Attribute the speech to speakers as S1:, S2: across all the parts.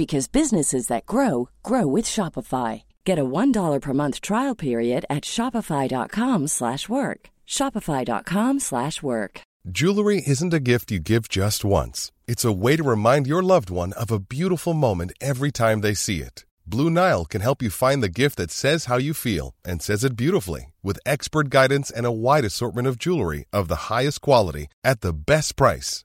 S1: because businesses that grow grow with Shopify. Get a $1 per month trial period at shopify.com/work. shopify.com/work.
S2: Jewelry isn't a gift you give just once. It's a way to remind your loved one of a beautiful moment every time they see it. Blue Nile can help you find the gift that says how you feel and says it beautifully with expert guidance and a wide assortment of jewelry of the highest quality at the best price.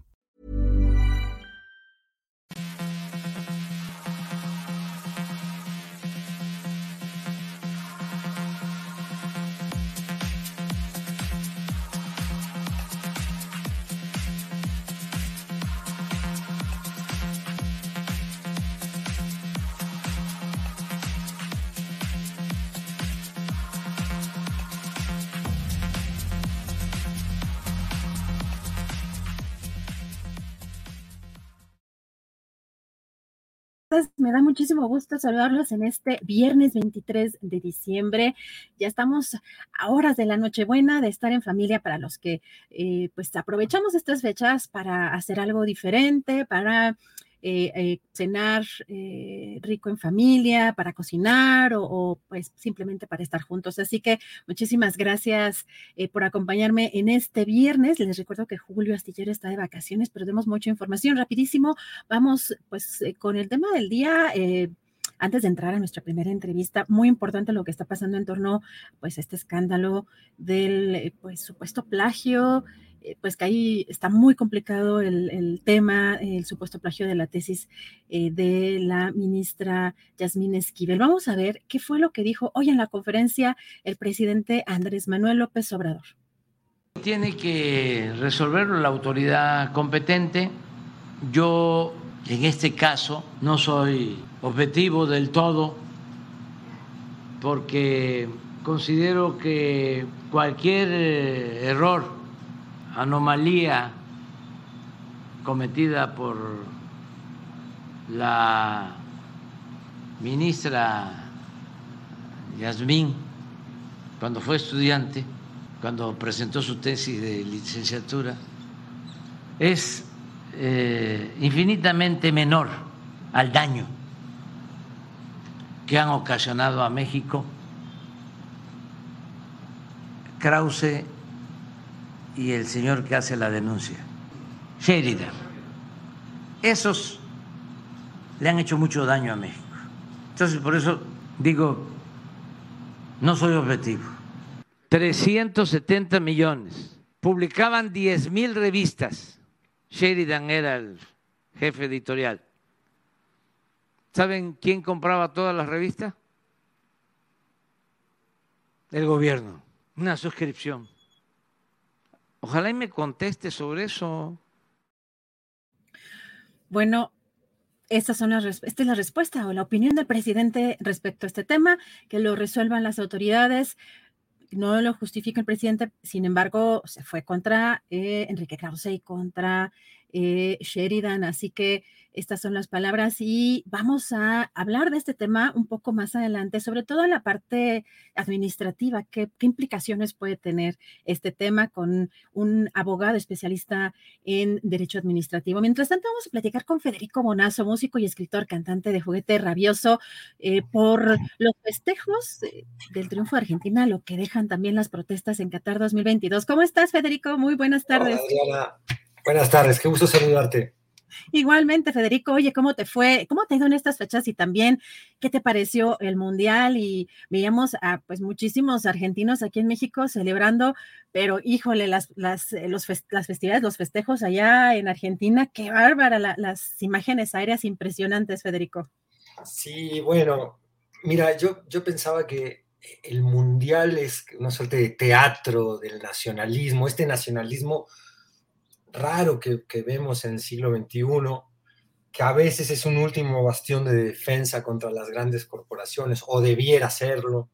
S3: Me da muchísimo gusto saludarlos en este viernes 23 de diciembre. Ya estamos a horas de la Nochebuena de estar en familia para los que eh, pues aprovechamos estas fechas para hacer algo diferente, para eh, eh, cenar eh, rico en familia, para cocinar o, pues simplemente para estar juntos. Así que muchísimas gracias por acompañarme en este viernes. Les recuerdo que Julio Astillero está de vacaciones, pero tenemos mucha información. Rapidísimo, vamos pues con el tema del día antes de entrar a nuestra primera entrevista, muy importante lo que está pasando en torno pues a este escándalo del pues supuesto plagio pues que ahí está muy complicado el, tema, el supuesto plagio de la tesis eh, de la ministra Yasmín Esquivel. Vamos a ver qué fue lo que dijo hoy en la conferencia el presidente Andrés Manuel López Obrador.
S4: Tiene que resolverlo la autoridad competente. Yo en este caso no soy objetivo del todo porque considero que cualquier eh, error anomalía cometida por la ministra Yasmín cuando fue estudiante, cuando presentó su tesis de licenciatura, es eh, infinitamente menor al daño que han ocasionado a México. Krause y el señor que hace la denuncia, Sheridan. Esos le han hecho mucho daño a México. Entonces, por eso digo, no soy objetivo. 370 millones. Publicaban 10 mil revistas. Sheridan era el jefe editorial. ¿Saben quién compraba todas las revistas? El gobierno. Una suscripción. Ojalá y me conteste sobre eso.
S3: Bueno, estas son las, esta es la respuesta o la opinión del presidente respecto a este tema, que lo resuelvan las autoridades. No lo justifica el presidente, sin embargo, se fue contra eh, Enrique Krause y contra eh, Sheridan. Así que estas son las palabras y vamos a hablar de este tema un poco más adelante, sobre todo en la parte administrativa, qué, implicaciones puede tener este tema con un abogado especialista en derecho administrativo. Mientras tanto, vamos a platicar con Federico Bonazo, músico y escritor, cantante de juguete rabioso, eh, por los festejos eh, del triunfo de Argentina, lo que dejan también las protestas en Qatar 2022. ¿Cómo estás, Federico? Muy buenas tardes.
S5: Buenas tardes, qué gusto saludarte.
S3: Igualmente, Federico, oye, ¿cómo te fue? ¿Cómo te ha ido en estas fechas? Y también, ¿qué te pareció el Mundial? Y veíamos a pues muchísimos argentinos aquí en México celebrando, pero híjole, las, las, eh, los las festividades, los festejos allá en Argentina, qué bárbara, las imágenes aéreas impresionantes, Federico.
S5: Sí, bueno, mira, yo, yo pensaba que el Mundial es una suerte de teatro del nacionalismo, este nacionalismo raro que, vemos en el siglo XXI, que a veces es un último bastión de defensa contra las grandes corporaciones, o debiera serlo,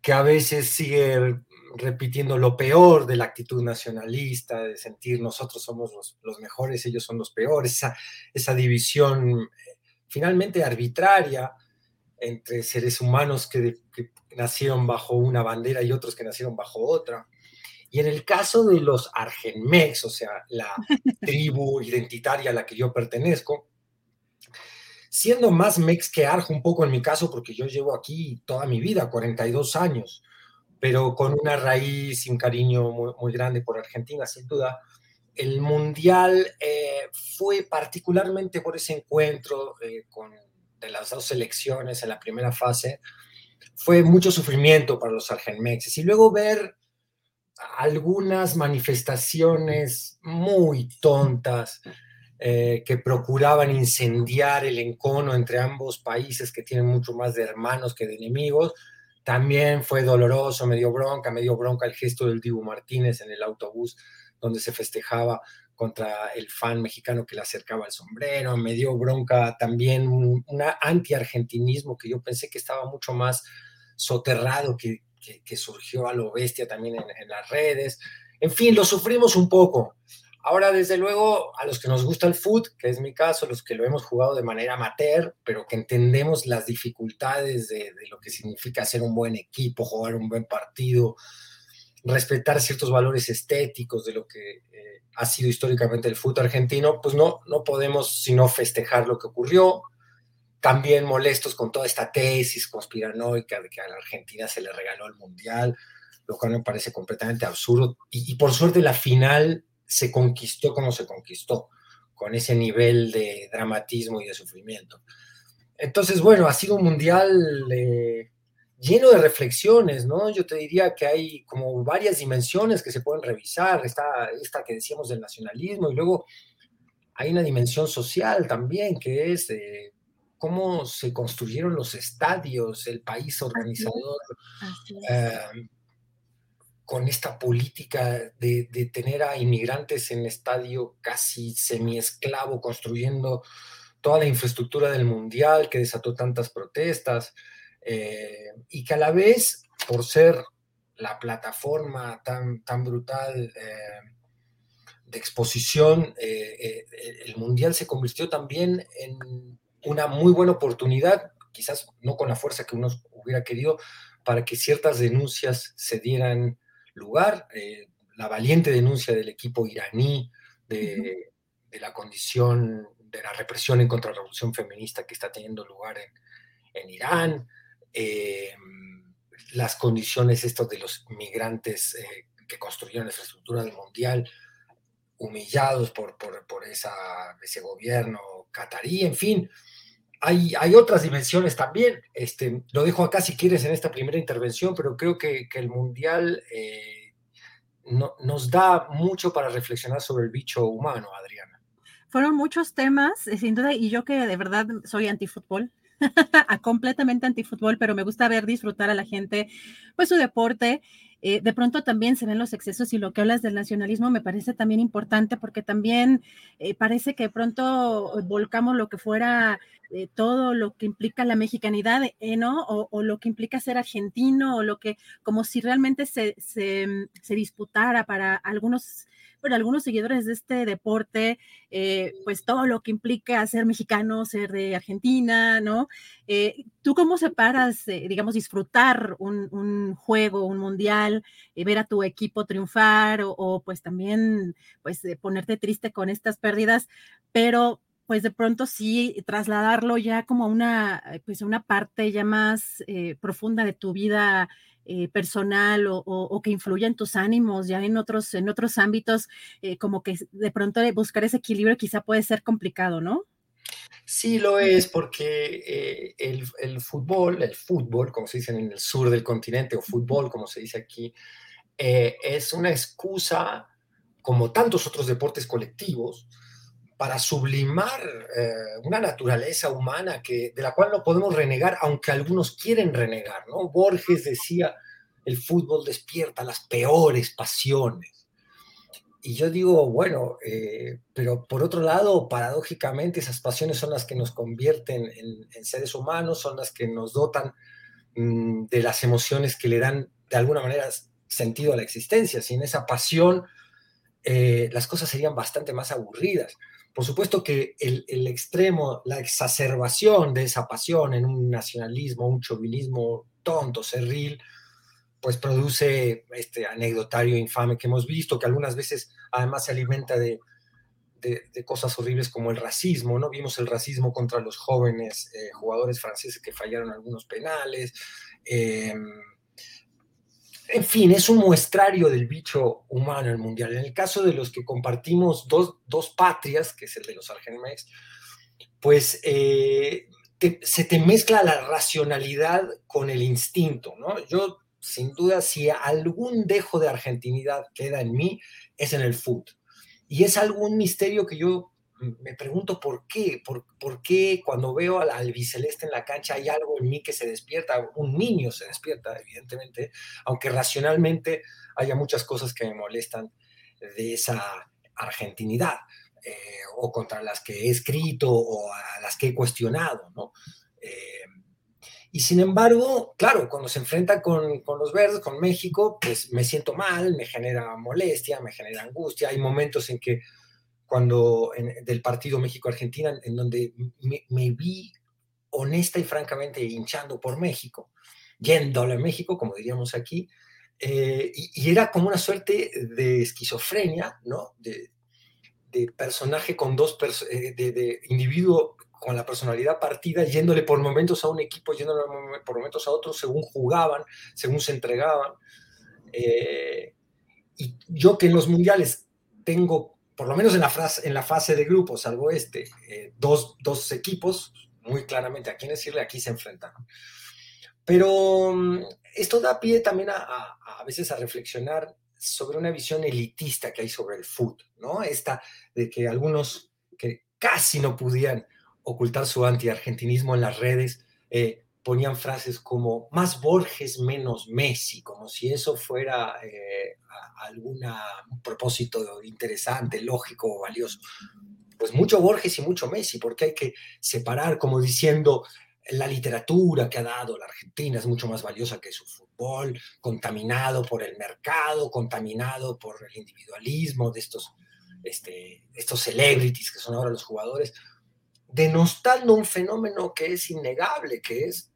S5: que a veces sigue repitiendo lo peor de la actitud nacionalista, de sentir nosotros somos los, mejores, ellos son los peores, esa, esa división eh, finalmente arbitraria entre seres humanos que, que, nacieron bajo una bandera y otros que nacieron bajo otra. Y en el caso de los Argenmex, o sea, la tribu identitaria a la que yo pertenezco, siendo más mex que arjo un poco en mi caso, porque yo llevo aquí toda mi vida, 42 años, pero con una raíz y un cariño muy, grande por Argentina, sin duda. El Mundial eh, fue particularmente por ese encuentro eh, con, de las dos selecciones en la primera fase, fue mucho sufrimiento para los argenmexes. Y luego ver algunas manifestaciones muy tontas eh, que procuraban incendiar el encono entre ambos países que tienen mucho más de hermanos que de enemigos. También fue doloroso, me dio bronca, me dio bronca el gesto del Dibu Martínez en el autobús donde se festejaba contra el fan mexicano que le acercaba el sombrero, me dio bronca también un, anti-argentinismo que yo pensé que estaba mucho más soterrado, que, que, surgió a lo bestia también en, las redes. En fin, lo sufrimos un poco. Ahora, desde luego, a los que nos gusta el foot, que es mi caso, los que lo hemos jugado de manera amateur, pero que entendemos las dificultades de, lo que significa ser un buen equipo, jugar un buen partido, respetar ciertos valores estéticos de lo que eh, ha sido históricamente el fútbol argentino, pues no, no podemos sino festejar lo que ocurrió, también molestos con toda esta tesis conspiranoica de que a la Argentina se le regaló el Mundial, lo cual me parece completamente absurdo. Y, por suerte la final se conquistó como se conquistó, con ese nivel de dramatismo y de sufrimiento. Entonces, bueno, ha sido un Mundial eh, lleno de reflexiones, ¿no? Yo te diría que hay como varias dimensiones que se pueden revisar, está esta que decíamos del nacionalismo y luego hay una dimensión social también que es... Eh, cómo se construyeron los estadios, el país organizador, em, con esta política de, tener a inmigrantes en estadio casi semiesclavo, construyendo toda la infraestructura del mundial que desató tantas protestas, eh, y que a la vez, por ser la plataforma tan, tan brutal eh, de exposición, eh, el mundial se convirtió también en una muy buena oportunidad, quizás no con la fuerza que uno hubiera querido, para que ciertas denuncias se dieran lugar. Eh, la valiente denuncia del equipo iraní de, la condición de la represión en contra la revolución feminista que está teniendo lugar en, Irán, eh, las condiciones estos de los migrantes eh, que construyeron la infraestructura del mundial, humillados por, por, esa, ese gobierno catarí, en fin, hay, otras dimensiones también. Este, lo dejo acá si quieres en esta primera intervención, pero creo que, el Mundial eh, nos da mucho para reflexionar sobre el bicho humano, Adriana.
S3: Fueron muchos temas, eh, sin duda, y yo que de verdad soy antifútbol, completamente antifútbol, pero me gusta ver disfrutar a la gente, pues su deporte. Eh, de pronto también se ven los excesos y lo que hablas del nacionalismo me parece también importante porque también parece que de pronto volcamos lo que fuera eh, todo lo que implica la mexicanidad, eh, ¿no? O, lo que implica ser argentino, o lo que, como si realmente se, se, disputara para algunos, algunos seguidores de este deporte, eh, pues todo lo que implica ser mexicano, ser de Argentina, ¿no? ¿Tú cómo separas, digamos, disfrutar un, un, juego, un mundial, ver a tu equipo triunfar, o, o pues también, pues ponerte triste con estas pérdidas, pero pues de pronto sí trasladarlo ya como una, pues una parte ya más eh, profunda de tu vida eh, personal o, que influya en tus ánimos ya en otros, en otros ámbitos, eh, como que de pronto buscar ese equilibrio quizá puede ser complicado, ¿no?
S5: Sí, lo es porque el, el, fútbol, el fútbol, como se dice en el sur del continente, o fútbol, como se dice aquí, es una excusa, como tantos otros deportes colectivos, para sublimar eh, una naturaleza humana que, de la cual no podemos renegar, aunque algunos quieren renegar, ¿no? Borges decía, el fútbol despierta las peores pasiones. Y yo digo, bueno, eh, pero por otro lado, paradójicamente, esas pasiones son las que nos convierten en, seres humanos, son las que nos dotan mm, de las emociones que le dan, de alguna manera, sentido a la existencia. Sin esa pasión, eh, las cosas serían bastante más aburridas. Por supuesto que el, extremo, la exacerbación de esa pasión en un nacionalismo, un chauvinismo tonto, cerril, pues produce este anecdotario infame que hemos visto, que algunas veces además se alimenta de, cosas horribles como el racismo, ¿no? Vimos el racismo contra los jóvenes eh, jugadores franceses que fallaron algunos penales. Eh, en fin, es un muestrario del bicho humano el mundial. En el caso de los que compartimos dos, patrias, que es el de los Argenmex, pues eh, se te mezcla la racionalidad con el instinto, ¿no? Yo, sin duda, si algún dejo de argentinidad queda en mí, es en el fútbol. Y es algún misterio que yo me pregunto por qué, por, qué cuando veo al albiceleste en la cancha hay algo en mí que se despierta, un niño se despierta, evidentemente, aunque racionalmente haya muchas cosas que me molestan de esa argentinidad, eh, o contra las que he escrito o a las que he cuestionado, ¿no? Eh, y sin embargo, claro, cuando se enfrenta con, con, los verdes, con México, pues me siento mal, me genera molestia, me genera angustia. Hay momentos en que cuando del partido México-Argentina, en donde me, vi honesta y francamente hinchando por México, yéndole a México, como diríamos aquí, eh, y, era como una suerte de esquizofrenia, ¿no? De, personaje con dos, eh, de, individuo con la personalidad partida, yéndole por momentos a un equipo, yéndole por momentos a otro, según jugaban, según se entregaban. Eh, y yo que en los mundiales tengo por lo menos en la, en la fase de grupos, salvo este, eh, dos, dos, equipos, muy claramente a quién decirle, aquí se enfrentan. Pero mm, esto da pie también a, a, veces a reflexionar sobre una visión elitista que hay sobre el fútbol, ¿no? Esta de que algunos que casi no podían ocultar su anti-argentinismo en las redes, eh, ponían frases como más Borges, menos Messi, como si eso fuera eh, algún propósito interesante, lógico o valioso. Pues mucho Borges y mucho Messi, porque hay que separar, como diciendo, la literatura que ha dado la Argentina es mucho más valiosa que su fútbol, contaminado por el mercado, contaminado por el individualismo de estos, este, estos celebrities que son ahora los jugadores, denostando un fenómeno que es innegable, que es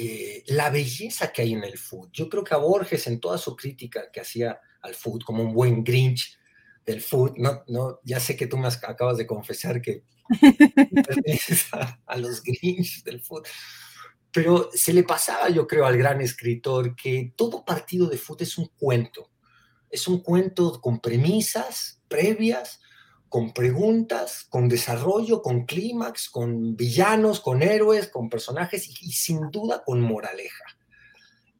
S5: eh, la belleza que hay en el food. Yo creo que a Borges, en toda su crítica que hacía al food, como un buen Grinch del food, no, no, ya sé que tú me acabas de confesar que perteneces a, los Grinch del food, pero se le pasaba, yo creo, al gran escritor que todo partido de food es un cuento. Es un cuento con premisas previas, con preguntas, con desarrollo, con clímax, con villanos, con héroes, con personajes y, sin duda con moraleja.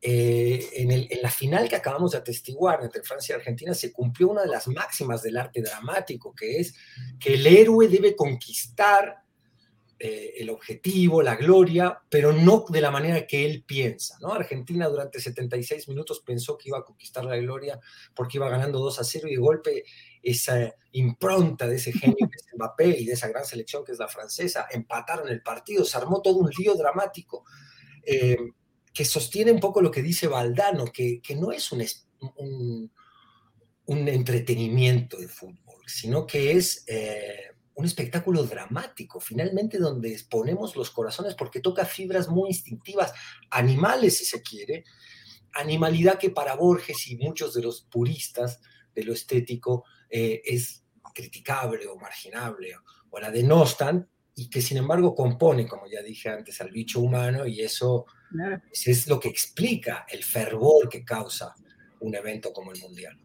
S5: Eh, en, la final que acabamos de atestiguar entre Francia y Argentina se cumplió una de las máximas del arte dramático, que es que el héroe debe conquistar eh, el objetivo, la gloria, pero no de la manera que él piensa. ¿no? Argentina durante 76 minutos pensó que iba a conquistar la gloria porque iba ganando 2 a 0 y de golpe esa impronta de ese genio que es Mbappé y de esa gran selección que es la francesa, empataron el partido, se armó todo un lío dramático eh, que sostiene un poco lo que dice Valdano, que, no es un, un, entretenimiento de fútbol, sino que es eh, un espectáculo dramático, finalmente donde exponemos los corazones porque toca fibras muy instintivas, animales si se quiere, animalidad que para Borges y muchos de los puristas de lo estético eh, es criticable o marginable o la denostan y que sin embargo componen, como ya dije antes, al bicho humano y eso es lo que explica el fervor que causa un evento como el Mundial.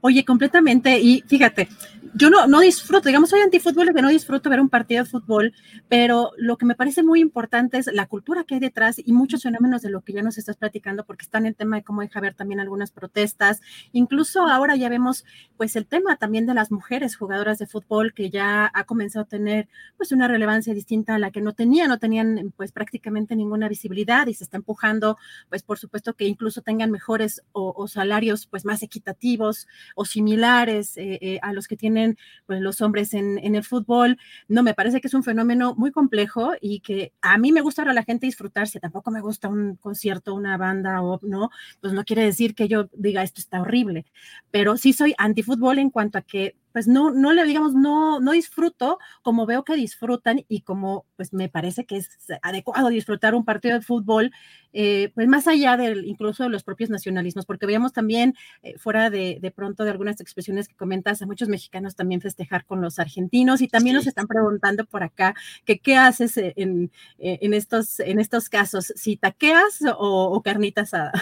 S3: Oye, completamente. Y fíjate, yo no, no disfruto, digamos, soy antifútbol, que no disfruto ver un partido de fútbol, pero lo que me parece muy importante es la cultura que hay detrás y muchos fenómenos de lo que ya nos estás platicando, porque están en el tema de cómo deja ver también algunas protestas. Incluso ahora ya vemos, pues, el tema también de las mujeres jugadoras de fútbol, que ya ha comenzado a tener, pues, una relevancia distinta a la que no tenía, no tenían, pues, prácticamente ninguna visibilidad y se está empujando, pues, por supuesto, que incluso tengan mejores o, o salarios, pues, más equitativos o similares eh, eh, a los que tienen pues, los hombres en, el fútbol. No, me parece que es un fenómeno muy complejo y que a mí me gusta a la gente disfrutarse. Tampoco me gusta un concierto, una banda o no, pues no quiere decir que yo diga esto está horrible, pero sí soy antifútbol en cuanto a que pues no, no le digamos, no, no disfruto como veo que disfrutan y como pues me parece que es adecuado disfrutar un partido de fútbol, eh, pues más allá del incluso de los propios nacionalismos, porque veíamos también eh, fuera de, de, pronto de algunas expresiones que comentas a muchos mexicanos también festejar con los argentinos y también nos están preguntando por acá que qué haces en, en, estos, en estos casos, si taqueas o, o carnita asada.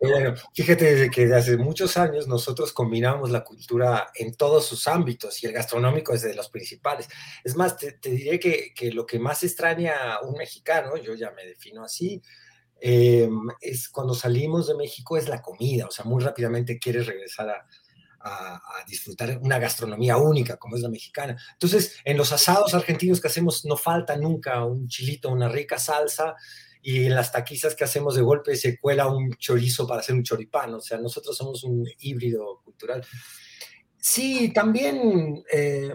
S5: Bueno, fíjate desde que hace muchos años nosotros combinamos la cultura en todos sus ámbitos y el gastronómico es de los principales. Es más, te, diré que, lo que más extraña a un mexicano, yo ya me defino así, em, es cuando salimos de México es la comida, o sea, muy rápidamente quieres regresar a, a, disfrutar una gastronomía única como es la mexicana. Entonces, en los asados argentinos que hacemos no falta nunca un chilito, una rica salsa y en las taquizas que hacemos de golpe se cuela un chorizo para hacer un choripán, o sea, nosotros somos un híbrido cultural. Sí, también eh, eh,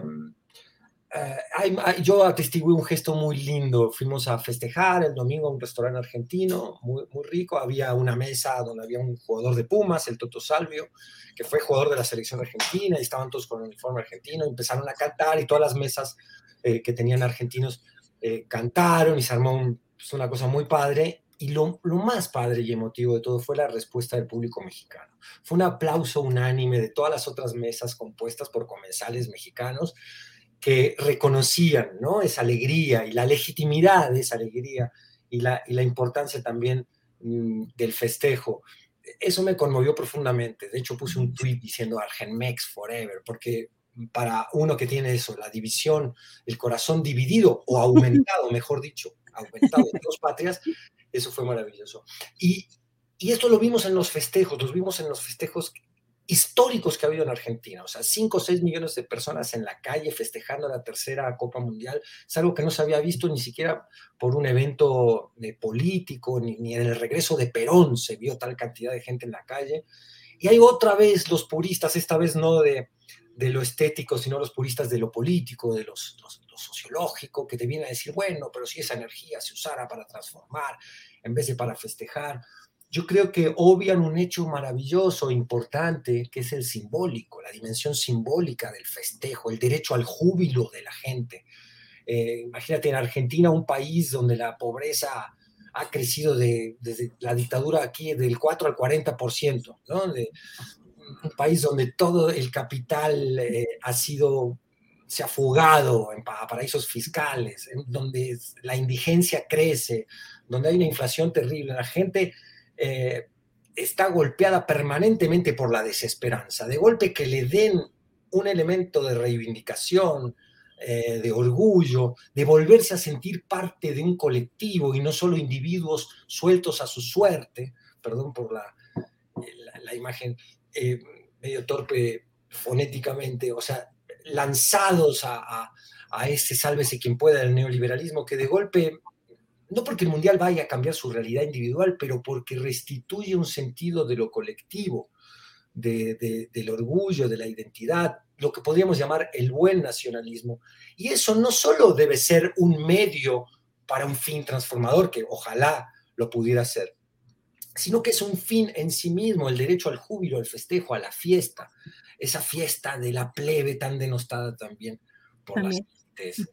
S5: yo atestigué un gesto muy lindo, fuimos a festejar el domingo a un restaurante argentino, muy, muy rico, había una mesa donde había un jugador de Pumas, el Toto Salvio, que fue jugador de la selección argentina, y estaban todos con el uniforme argentino, empezaron a cantar y todas las mesas eh, que tenían argentinos cantaron y se armó un es una cosa muy padre. Y lo, lo, más padre y emotivo de todo fue la respuesta del público mexicano. Fue un aplauso unánime de todas las otras mesas compuestas por comensales mexicanos que reconocían ¿no? esa alegría y la legitimidad de esa alegría y la, y la importancia también mm, del festejo. Eso me conmovió profundamente. De hecho, puse un tweet diciendo Argenmex Forever, porque para uno que tiene eso, la división, el corazón dividido o aumentado, mejor dicho, aumentado en dos patrias, eso fue maravilloso. Y, y esto lo vimos en los festejos, los vimos en los festejos históricos que ha habido en Argentina, o sea, 5 o 6 millones de personas en la calle festejando la tercera Copa Mundial, es algo que no se había visto ni siquiera por un evento de político, ni, en el regreso de Perón se vio tal cantidad de gente en la calle. Y hay otra vez los puristas, esta vez no de, de lo estético, sino los puristas de lo político, de los, lo sociológico, que te viene a decir, bueno, pero si esa energía se usara para transformar en vez de para festejar, yo creo que obvian un hecho maravilloso, importante, que es el simbólico, la dimensión simbólica del festejo, el derecho al júbilo de la gente. Eh, imagínate en Argentina, un país donde la pobreza ha crecido de, desde la dictadura aquí del 4 al 40%, ¿no? De, un país donde todo el capital eh, ha sido, se ha fugado en paraísos fiscales, en donde la indigencia crece, donde hay una inflación terrible, la gente eh, está golpeada permanentemente por la desesperanza. De golpe que le den un elemento de reivindicación, eh, de orgullo, de volverse a sentir parte de un colectivo y no solo individuos sueltos a su suerte, perdón por la, la imagen, eh, medio torpe fonéticamente, o sea, lanzados a, a, ese sálvese quien pueda del neoliberalismo, que de golpe, no porque el mundial vaya a cambiar su realidad individual, pero porque restituye un sentido de lo colectivo, de, del orgullo, de la identidad, lo que podríamos llamar el buen nacionalismo. Y eso no solo debe ser un medio para un fin transformador, que ojalá lo pudiera ser, sino que es un fin en sí mismo, el derecho al júbilo, al festejo, a la fiesta, esa fiesta de la plebe tan denostada también por las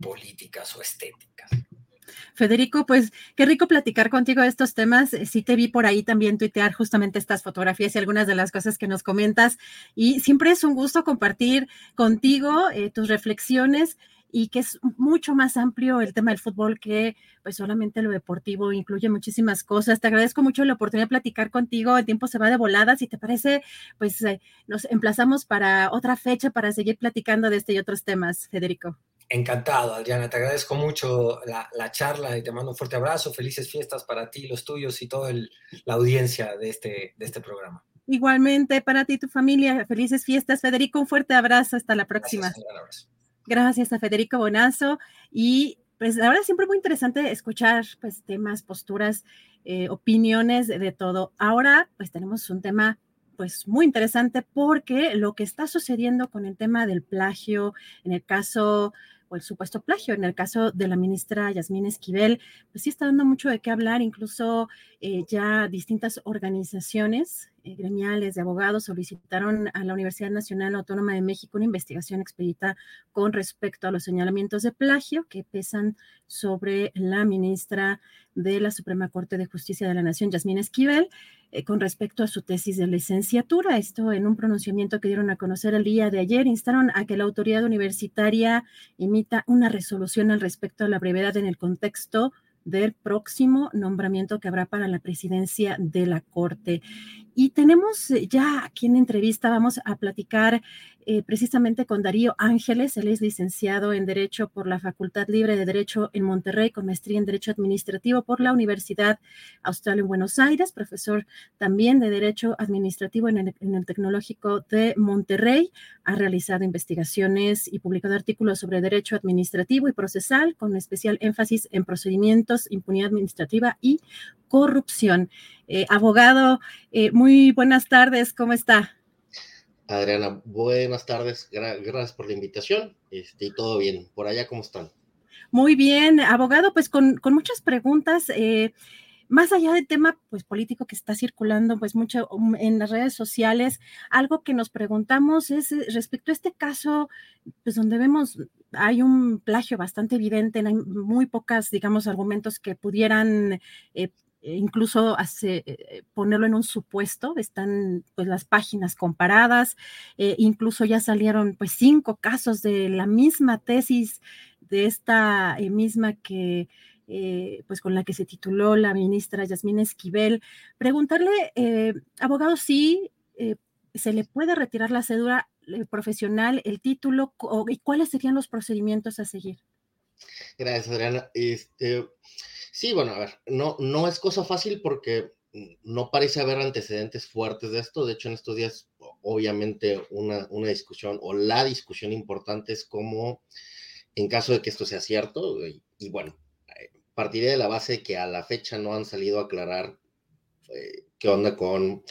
S5: políticas o estéticas.
S3: Federico, pues qué rico platicar contigo de estos temas. Sí te vi por ahí también tuitear justamente estas fotografías y algunas de las cosas que nos comentas. Y siempre es un gusto compartir contigo eh, tus reflexiones y que es mucho más amplio el tema del fútbol que pues solamente lo deportivo, incluye muchísimas cosas. Te agradezco mucho la oportunidad de platicar contigo, el tiempo se va de volada, si te parece, pues eh, nos emplazamos para otra fecha para seguir platicando de este y otros temas, Federico.
S5: Encantado, Adriana, te agradezco mucho la, charla y te mando un fuerte abrazo, felices fiestas para ti, los tuyos y toda la audiencia de este, de este programa.
S3: Igualmente para ti y tu familia, felices fiestas, Federico, un fuerte abrazo, hasta la próxima. Gracias, Gracias a Federico Bonazo y pues ahora siempre muy interesante escuchar pues temas, posturas, eh, opiniones de todo. Ahora pues tenemos un tema pues muy interesante porque lo que está sucediendo con el tema del plagio, en el caso el supuesto plagio. En el caso de la ministra Yasmín Esquivel, pues sí está dando mucho de qué hablar, incluso eh, ya distintas organizaciones gremiales de abogados solicitaron a la Universidad Nacional Autónoma de México una investigación expedita con respecto a los señalamientos de plagio que pesan sobre la ministra de la Suprema Corte de Justicia de la Nación, Yasmín Esquivel. Eh, con respecto a su tesis de licenciatura. Esto en un pronunciamiento que dieron a conocer el día de ayer, instaron a que la autoridad universitaria emita una resolución al respecto a la brevedad en el contexto del próximo nombramiento que habrá para la presidencia de la Corte. Y tenemos ya aquí en entrevista, vamos a platicar eh, precisamente con Darío Ángeles. Él es licenciado en Derecho por la Facultad Libre de Derecho en Monterrey, con maestría en Derecho Administrativo por la Universidad Austral en Buenos Aires, profesor también de Derecho Administrativo en el Tecnológico de Monterrey. Ha realizado investigaciones y publicado artículos sobre Derecho Administrativo y Procesal, con especial énfasis en procedimientos, impunidad administrativa y corrupción. Eh, abogado, eh, muy buenas tardes, ¿cómo está?
S6: Adriana, buenas tardes, gracias por la invitación este, y todo bien. Por allá, ¿cómo están?
S3: Muy bien, abogado, pues con, muchas preguntas. Eh, más allá del tema pues político que está circulando pues mucho um, en las redes sociales, algo que nos preguntamos es eh, respecto a este caso, pues donde vemos hay un plagio bastante evidente, hay muy pocas, digamos, argumentos que pudieran eh, incluso hace, eh, ponerlo en un supuesto, están pues las páginas comparadas, eh, incluso ya salieron pues cinco casos de la misma tesis de esta misma que pues con la que se tituló la ministra Yasmín Esquivel. Preguntarle, abogado, si se le puede retirar la cédula profesional, el título y cuáles serían los procedimientos a seguir.
S6: Gracias, Adriana. Este, Sí, bueno, a ver, no, no es cosa fácil porque no parece haber antecedentes fuertes de esto. De hecho, en estos días, obviamente, una, una discusión o la discusión importante es cómo, en caso de que esto sea cierto, y, bueno, eh, partiré de la base que a la fecha no han salido a aclarar eh, qué onda con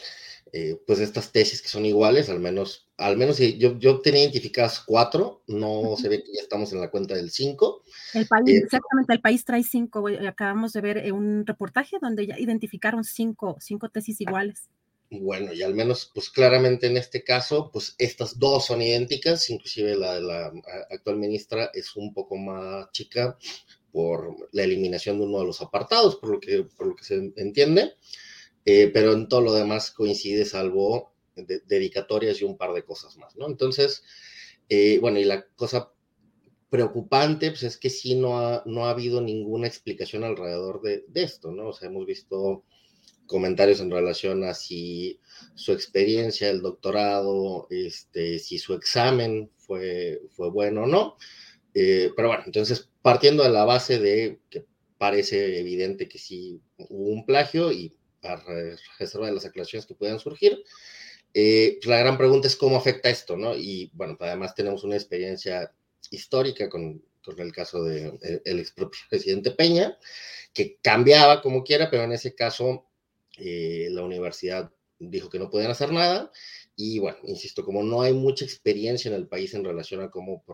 S6: eh, pues estas tesis que son iguales, al menos, al menos yo, yo tenía identificadas cuatro, no se ve que ya estamos en la cuenta del cinco.
S3: El país, eh, exactamente, el país trae cinco, acabamos de ver eh, un reportaje donde ya identificaron cinco, cinco tesis iguales.
S6: Bueno, y al menos, pues claramente en este caso, pues estas dos son idénticas, inclusive la de la actual ministra es un poco más chica por la eliminación de uno de los apartados, por lo que, por lo que se entiende. Eh, pero en todo lo demás coincide salvo dedicatorias y un par de cosas más, ¿no? Entonces, eh, bueno, y la cosa preocupante, pues es que sí no ha, no ha habido ninguna explicación alrededor de, esto, ¿no? O sea, hemos visto comentarios en relación a si su experiencia, el doctorado, este, si su examen fue, fue bueno o no. Eh, pero bueno, entonces partiendo de la base de que parece evidente que sí hubo un plagio y a reserva de las aclaraciones que puedan surgir. Eh, pues, la gran pregunta es cómo afecta esto, ¿no? Y bueno, además tenemos una experiencia histórica con, con el caso del de, el expresidente Peña, que cambiaba como quiera, pero en ese caso eh, la universidad dijo que no podían hacer nada. Y bueno, insisto, como no hay mucha experiencia en el país en relación a cómo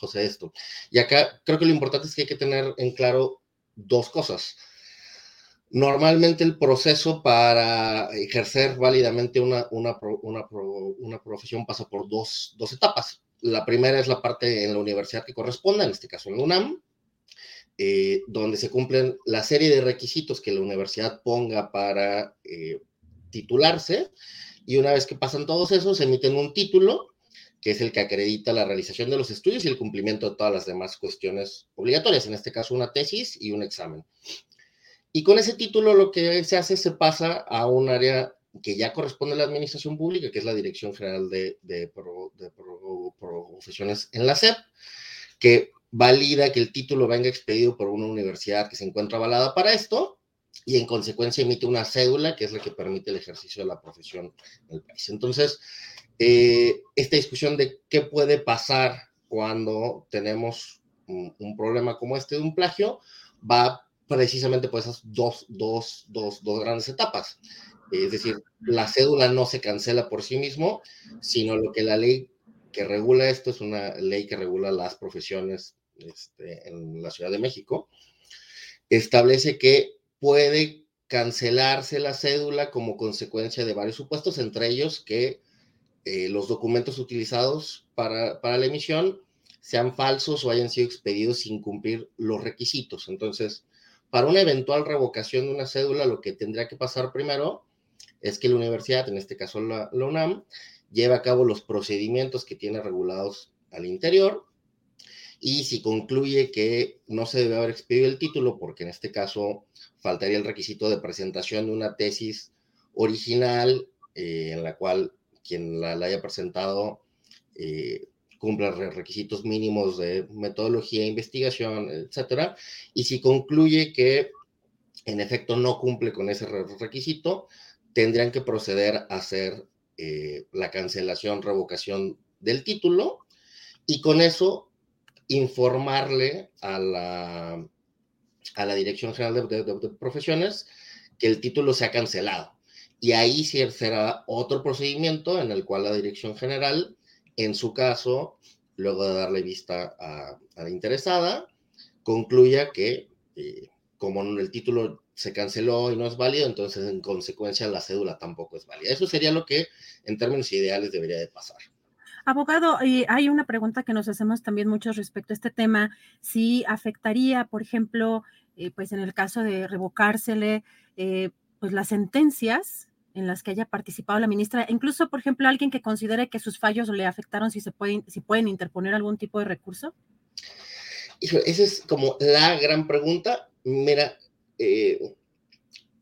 S6: procede esto. Y acá creo que lo importante es que hay que tener en claro dos cosas. Normalmente el proceso para ejercer válidamente una, una, una, profesión pasa por dos, dos, etapas. La primera es la parte en la universidad que corresponda, en este caso en la UNAM, eh, donde se cumplen la serie de requisitos que la universidad ponga para eh, titularse, y una vez que pasan todos esos, se emiten un título, que es el que acredita la realización de los estudios y el cumplimiento de todas las demás cuestiones obligatorias, en este caso una tesis y un examen. Y con ese título lo que se hace se pasa a un área que ya corresponde a la administración pública, que es la Dirección General de, Profesiones en la SEP, que valida que el título venga expedido por una universidad que se encuentra avalada para esto y en consecuencia emite una cédula que es la que permite el ejercicio de la profesión en el país. Entonces, eh, esta discusión de qué puede pasar cuando tenemos un, un, problema como este de un plagio va precisamente por esas dos, dos, dos, dos grandes etapas. Es decir, la cédula no se cancela por sí mismo, sino lo que la ley que regula esto es una ley que regula las profesiones este, en la Ciudad de México. Establece que puede cancelarse la cédula como consecuencia de varios supuestos, entre ellos que eh, los documentos utilizados para, para la emisión sean falsos o hayan sido expedidos sin cumplir los requisitos. Entonces, para una eventual revocación de una cédula, lo que tendría que pasar primero es que la universidad, en este caso la, UNAM, lleve a cabo los procedimientos que tiene regulados al interior y si concluye que no se debe haber expedido el título, porque en este caso faltaría el requisito de presentación de una tesis original eh, en la cual quien la, haya presentado eh, cumpla requisitos mínimos de metodología, investigación, etcétera, y si concluye que en efecto no cumple con ese requisito, tendrían que proceder a hacer eh, la cancelación, revocación del título y con eso informarle a la, a la Dirección General de, Profesiones que el título se ha cancelado. Y ahí sí será otro procedimiento en el cual la Dirección General, en su caso, luego de darle vista a, la interesada, concluya que eh, como el título se canceló y no es válido, entonces en consecuencia la cédula tampoco es válida. Eso sería lo que en términos ideales debería de pasar.
S3: Abogado, hay una pregunta que nos hacemos también mucho respecto a este tema, si afectaría, por ejemplo, eh, pues en el caso de revocársele, eh, pues las sentencias en las que haya participado la ministra, incluso, por ejemplo, alguien que considere que sus fallos le afectaron, si se pueden, si pueden interponer algún tipo de recurso.
S6: esa es como la gran pregunta. Mira, eh,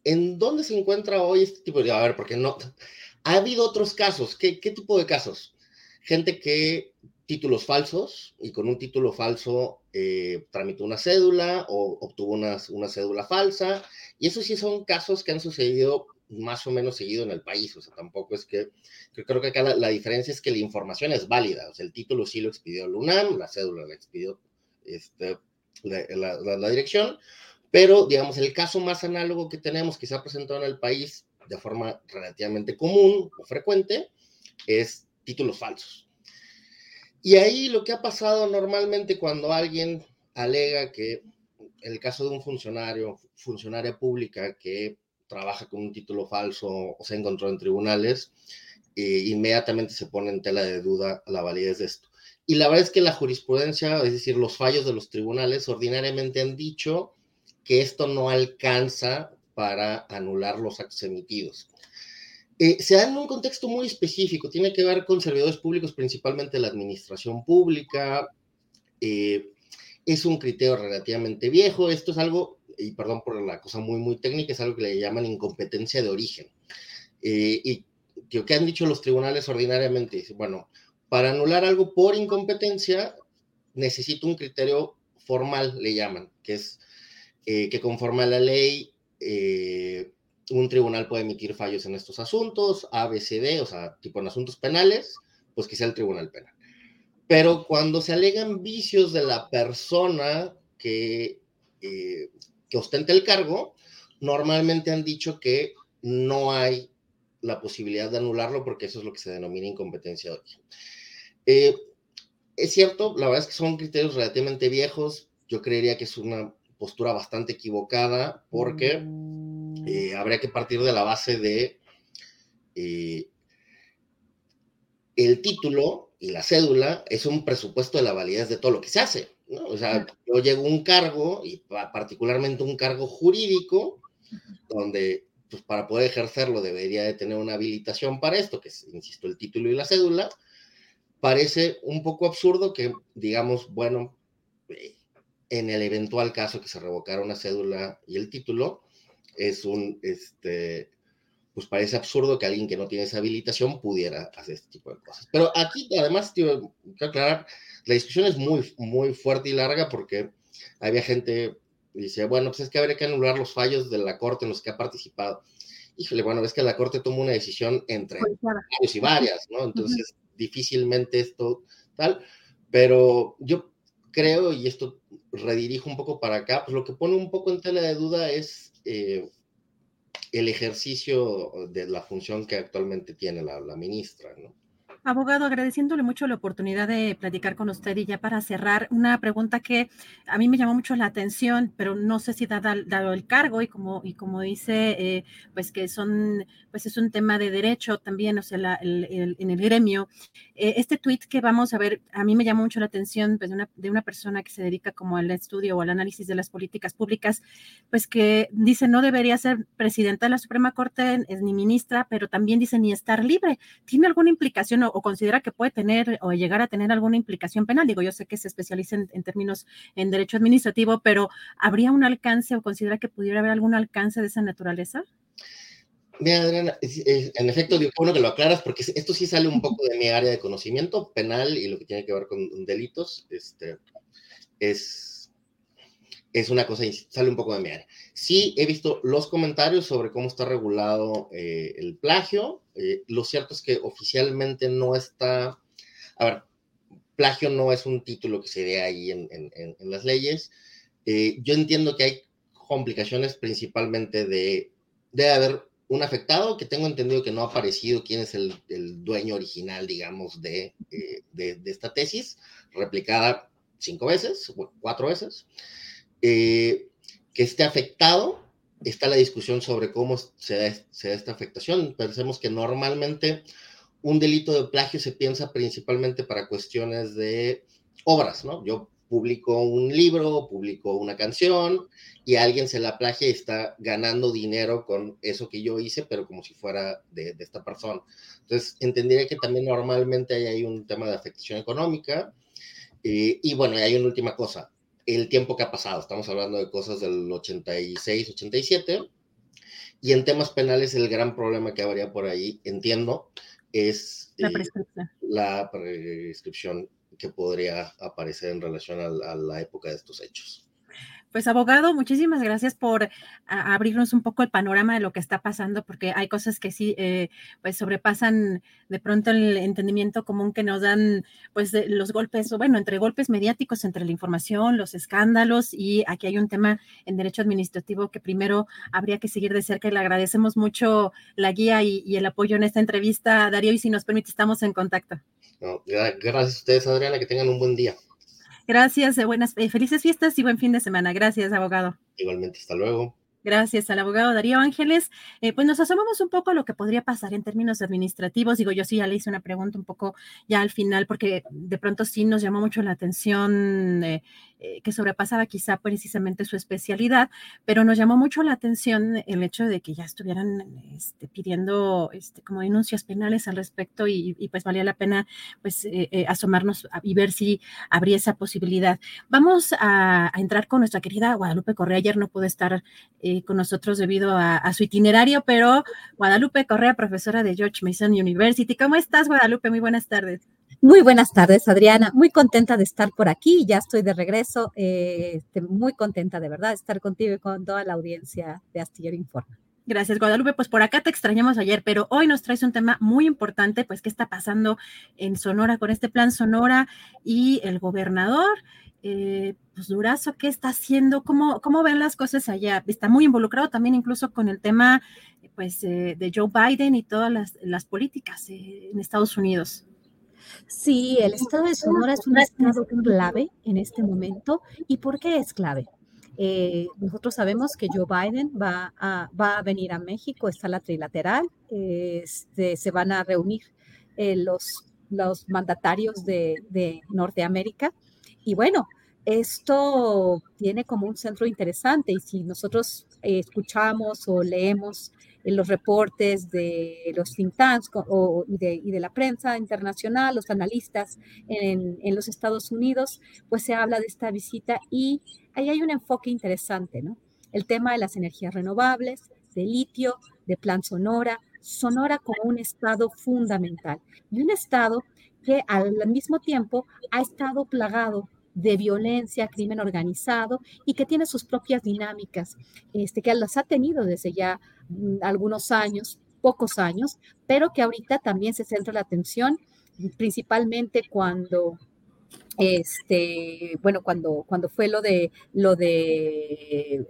S6: ¿en dónde se encuentra hoy este tipo de... A ver, porque no... Ha habido otros casos. ¿Qué, qué tipo de casos? Gente que títulos falsos y con un título falso eh, tramitó una cédula o obtuvo una, una, cédula falsa. Y eso sí son casos que han sucedido más o menos seguido en el país. O sea, tampoco es que, yo creo que acá la, diferencia es que la información es válida. O sea, el título sí lo expidió el UNAM, la cédula la expidió este, la, la, la dirección, pero, digamos, el caso más análogo que tenemos que se ha presentado en el país de forma relativamente común o frecuente es títulos falsos. Y ahí lo que ha pasado normalmente cuando alguien alega que el caso de un funcionario, funcionaria pública que trabaja con un título falso o se encontró en tribunales, eh, inmediatamente se pone en tela de duda la validez de esto. Y la verdad es que la jurisprudencia, es decir, los fallos de los tribunales ordinariamente han dicho que esto no alcanza para anular los actos emitidos. Eh, se da en un contexto muy específico, tiene que ver con servidores públicos, principalmente la administración pública. Eh, es un criterio relativamente viejo. Esto es algo, y perdón por la cosa muy, muy técnica, es algo que le llaman incompetencia de origen. Eh, y que han dicho los tribunales ordinariamente, bueno, para anular algo por incompetencia, necesito un criterio formal, le llaman, que es eh, que conforme a la ley, eh, un tribunal puede emitir fallos en estos asuntos, ABCD, o sea, tipo en asuntos penales, pues que sea el tribunal penal. Pero cuando se alegan vicios de la persona que, eh, que ostenta el cargo, normalmente han dicho que no hay la posibilidad de anularlo porque eso es lo que se denomina incompetencia de origen. es cierto, la verdad es que son criterios relativamente viejos. Yo creería que es una postura bastante equivocada porque mm. eh, habría que partir de la base de eh, el título y la cédula es un presupuesto de la validez de todo lo que se hace. O sea, yo llego a un cargo, y particularmente un cargo jurídico, donde pues, para poder ejercerlo debería de tener una habilitación para esto, que es, insisto, el título y la cédula, parece un poco absurdo que, digamos, bueno, eh, en el eventual caso que se revocara una cédula y el título, es un, este, pues parece absurdo que alguien que no tiene esa habilitación pudiera hacer este tipo de cosas. Pero aquí, además, quiero aclarar, la discusión es muy, muy fuerte y larga porque había gente que dice, bueno, pues es que habría que anular los fallos de la Corte en los que ha participado. Híjole, bueno, es que la Corte toma una decisión entre varios y varias, ¿no? Entonces, difícilmente esto tal, pero yo creo, y esto redirijo un poco para acá, pues lo que pone un poco en tela de duda es eh, el ejercicio de la función que actualmente tiene la, la ministra, ¿no?
S3: Abogado, agradeciéndole mucho la oportunidad de platicar con usted y ya para cerrar, una pregunta que a mí me llamó mucho la atención, pero no sé si dado, dado el cargo y como, como dice, eh, pues que son, pues es un tema de derecho también, o sea, el, en el gremio. Eh, este tweet que vamos a ver, a mí me llamó mucho la atención pues, de, una, de una persona que se dedica como al estudio o al análisis de las políticas públicas, pues que dice no debería ser presidenta de la Suprema Corte ni ministra, pero también dice ni estar libre. ¿Tiene alguna implicación o, o considera que puede tener o llegar a tener alguna implicación penal. Digo, yo sé que se especializa en, términos en derecho administrativo, pero ¿habría un alcance o considera que pudiera haber algún alcance de esa naturaleza?
S6: Mira, Adriana, en efecto, digo, bueno que lo aclaras, porque esto sí sale un poco de mi área de conocimiento penal y lo que tiene que ver con delitos, este, es es una cosa, sale un poco de mi área. Sí, he visto los comentarios sobre cómo está regulado eh, el plagio. Eh, lo cierto es que oficialmente no está, a ver, plagio no es un título que se dé ahí en, las leyes. Eh, yo entiendo que hay complicaciones principalmente de, de haber un afectado que tengo entendido que no ha aparecido quién es el, dueño original, digamos, de, de, de, esta tesis, replicada cinco veces, cuatro veces. Eh, que esté afectado, está la discusión sobre cómo se da, esta afectación. Pensemos que normalmente un delito de plagio se piensa principalmente para cuestiones de obras, ¿no? Yo publico un libro, publico una canción y alguien se la plagia y está ganando dinero con eso que yo hice, pero como si fuera de, esta persona. Entonces, entendería que también normalmente hay ahí un tema de afectación económica. Eh, y bueno, hay una última cosa el tiempo que ha pasado. Estamos hablando de cosas del 86, 87. Y en temas penales, el gran problema que habría por ahí, entiendo, es
S3: la eh, prescripción,
S6: la prescripción que podría aparecer en relación a la época de estos hechos.
S3: Pues abogado, muchísimas gracias por abrirnos un poco el panorama de lo que está pasando, porque hay cosas que sí, eh, pues sobrepasan de pronto el entendimiento común que nos dan, pues los golpes, o bueno, entre golpes mediáticos, entre la información, los escándalos, y aquí hay un tema en derecho administrativo que primero habría que seguir de cerca y le agradecemos mucho la guía y, el apoyo en esta entrevista, Darío, y si nos permite, estamos en contacto.
S6: gracias a ustedes, Adriana, que tengan un buen día.
S3: Gracias, de buenas, eh, felices fiestas y buen fin de semana. Gracias, abogado.
S6: Igualmente, hasta luego.
S3: Gracias al abogado Darío Ángeles. Eh, pues nos asomamos un poco a lo que podría pasar en términos administrativos. Digo, yo sí ya le hice una pregunta un poco ya al final, porque de pronto sí nos llamó mucho la atención eh, eh, que sobrepasaba quizá precisamente su especialidad, pero nos llamó mucho la atención el hecho de que ya estuvieran este, pidiendo este, como denuncias penales al respecto y, pues valía la pena pues asomarnos y ver si habría esa posibilidad. Vamos a, a, entrar con nuestra querida Guadalupe Correa. Ayer no pudo estar con nosotros debido a, su itinerario, pero Guadalupe Correa, profesora de George Mason University. ¿Cómo estás, Guadalupe? Muy buenas tardes.
S7: Muy buenas tardes, Adriana. Muy contenta de estar por aquí. Ya estoy de regreso. Eh, este, muy contenta de verdad de estar contigo y con toda la audiencia de Astillero Informa.
S3: Gracias, Guadalupe. Pues por acá te extrañamos ayer, pero hoy nos traes un tema muy importante, pues qué está pasando en Sonora con este plan Sonora y el gobernador eh, pues Durazo, ¿qué está haciendo? ¿Cómo, ¿Cómo ven las cosas allá? Está muy involucrado también incluso con el tema pues, eh, de Joe Biden y todas las, políticas eh, en Estados Unidos.
S7: Sí, el estado de Sonora es un estado clave en este momento. ¿Y por qué es clave? nosotros sabemos que Joe Biden va a, va a venir a México, está la trilateral, este, se van a reunir los, los mandatarios de, de Norteamérica y bueno, esto tiene como un centro interesante y si nosotros escuchamos o leemos los reportes de los think tanks o, y, de, la prensa internacional, los analistas en, en, los Estados Unidos, pues se habla de esta visita y ahí hay un enfoque interesante, ¿no? El tema de las energías renovables, de litio, de plan Sonora, Sonora como un estado fundamental y un estado que al mismo tiempo ha estado plagado de violencia, crimen organizado y que tiene sus propias dinámicas, este, que las ha tenido desde ya mm, algunos años, pocos años, pero que ahorita también se centra la atención principalmente cuando este, bueno, cuando, cuando fue lo de, lo de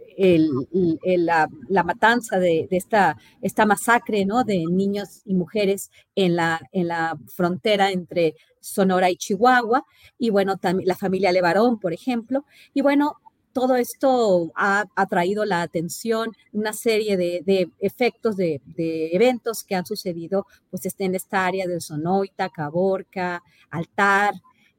S7: la, matanza de, esta, esta masacre, ¿no? De niños y mujeres en la, en la frontera entre Sonora y Chihuahua, y bueno, también la familia Levarón, por ejemplo, y bueno, todo esto ha atraído la atención, una serie de, efectos, de, eventos que han sucedido pues, en esta área del Sonoita, Caborca, Altar,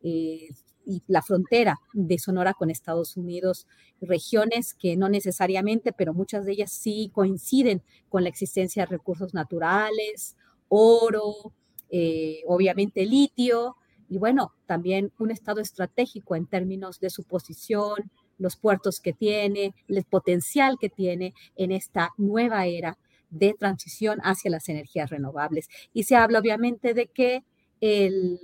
S7: eh, y la frontera de Sonora con Estados Unidos, regiones que no necesariamente, pero muchas de ellas sí coinciden con la existencia de recursos naturales, oro, eh, obviamente litio, y bueno, también un estado estratégico en términos de su posición, los puertos que tiene, el potencial que tiene en esta nueva era de transición hacia las energías renovables. Y se habla obviamente de que el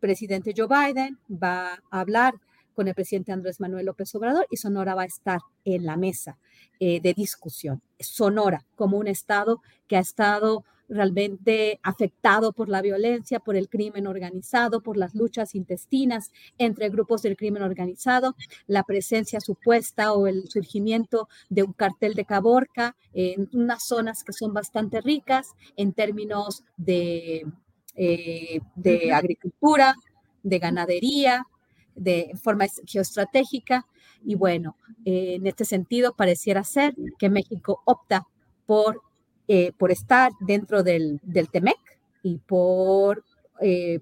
S7: presidente Joe Biden va a hablar con el presidente Andrés Manuel López Obrador y Sonora va a estar en la mesa eh, de discusión. Sonora como un estado que ha estado realmente afectado por la violencia, por el crimen organizado, por las luchas intestinas entre grupos del crimen organizado, la presencia supuesta o el surgimiento de un cartel de Caborca en unas zonas que son bastante ricas en términos de eh, de agricultura, de ganadería, de forma geoestratégica. Y bueno, eh, en este sentido, pareciera ser que México opta por, eh, por estar dentro del, del TEMEC y por,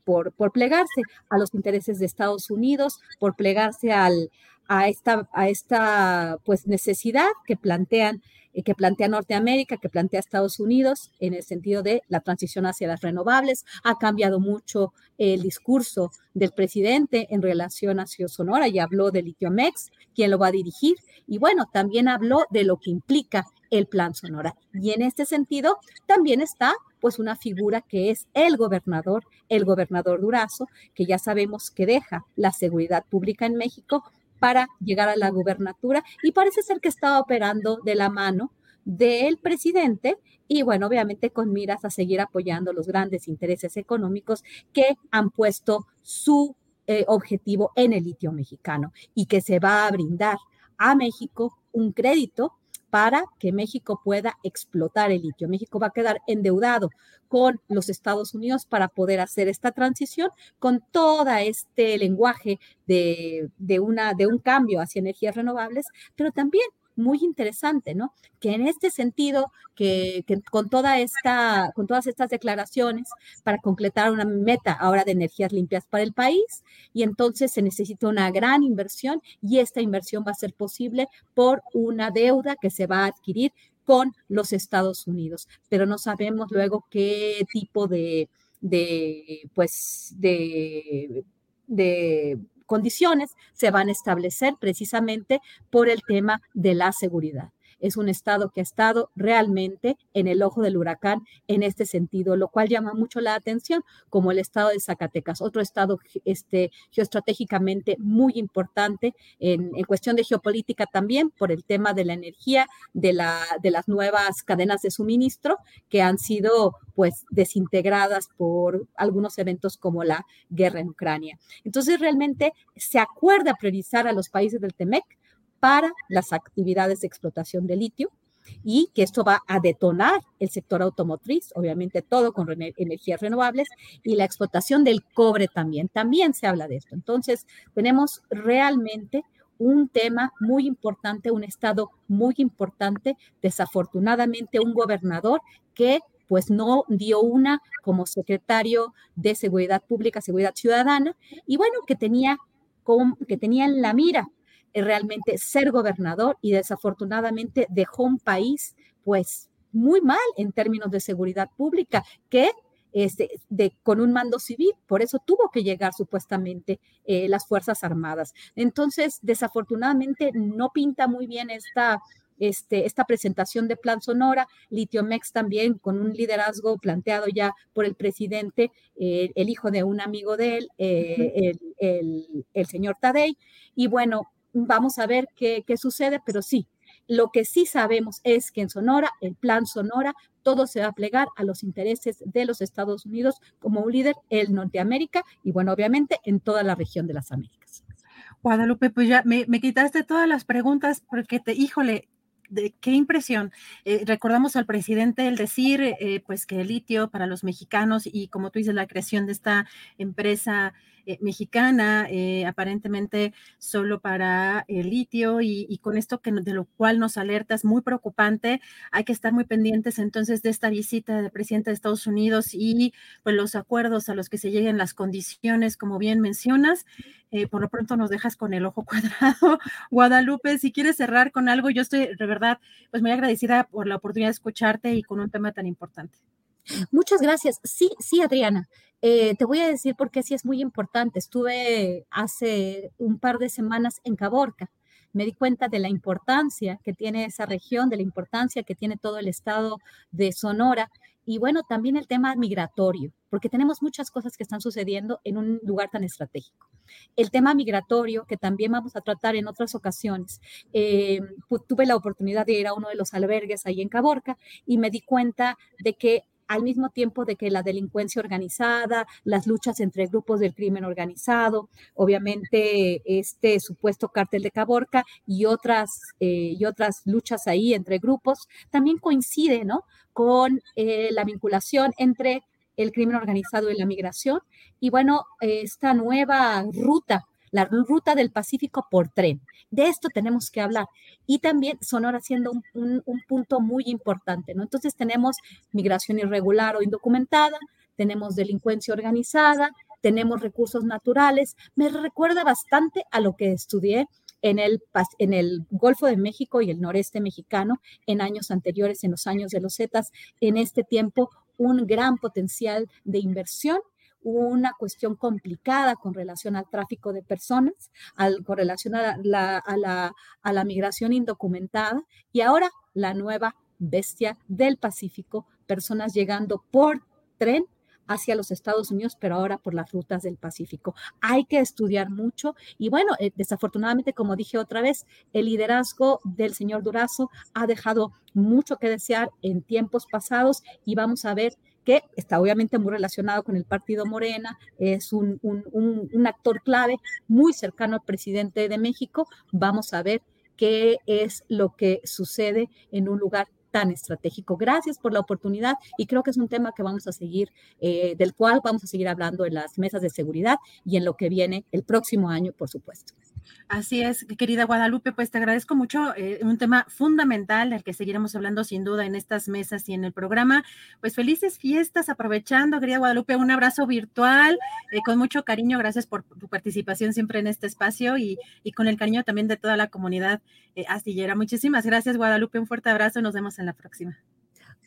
S7: por, por, plegarse a los intereses de Estados Unidos, por plegarse al, a esta, a esta pues, necesidad que plantean eh, que plantea Norteamérica, que plantea Estados Unidos en el sentido de la transición hacia las renovables. Ha cambiado mucho el discurso del presidente en relación a Sonora y habló de Litiomex, quien lo va a dirigir. Y bueno, también habló de lo que implica el plan Sonora. Y en este sentido también está pues una figura que es el gobernador, el gobernador Durazo, que ya sabemos que deja la seguridad pública en México para llegar a la gubernatura y parece ser que estaba operando de la mano del presidente y bueno, obviamente con miras a seguir apoyando los grandes intereses económicos que han puesto su eh, objetivo en el litio mexicano y que se va a brindar a México un crédito para que México pueda explotar el litio. México va a quedar endeudado con los Estados Unidos para poder hacer esta transición con todo este lenguaje de, una, de un cambio hacia energías renovables, pero también muy interesante, ¿no? Que en este sentido, que, con, toda esta, con todas estas declaraciones para completar una meta ahora de energías limpias para el país, y entonces se necesita una gran inversión y esta inversión va a ser posible por una deuda que se va a adquirir con los Estados Unidos, pero no sabemos luego qué tipo de, de pues, de, de condiciones se van a establecer precisamente por el tema de la seguridad es un estado que ha estado realmente en el ojo del huracán en este sentido, lo cual llama mucho la atención, como el estado de Zacatecas, otro estado este, geoestratégicamente muy importante en, cuestión de geopolítica también por el tema de la energía, de, la, de las nuevas cadenas de suministro que han sido pues desintegradas por algunos eventos como la guerra en Ucrania. Entonces realmente se acuerda priorizar a los países del TEMEC para las actividades de explotación de litio y que esto va a detonar el sector automotriz, obviamente todo con energías renovables y la explotación del cobre también. También se habla de esto. Entonces, tenemos realmente un tema muy importante, un estado muy importante, desafortunadamente un gobernador que pues no dio una como secretario de Seguridad Pública, Seguridad Ciudadana, y bueno, que tenía que tenía en la mira realmente ser gobernador y desafortunadamente dejó un país pues muy mal en términos de seguridad pública que este, de, con un mando civil, por eso tuvo que llegar supuestamente eh, las Fuerzas Armadas. Entonces, desafortunadamente no pinta muy bien esta, este, esta presentación de Plan Sonora, Litiomex también con un liderazgo planteado ya por el presidente, eh, el hijo de un amigo de él, el, el, el, señor Tadei, y bueno, vamos a ver qué, qué sucede, pero sí, lo que sí sabemos es que en Sonora, el plan Sonora, todo se va a plegar a los intereses de los Estados Unidos como un líder en Norteamérica y bueno, obviamente en toda la región de las Américas.
S3: Guadalupe, pues ya me, me quitaste todas las preguntas porque te, híjole, de qué impresión. Eh, recordamos al presidente el decir, eh, pues que el litio para los mexicanos y como tú dices, la creación de esta empresa eh, mexicana, eh, aparentemente solo para el litio y, con esto que de lo cual nos alerta es muy preocupante. Hay que estar muy pendientes entonces de esta visita del presidente de Estados Unidos y pues los acuerdos a los que se lleguen las condiciones, como bien mencionas. Eh, por lo pronto nos dejas con el ojo cuadrado. Guadalupe, si quieres cerrar con algo, yo estoy de verdad pues muy agradecida por la oportunidad de escucharte y con un tema tan importante.
S7: Muchas gracias. Sí, sí, Adriana. Eh, te voy a decir por qué sí es muy importante. Estuve hace un par de semanas en Caborca. Me di cuenta de la importancia que tiene esa región, de la importancia que tiene todo el estado de Sonora y bueno, también el tema migratorio, porque tenemos muchas cosas que están sucediendo en un lugar tan estratégico. El tema migratorio, que también vamos a tratar en otras ocasiones. Eh, tuve la oportunidad de ir a uno de los albergues ahí en Caborca y me di cuenta de que al mismo tiempo de que la delincuencia organizada, las luchas entre grupos del crimen organizado, obviamente este supuesto cártel de Caborca y otras, eh, y otras luchas ahí entre grupos, también coincide ¿no? con eh, la vinculación entre el crimen organizado y la migración. Y bueno, esta nueva ruta la ruta del Pacífico por tren. De esto tenemos que hablar. Y también Sonora siendo un, punto muy importante, ¿no? Entonces tenemos migración irregular o indocumentada, tenemos delincuencia organizada, tenemos recursos naturales. Me recuerda bastante a lo que estudié en el, en el Golfo de México y el noreste mexicano en años anteriores, en los años de los Zetas. En este tiempo, un gran potencial de inversión una cuestión complicada con relación al tráfico de personas, al, con relación a la, a, la, migración indocumentada y ahora la nueva bestia del Pacífico, personas llegando por tren hacia los Estados Unidos, pero ahora por las rutas del Pacífico. Hay que estudiar mucho y bueno, eh, desafortunadamente, como dije otra vez, el liderazgo del señor Durazo ha dejado mucho que desear en tiempos pasados y vamos a ver que está obviamente muy relacionado con el partido Morena, es un, un, actor clave, muy cercano al presidente de México. Vamos a ver qué es lo que sucede en un lugar tan estratégico. Gracias por la oportunidad y creo que es un tema que vamos a seguir, eh, del cual vamos a seguir hablando en las mesas de seguridad y en lo que viene el próximo año, por supuesto.
S3: Así es, querida Guadalupe, pues te agradezco mucho. Eh, un tema fundamental del que seguiremos hablando sin duda en estas mesas y en el programa. Pues felices fiestas, aprovechando, querida Guadalupe, un abrazo virtual, eh, con mucho cariño. Gracias por tu participación siempre en este espacio y, con el cariño también de toda la comunidad eh, astillera. Muchísimas gracias, Guadalupe. Un fuerte abrazo. Nos vemos en la próxima.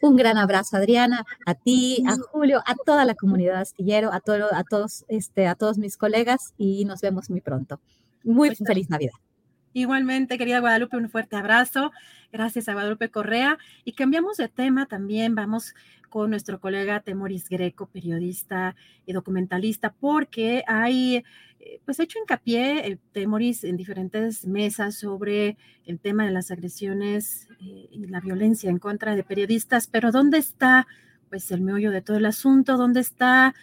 S7: Un gran abrazo, Adriana, a ti, a Julio, a toda la comunidad astillero, a, todo, a, todos, este, a todos mis colegas y nos vemos muy pronto. Muy pues, feliz Navidad.
S3: Igualmente, querida Guadalupe, un fuerte abrazo. Gracias a Guadalupe Correa. Y cambiamos de tema también. Vamos con nuestro colega Temoris Greco, periodista y documentalista, porque hay, eh, pues, hecho hincapié eh, Temoris en diferentes mesas sobre el tema de las agresiones eh, y la violencia en contra de periodistas. Pero ¿dónde está, pues, el meollo de todo el asunto? ¿Dónde está,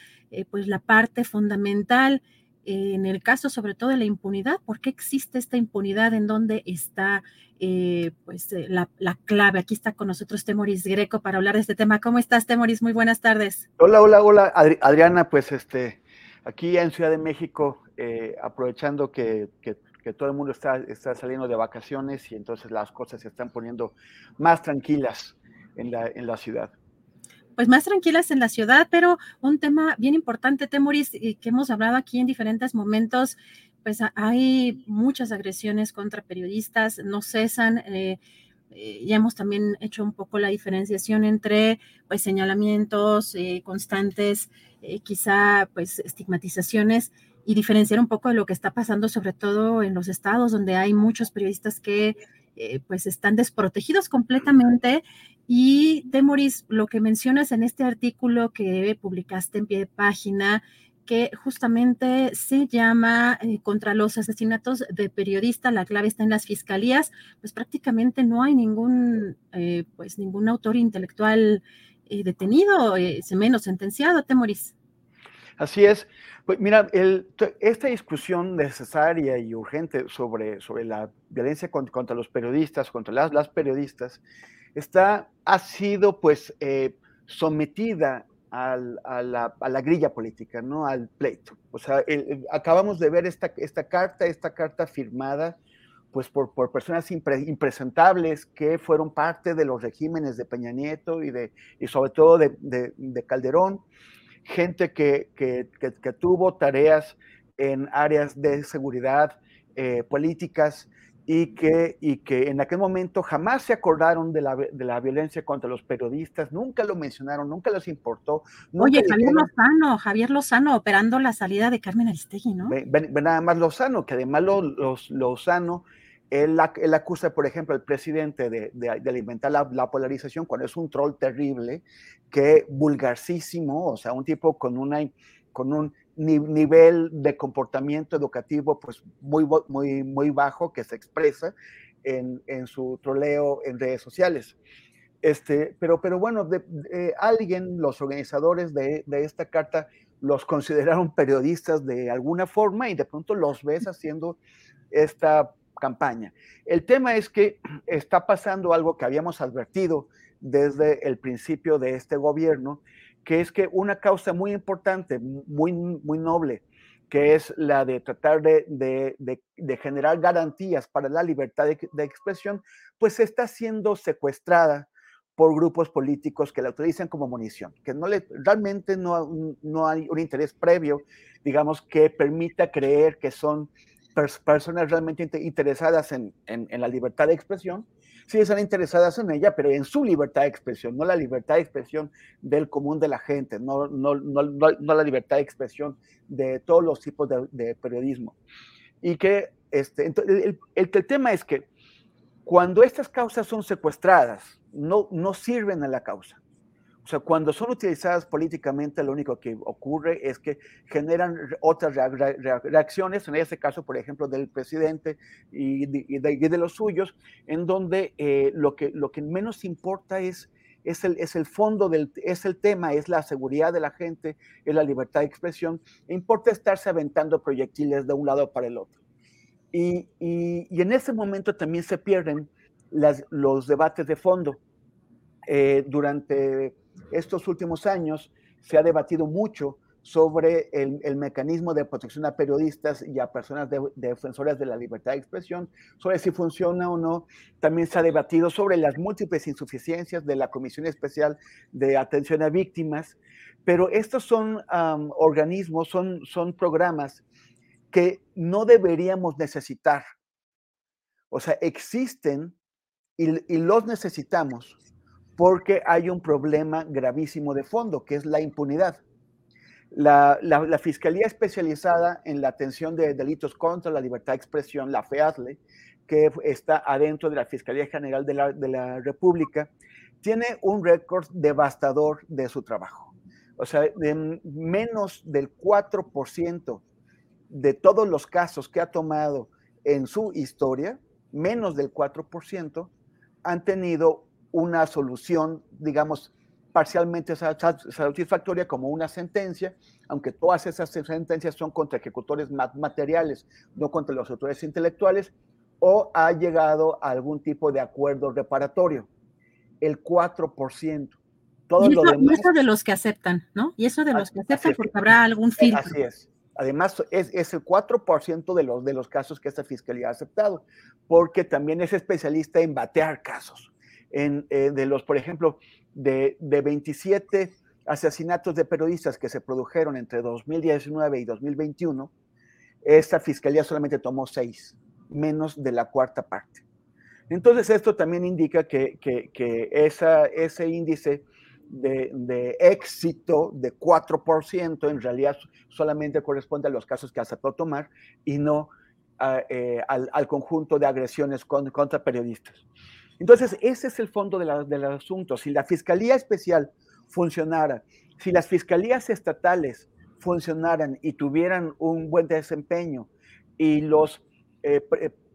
S3: pues, la parte fundamental? En el caso sobre todo de la impunidad, ¿por qué existe esta impunidad? ¿En dónde está eh, pues, eh, la, clave? Aquí está con nosotros Temoris Greco para hablar de este tema. ¿Cómo estás, Temoris? Muy buenas tardes.
S8: Hola, hola, hola, Adriana, pues este, aquí en Ciudad de México, eh, aprovechando que, todo el mundo está, está saliendo de vacaciones y entonces las cosas se están poniendo más tranquilas en la, en la ciudad
S3: pues más tranquilas en la ciudad, pero un tema bien importante, Temoris, y que hemos hablado aquí en diferentes momentos, pues hay muchas agresiones contra periodistas, no cesan. Eh, eh, ya hemos también hecho un poco la diferenciación entre pues señalamientos eh, constantes, quizá pues estigmatizaciones y diferenciar un poco de lo que está pasando, sobre todo en los estados donde hay muchos periodistas que pues están desprotegidos completamente. Y Demoris, lo que mencionas en este artículo que publicaste en pie de página, que justamente se llama eh, contra los asesinatos de periodistas, la clave está en las fiscalías, pues prácticamente no hay ningún, eh, pues ningún autor intelectual eh, detenido, menos sentenciado, Temoris.
S8: Así es. Pues mira, esta discusión necesaria y urgente sobre, sobre la violencia contra, los periodistas, contra las, las, periodistas, está, ha sido pues sometida a, la, grilla política, ¿no? Al pleito. O sea, acabamos de ver esta, esta carta, esta carta firmada pues por, por personas impresentables que fueron parte de los regímenes de Peña Nieto y, de, y sobre todo de, de, Calderón, gente que, que, que, tuvo tareas en áreas de seguridad eh, políticas, y que, y que en aquel momento jamás se acordaron de la, de la violencia contra los periodistas, nunca lo mencionaron, nunca les importó.
S3: Oye, Javier Lozano, Javier Lozano operando la salida de Carmen Aristegui, ¿no?
S8: Ven, nada más Lozano, que además lo, los, Lozano, él, él, acusa, por ejemplo, al presidente de, de, alimentar la, la, polarización cuando es un troll terrible, que vulgarcísimo, o sea, un tipo con una con un nivel de comportamiento educativo pues muy, muy, muy bajo que se expresa en, en su troleo en redes sociales. Este, pero, pero bueno, de, alguien, los organizadores de, de, esta carta, los consideraron periodistas de alguna forma y de pronto los ves haciendo esta campaña. El tema es que está pasando algo que habíamos advertido desde el principio de este gobierno, que es que una causa muy importante, muy, muy noble, que es la de tratar de, de, de, generar garantías para la libertad de, expresión, pues está siendo secuestrada por grupos políticos que la utilizan como munición, que no le, realmente no, no hay un interés previo, digamos, que permita creer que son personas realmente interesadas en, en, en la libertad de expresión, sí están interesadas en ella, pero en su libertad de expresión, no la libertad de expresión del común de la gente, no, no, no, no la libertad de expresión de todos los tipos de, periodismo. Y que este, el, el, el, tema es que cuando estas causas son secuestradas, no, no sirven a la causa. O sea, cuando son utilizadas políticamente, lo único que ocurre es que generan otras reacciones, en este caso, por ejemplo, del presidente y de, los suyos, en donde eh, lo, que, lo que menos importa es, es, el, es el fondo, del, es el tema, es la seguridad de la gente, es la libertad de expresión. E importa estarse aventando proyectiles de un lado para el otro. Y, y, en ese momento también se pierden las, los debates de fondo. Eh, durante estos últimos años se ha debatido mucho sobre el, mecanismo de protección a periodistas y a personas defensoras de la libertad de expresión, sobre si funciona o no. También se ha debatido sobre las múltiples insuficiencias de la Comisión Especial de Atención a Víctimas, pero estos son organismos, son, son programas que no deberíamos necesitar. O sea, existen y los necesitamos porque hay un problema gravísimo de fondo, que es la impunidad. La, Fiscalía Especializada en la Atención de Delitos contra la Libertad de Expresión, la FEADLE, que está adentro de la Fiscalía General de la, de la República, tiene un récord devastador de su trabajo. O sea, de menos del 4% de todos los casos que ha tomado en su historia, menos del 4%, han tenido una solución, digamos, parcialmente satisfactoria como una sentencia, aunque todas esas sentencias son contra ejecutores materiales, no contra los autores intelectuales, o ha llegado a algún tipo de acuerdo reparatorio. El 4%.
S3: Todo y, eso, y eso de los que aceptan, ¿no? Y eso de los que aceptan porque habrá algún filtro.
S8: Así es. Además, es, es el 4% de los, de los casos que esta fiscalía ha aceptado, porque también es especialista en batear casos en, eh, de los, por ejemplo, de, de 27 asesinatos de periodistas que se produjeron entre 2019 y 2021, esta fiscalía solamente tomó seis, menos de la cuarta parte. Entonces esto también indica que, esa, ese índice de, éxito de 4% en realidad solamente corresponde a los casos que aceptó tomar y no eh, al, conjunto de agresiones contra periodistas. Entonces, ese es el fondo del asunto. Si la Fiscalía Especial funcionara, si las fiscalías estatales funcionaran y tuvieran un buen desempeño y los eh,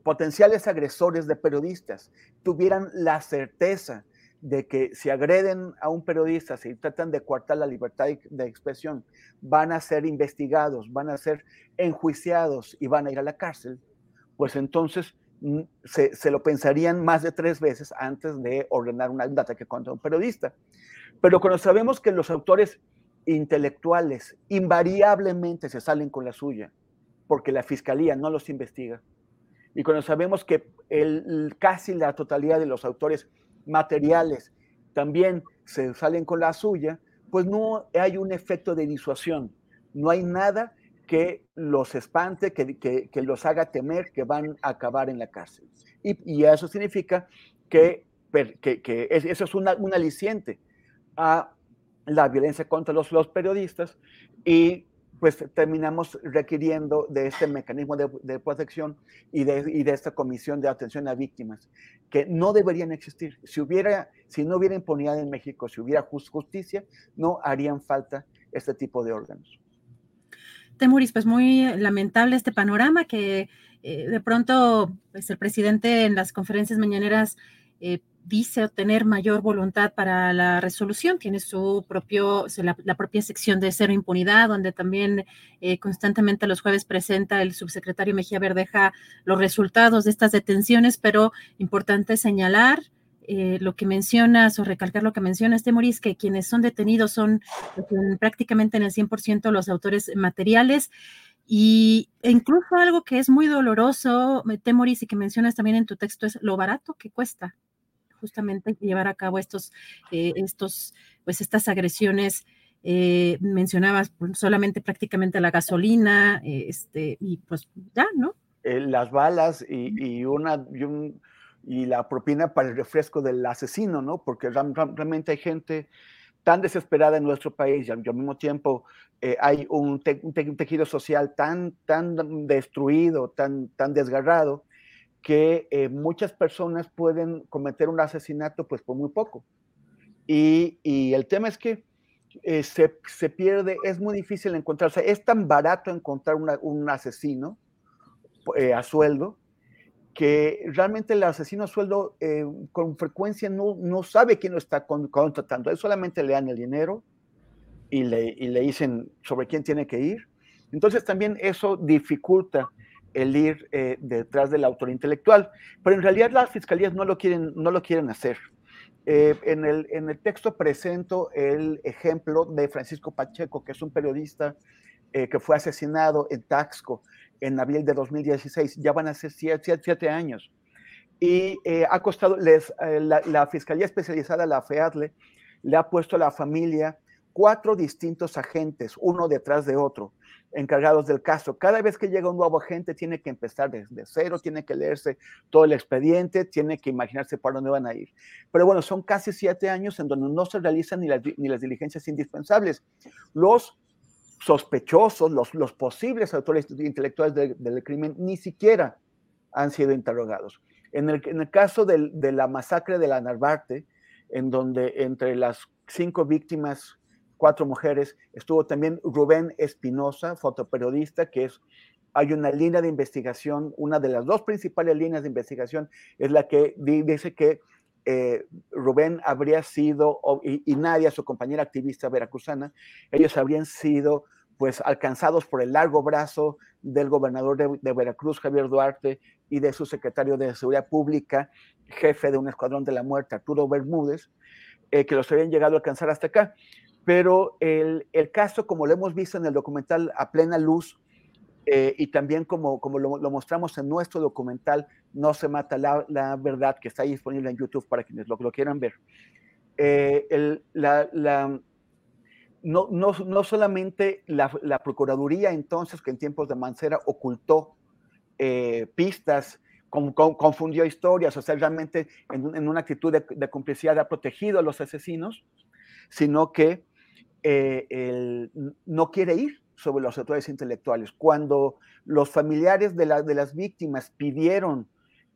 S8: potenciales agresores de periodistas tuvieran la certeza de que si agreden a un periodista, si tratan de coartar la libertad de expresión, van a ser investigados, van a ser enjuiciados y van a ir a la cárcel, pues entonces se, lo pensarían más de tres veces antes de ordenar un ataque contra un periodista. Pero cuando sabemos que los autores intelectuales invariablemente se salen con la suya, porque la fiscalía no los investiga, y cuando sabemos que el, casi la totalidad de los autores materiales también se salen con la suya, pues no hay un efecto de disuasión, no hay nada que los espante, que, que, los haga temer que van a acabar en la cárcel. Y, eso significa que, que, eso es una, un aliciente a la violencia contra los, los periodistas y pues terminamos requiriendo de este mecanismo de, protección y de, y de, esta comisión de atención a víctimas, que no deberían existir. Si, hubiera, si no hubiera impunidad en México, si hubiera justicia, no harían falta este tipo de órganos.
S3: Temuris, pues muy lamentable este panorama que eh, de pronto pues el presidente en las conferencias mañaneras eh, dice tener mayor voluntad para la resolución, tiene su propio, la, propia sección de cero impunidad, donde también eh, constantemente los jueves presenta el subsecretario Mejía Verdeja los resultados de estas detenciones, pero importante señalar eh, lo que mencionas o recalcar lo que mencionas, Temoris, que quienes son detenidos son prácticamente en el 100% los autores materiales. Y e incluso algo que es muy doloroso, Temoris, y que mencionas también en tu texto, es lo barato que cuesta justamente llevar a cabo estos, eh, estos, pues estas agresiones. Eh, mencionabas pues, solamente prácticamente la gasolina, este, y pues ya, ¿no?
S8: Eh, las balas y, una, y, la propina para el refresco del asesino, ¿no? Porque realmente hay gente tan desesperada en nuestro país y al, mismo tiempo hay un, tejido social tan, tan destruido, tan, tan desgarrado, que eh, muchas personas pueden cometer un asesinato pues por muy poco. Y, el tema es que eh, se, pierde, es muy difícil encontrar, o es tan barato encontrar un asesino eh, a sueldo que realmente el asesino a sueldo con frecuencia no, no, sabe quién lo está contratando, él solamente le dan el dinero y le, y le dicen sobre quién tiene que ir. Entonces también eso dificulta el ir eh, detrás del autor intelectual, pero en realidad las fiscalías no lo quieren, no lo quieren hacer. Eh, en, el, en el texto presento el ejemplo de Francisco Pacheco, que es un periodista eh, que fue asesinado en Taxco en abril de 2016. Ya van a ser siete, años. Y ha costado, les, la, la, Fiscalía Especializada, la FEADLE, le ha puesto a la familia cuatro distintos agentes, uno detrás de otro, encargados del caso. Cada vez que llega un nuevo agente tiene que empezar desde cero, tiene que leerse todo el expediente, tiene que imaginarse para dónde van a ir. Pero bueno, son casi siete años en donde no se realizan ni las, ni las diligencias indispensables. Los sospechosos, los, posibles autores intelectuales del crimen, ni siquiera han sido interrogados. En el, caso de la masacre de la Narvarte, en donde entre las cinco víctimas cuatro mujeres. Estuvo también Rubén Espinosa, fotoperiodista, que es, hay una línea de investigación, una de las dos principales líneas de investigación es la que dice que eh, Rubén habría sido, y, Nadia, su compañera activista veracruzana, ellos habrían sido pues alcanzados por el largo brazo del gobernador de, Veracruz, Javier Duarte, y de su secretario de Seguridad Pública, jefe de un escuadrón de la muerte, Arturo Bermúdez, eh, que los habían llegado a alcanzar hasta acá. Pero el, el, caso, como lo hemos visto en el documental A Plena Luz, eh, y también como, como lo, mostramos en nuestro documental No se mata la, verdad, que está disponible en YouTube para quienes lo, quieran ver, eh, la, no, no, no solamente la, Procuraduría entonces, que en tiempos de Mancera ocultó eh, pistas, con, con, confundió historias, o sea, realmente en, una actitud de, complicidad ha protegido a los asesinos, sino que el, no quiere ir sobre los autores intelectuales. Cuando los familiares de, la, de las víctimas pidieron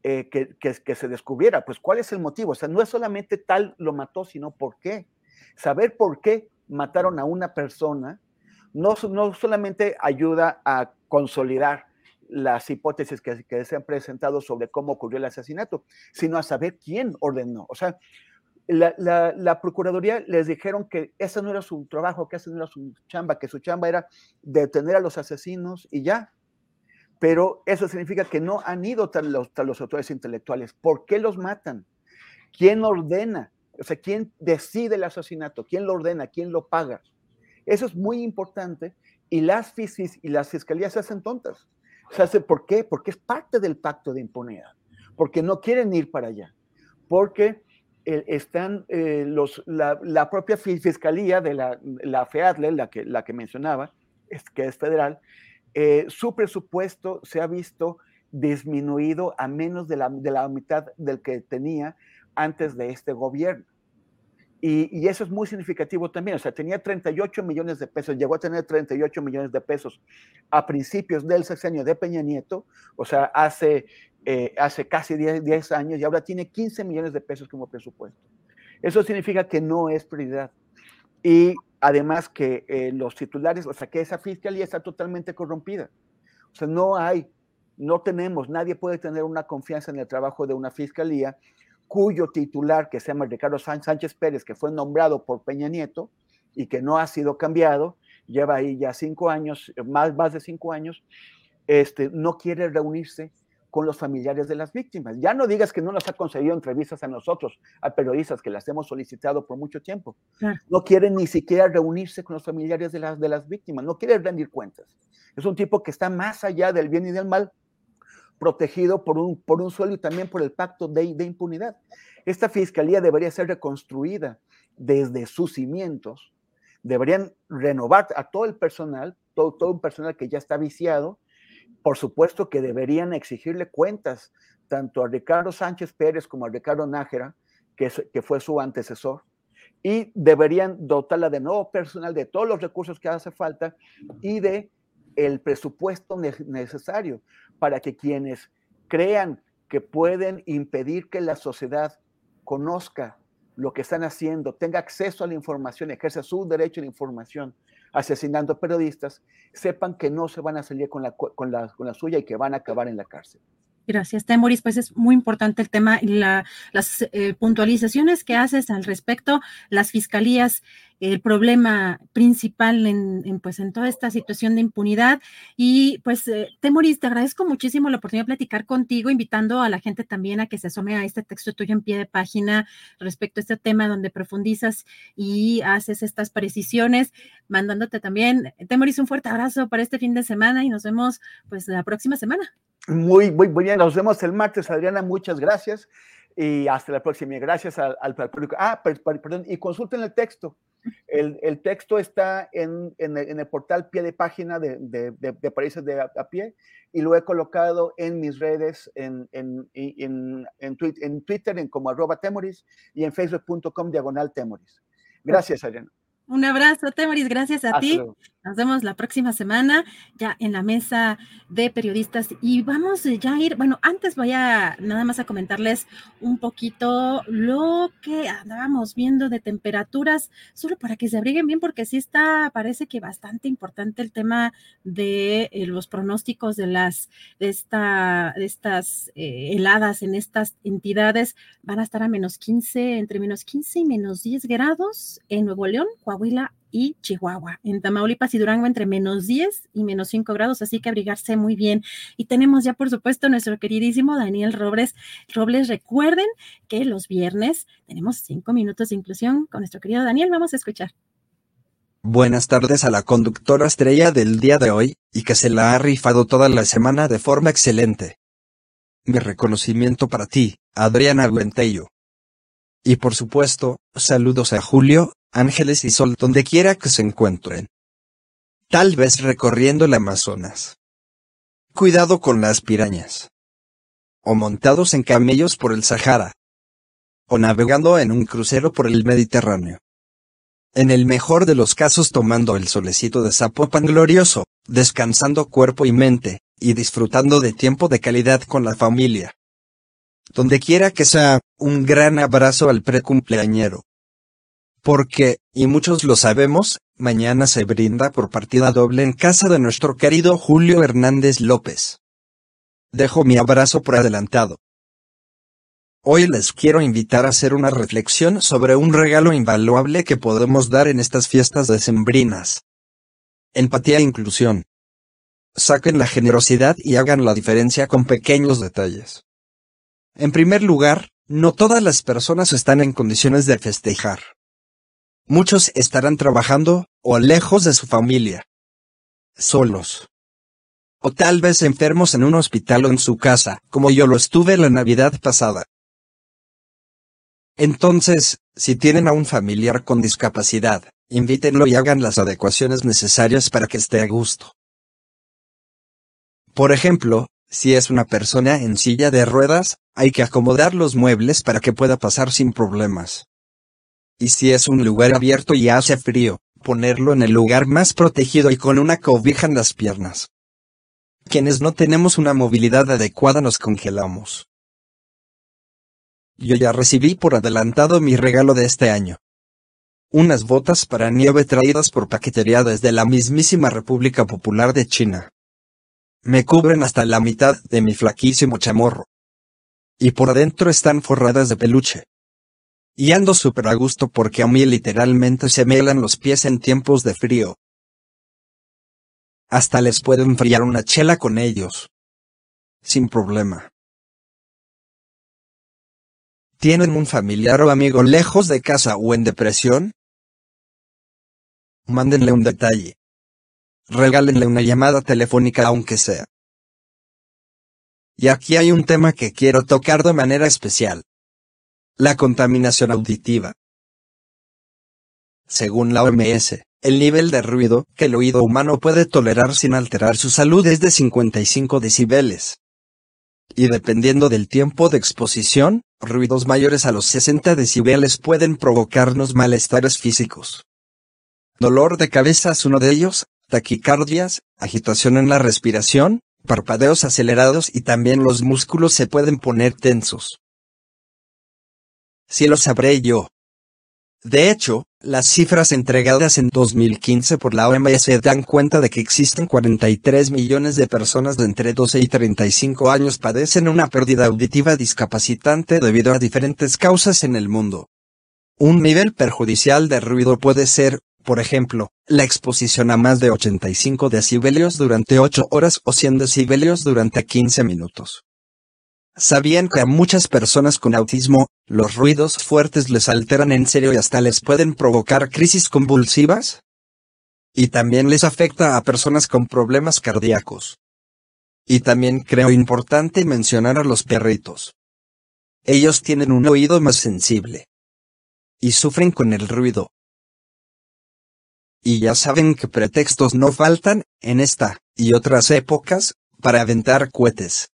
S8: eh, que, que, se descubriera, pues cuál es el motivo. O sea, no es solamente tal lo mató, sino por qué. Saber por qué mataron a una persona no, no solamente ayuda a consolidar las hipótesis que, que, se han presentado sobre cómo ocurrió el asesinato, sino a saber quién ordenó. O sea, la, la, Procuraduría les dijeron que ese no era su trabajo, que esa no era su chamba, que su chamba era detener a los asesinos y ya. Pero eso significa que no han ido tras los autores intelectuales. ¿Por qué los matan? ¿Quién ordena? O sea, ¿quién decide el asesinato? ¿Quién lo ordena? ¿Quién lo paga? Eso es muy importante y las, fisis, y las fiscalías se hacen tontas. Se hace, ¿Por qué? Porque es parte del pacto de impunidad. Porque no quieren ir para allá. Porque eh, están eh, los, la, la, propia fiscalía de la, la FEADLE, la que, la que mencionaba, es, que es federal, eh, su presupuesto se ha visto disminuido a menos de la, de la mitad del que tenía antes de este gobierno. Y, y, eso es muy significativo también. O sea, tenía 38 millones de pesos, llegó a tener 38 millones de pesos a principios del sexenio de Peña Nieto, o sea, hace, eh, hace casi 10, 10, años, y ahora tiene 15 millones de pesos como presupuesto. Eso significa que no es prioridad. Y además que eh, los titulares, o sea, que esa fiscalía está totalmente corrompida. O sea, no hay, no tenemos, nadie puede tener una confianza en el trabajo de una fiscalía cuyo titular, que se llama Ricardo Sánchez Pérez, que fue nombrado por Peña Nieto y que no ha sido cambiado, lleva ahí ya cinco años, más, más de cinco años, este, no quiere reunirse con los familiares de las víctimas. Ya no digas que no nos ha concedido entrevistas a nosotros, a periodistas que las hemos solicitado por mucho tiempo. Claro. No quiere ni siquiera reunirse con los familiares de las, de las víctimas, no quiere rendir cuentas. Es un tipo que está más allá del bien y del mal, protegido por un, por un suelo y también por el pacto de, de impunidad. Esta fiscalía debería ser reconstruida desde sus cimientos, deberían renovar a todo el personal, todo, todo un personal que ya está viciado, por supuesto que deberían exigirle cuentas tanto a Ricardo Sánchez Pérez como a Ricardo Nájera, que, fue su antecesor, y deberían dotarla de nuevo personal, de todos los recursos que hace falta y de el presupuesto necesario para que quienes crean que pueden impedir que la sociedad conozca lo que están haciendo, tenga acceso a la información, ejerza su derecho a la información, asesinando periodistas, sepan que no se van a salir con la, con la, con la suya y que van a acabar en la cárcel.
S3: Gracias, Temoris. Pues es muy importante el tema y la, las eh, puntualizaciones que haces al respecto, las fiscalías, el problema principal en, en, pues en toda esta situación de impunidad. Y pues, eh, Temoris, te agradezco muchísimo la oportunidad de platicar contigo, invitando a la gente también a que se asome a este texto tuyo en pie de página respecto a este tema donde profundizas y haces estas precisiones, mandándote también, Temoris, un fuerte abrazo para este fin de semana y nos vemos pues la próxima semana.
S8: Muy, muy, muy bien. Nos vemos el martes, Adriana. Muchas gracias. Y hasta la próxima. Gracias al, al público. Ah, perdón. Y consulten el texto. El, el texto está en, en, el, en, el, portal pie de página de, de, de, de Países de a, a, pie y lo he colocado en mis redes, en, en, en, en, tweet, en Twitter, en como arroba temoris y en facebook.com diagonal temoris. Gracias, Adriana.
S3: Un abrazo, Temoris, gracias a Hasta ti. Luego. Nos vemos la próxima semana ya en la mesa de periodistas. Y vamos ya a ir, bueno, antes voy a nada más a comentarles un poquito lo que andábamos viendo de temperaturas, solo para que se abriguen bien porque sí está, parece que bastante importante el tema de eh, los pronósticos de las, de esta, de estas eh, heladas en estas entidades, van a estar a menos 15, entre menos 15 y menos 10 grados en Nuevo León, Coahuila y Chihuahua. En Tamaulipas y Durango entre menos 10 y menos 5 grados, así que abrigarse muy bien. Y tenemos ya, por supuesto, nuestro queridísimo Daniel Robles. Robles, recuerden que los viernes tenemos 5 minutos de inclusión con nuestro querido Daniel. Vamos a escuchar.
S9: Buenas tardes a la conductora estrella del día de hoy, y que se la ha rifado toda la semana de forma excelente. Mi reconocimiento para ti, Adriana Buentello. Y por supuesto, saludos a Julio, ángeles y sol donde quiera que se encuentren. Tal vez recorriendo el Amazonas. Cuidado con las pirañas. O montados en camellos por el Sahara. O navegando en un crucero por el Mediterráneo. En el mejor de los casos tomando el solecito de Zapopan glorioso, descansando cuerpo y mente, y disfrutando de tiempo de calidad con la familia. Donde quiera que sea, un gran abrazo al precumpleañero. Porque, y muchos lo sabemos, mañana se brinda por partida doble en casa de nuestro querido Julio Hernández López. Dejo mi abrazo por adelantado. Hoy les quiero invitar a hacer una reflexión sobre un regalo invaluable que podemos dar en estas fiestas decembrinas. Empatía e inclusión. Saquen la generosidad y hagan la diferencia con pequeños detalles. En primer lugar, no todas las personas están en condiciones de festejar. Muchos estarán trabajando, o lejos de su familia. Solos. O tal vez enfermos en un hospital o en su casa, como yo lo estuve la Navidad pasada. Entonces, si tienen a un familiar con discapacidad, invítenlo y hagan las adecuaciones necesarias para que esté a gusto. Por ejemplo, si es una persona en silla de ruedas, hay que acomodar los muebles para que pueda pasar sin problemas. Y si es un lugar abierto y hace frío, ponerlo en el lugar más protegido y con una cobija en las piernas. Quienes no tenemos una movilidad adecuada nos congelamos. Yo ya recibí por adelantado mi regalo de este año. Unas botas para nieve traídas por paquetería desde la mismísima República Popular de China. Me cubren hasta la mitad de mi flaquísimo chamorro. Y por adentro están forradas de peluche. Y ando súper a gusto porque a mí literalmente se me helan los pies en tiempos de frío. Hasta les puedo enfriar una chela con ellos. Sin problema. ¿Tienen un familiar o amigo lejos de casa o en depresión? Mándenle un detalle. Regálenle una llamada telefónica aunque sea. Y aquí hay un tema que quiero tocar de manera especial. La contaminación auditiva. Según la OMS, el nivel de ruido que el oído humano puede tolerar sin alterar su salud es de 55 decibeles. Y dependiendo del tiempo de exposición, ruidos mayores a los 60 decibeles pueden provocarnos malestares físicos. Dolor de cabeza es uno de ellos, taquicardias, agitación en la respiración, parpadeos acelerados y también los músculos se pueden poner tensos. Si lo sabré yo. De hecho, las cifras entregadas en 2015 por la OMS dan cuenta de que existen 43 millones de personas de entre 12 y 35 años padecen una pérdida auditiva discapacitante debido a diferentes causas en el mundo. Un nivel perjudicial de ruido puede ser, por ejemplo, la exposición a más de 85 decibelios durante 8 horas o 100 decibelios durante 15 minutos. ¿Sabían que a muchas personas con autismo, los ruidos fuertes les alteran en serio y hasta les pueden provocar crisis convulsivas? Y también les afecta a personas con problemas cardíacos. Y también creo importante mencionar a los perritos. Ellos tienen un oído más sensible. Y sufren con el ruido. Y ya saben que pretextos no faltan, en esta, y otras épocas, para aventar cohetes.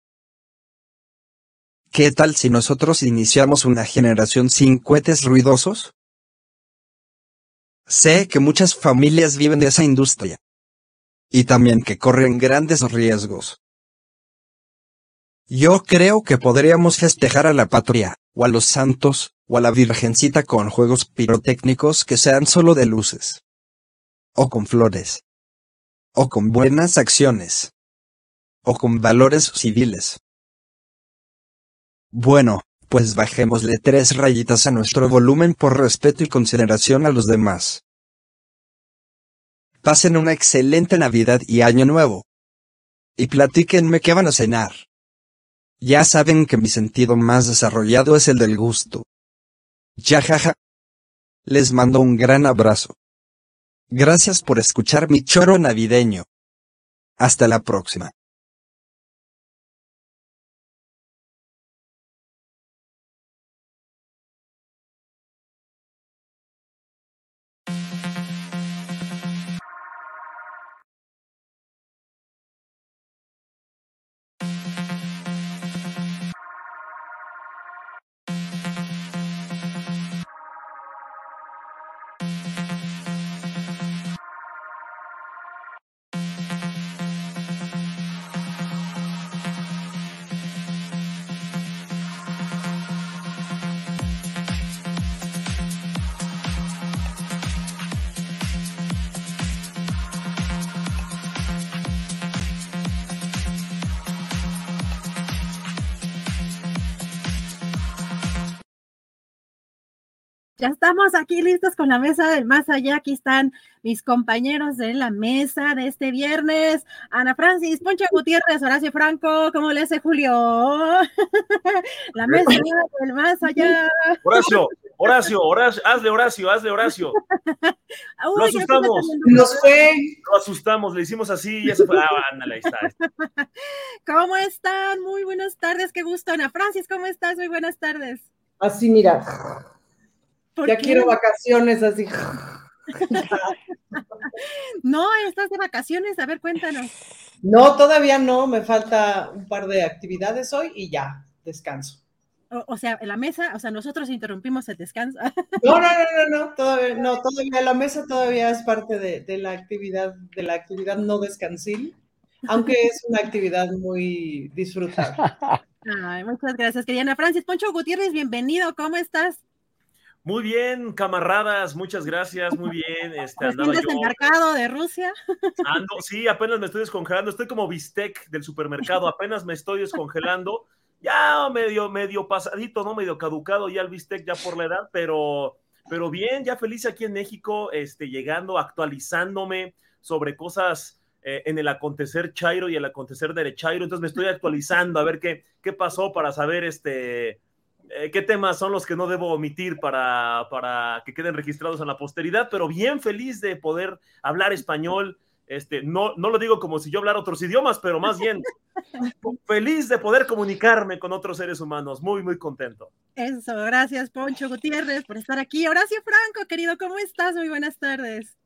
S9: ¿Qué tal si nosotros iniciamos una generación sin cohetes ruidosos? Sé que muchas familias viven de esa industria. Y también que corren grandes riesgos. Yo creo que podríamos festejar a la patria, o a los santos, o a la Virgencita con juegos pirotécnicos que sean solo de luces. O con flores. O con buenas acciones. O con valores civiles. Bueno, pues bajémosle tres rayitas a nuestro volumen por respeto y consideración a los demás. Pasen una excelente Navidad y Año Nuevo. Y platíquenme qué van a cenar. Ya saben que mi sentido más desarrollado es el del gusto. Ya jaja. Les mando un gran abrazo. Gracias por escuchar mi choro navideño. Hasta la próxima.
S3: Estamos aquí listos con la mesa del más allá. Aquí están mis compañeros de la mesa de este viernes. Ana Francis, Poncho Gutiérrez, Horacio Franco, ¿cómo le hace Julio? la mesa del más allá.
S10: Horacio, Horacio, Horacio, hazle Horacio, hazle Horacio. lo asustamos.
S11: Nos fue.
S10: Lo asustamos, le hicimos así y ya se fue. Ah, ándale, ahí está.
S3: ¿Cómo están? Muy buenas tardes, qué gusto. Ana Francis, ¿cómo estás? Muy buenas tardes.
S11: Así, mira. Ya quiero vacaciones así.
S3: no, estás de vacaciones, a ver, cuéntanos.
S11: No, todavía no, me falta un par de actividades hoy y ya, descanso.
S3: O, sea, en la mesa, o sea, nosotros interrumpimos el descanso.
S11: no, no, no, no, no, todavía, no, todavía la mesa todavía es parte de, la actividad, de la actividad no descansil, aunque es una actividad muy disfrutable.
S3: Ay, muchas gracias, querida Ana Francis. Poncho Gutiérrez, bienvenido, ¿cómo estás?
S10: Muy bien, camaradas, muchas gracias, muy bien. Este,
S3: andaba desembarcado de Rusia?
S10: Ando, sí, apenas me estoy descongelando, estoy como bistec del supermercado, apenas me estoy descongelando, ya medio, medio pasadito, ¿no? Medio caducado ya el bistec ya por la edad, pero, pero bien, ya feliz aquí en México, este, llegando, actualizándome sobre cosas eh, en el acontecer Chairo y el acontecer derechairo, entonces me estoy actualizando a ver qué, qué pasó para saber, este qué temas son los que no debo omitir para, para que queden registrados en la posteridad, pero bien feliz de poder hablar español. Este, no, no lo digo como si yo hablara otros idiomas, pero más bien feliz de poder comunicarme con otros seres humanos. Muy, muy contento.
S3: Eso, gracias Poncho Gutiérrez por estar aquí. Horacio Franco, querido, ¿cómo estás? Muy buenas tardes.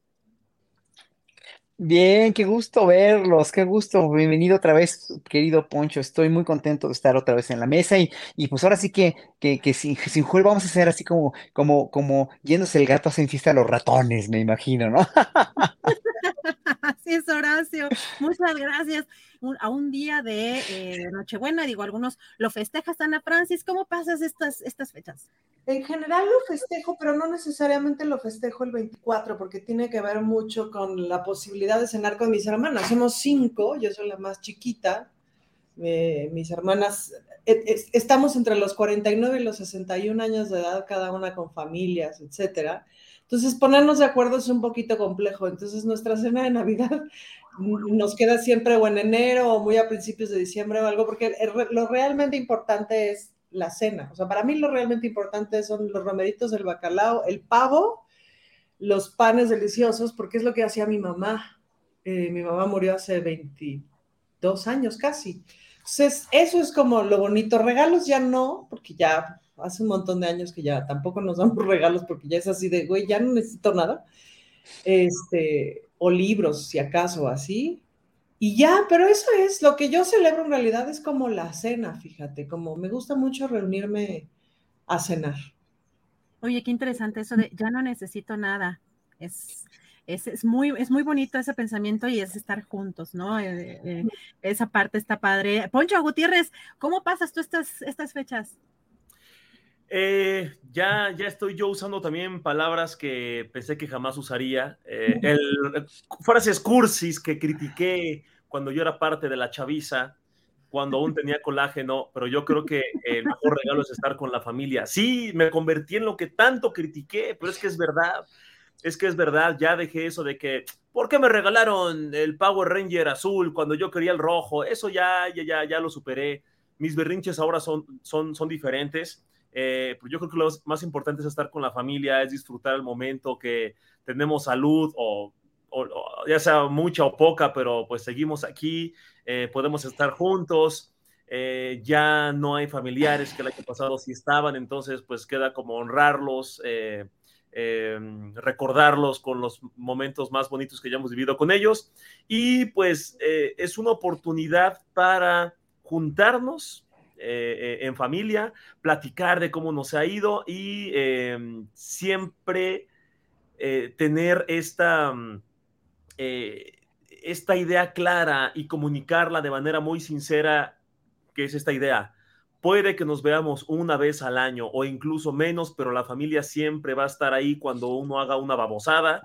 S12: Bien, qué gusto verlos, qué gusto. Bienvenido otra vez, querido Poncho. Estoy muy contento de estar otra vez en la mesa y, y pues ahora sí que, que, que sin, sin vamos a hacer así como, como, como yéndose el gato hacen fiesta a los ratones, me imagino, ¿no?
S3: Así es, Horacio. Muchas gracias. a un día de eh, Nochebuena, digo, algunos lo festejas, Ana Francis. ¿Cómo pasas estas, estas fechas?
S11: En general lo festejo, pero no necesariamente lo festejo el 24, porque tiene que ver mucho con la posibilidad de cenar con mis hermanas. Somos cinco, yo soy la más chiquita. Eh, mis hermanas, estamos entre los 49 y los 61 años de edad, cada una con familias, etcétera. Entonces, ponernos de acuerdo es un poquito complejo. Entonces, nuestra cena de Navidad nos queda siempre o en enero o muy a principios de diciembre o algo, porque lo realmente importante es la cena. O sea, para mí lo realmente importante son los romeritos, el bacalao, el pavo, los panes deliciosos, porque es lo que hacía mi mamá. Eh, mi mamá murió hace 22 años casi. Entonces, eso es como lo bonito. Regalos ya no, porque ya hace un montón de años que ya tampoco nos damos regalos porque ya es así de, güey, ya no necesito nada. Este, o libros, si acaso, así. Y ya, pero eso es, lo que yo celebro en realidad es como la cena, fíjate, como me gusta mucho reunirme a cenar.
S3: Oye, qué interesante eso de ya no necesito nada. Es, es, muy, es muy bonito ese pensamiento y es estar juntos, ¿no? Eh, eh, esa parte está padre. Poncho Gutiérrez, ¿cómo pasas tú estas, estas fechas?
S10: Eh, ya, ya estoy yo usando también palabras que pensé que jamás usaría. Eh, el, frases cursis que critiqué cuando yo era parte de la chaviza, cuando aún tenía colágeno, pero yo creo que el mejor regalo es estar con la familia. Sí, me convertí en lo que tanto critiqué, pero es que es verdad. Es que es verdad, ya dejé eso de que, ¿por qué me regalaron el Power Ranger azul cuando yo quería el rojo? Eso ya, ya, ya, ya lo superé. Mis berrinches ahora son, son, son diferentes eh, pues yo creo que lo más importante es estar con la familia, es disfrutar el momento que tenemos salud o, ya sea mucha o poca, pero pues seguimos aquí, eh, podemos estar juntos. Eh, ya no hay familiares que el año pasado sí estaban, entonces pues queda como honrarlos, recordarlos con los momentos más bonitos que ya hemos vivido con ellos y pues es una oportunidad para juntarnos, eh, en familia, platicar de cómo nos ha ido y em, siempre eh, tener esta, mm, eh, esta idea clara y comunicarla de manera muy sincera, que es esta idea. Puede que nos veamos una vez al año o incluso menos, pero la familia siempre va a estar ahí cuando uno haga una babosada.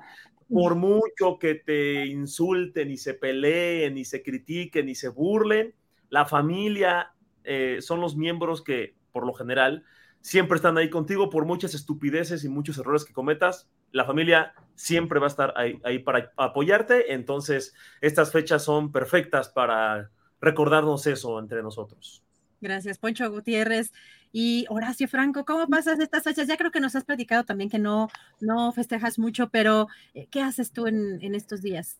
S10: Por mucho que te insulten y se peleen y se critiquen y se burlen, la familia eh, son los miembros que, por lo general, siempre están ahí contigo por muchas estupideces y muchos errores que cometas. La familia siempre va a estar ahí, ahí para apoyarte. Entonces, estas fechas son perfectas para recordarnos eso entre nosotros.
S3: Gracias, Poncho Gutiérrez. Y Horacio Franco, ¿cómo pasas estas fechas? Ya creo que nos has platicado también que no, no festejas mucho, pero eh, ¿qué haces tú en, en estos días?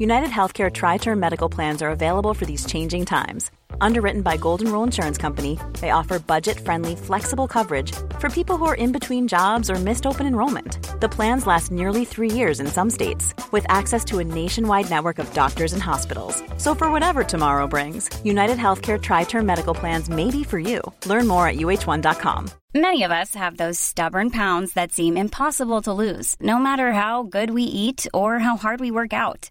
S13: United Healthcare Tri Term Medical Plans are available for these changing times Underwritten by Golden Rule Insurance Company, they offer budget-friendly, flexible coverage for people who are in between jobs or missed open enrollment. The plans last nearly three years in some states, with access to a nationwide network of doctors and hospitals. So for whatever tomorrow brings, United Healthcare Tri-Term Medical Plans may be for you. Learn more at uh1.com.
S14: Many of us have those stubborn pounds that seem impossible to lose, no matter how good we eat or how hard we work out.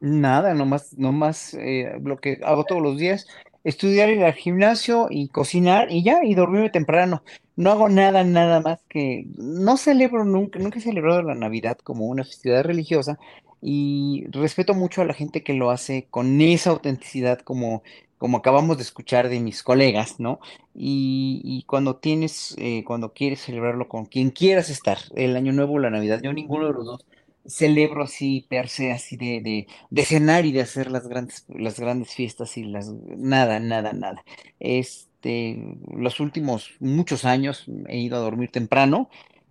S12: Nada, nomás, nomás eh, lo que hago todos los días estudiar, ir al gimnasio y cocinar y ya, y dormirme temprano. No hago nada, nada más que, no celebro nunca, nunca he celebrado la Navidad como una festividad religiosa y respeto mucho a la gente que lo hace con esa autenticidad como, como acabamos de escuchar de mis colegas, ¿no? Y, y cuando tienes, eh, cuando quieres celebrarlo con quien quieras estar, el Año Nuevo o la Navidad, yo ninguno de los dos celebro así, per se, así de, de, cenar y de hacer las grandes, las grandes fiestas y las, nada, nada, nada. Este, los últimos muchos años he ido a dormir temprano,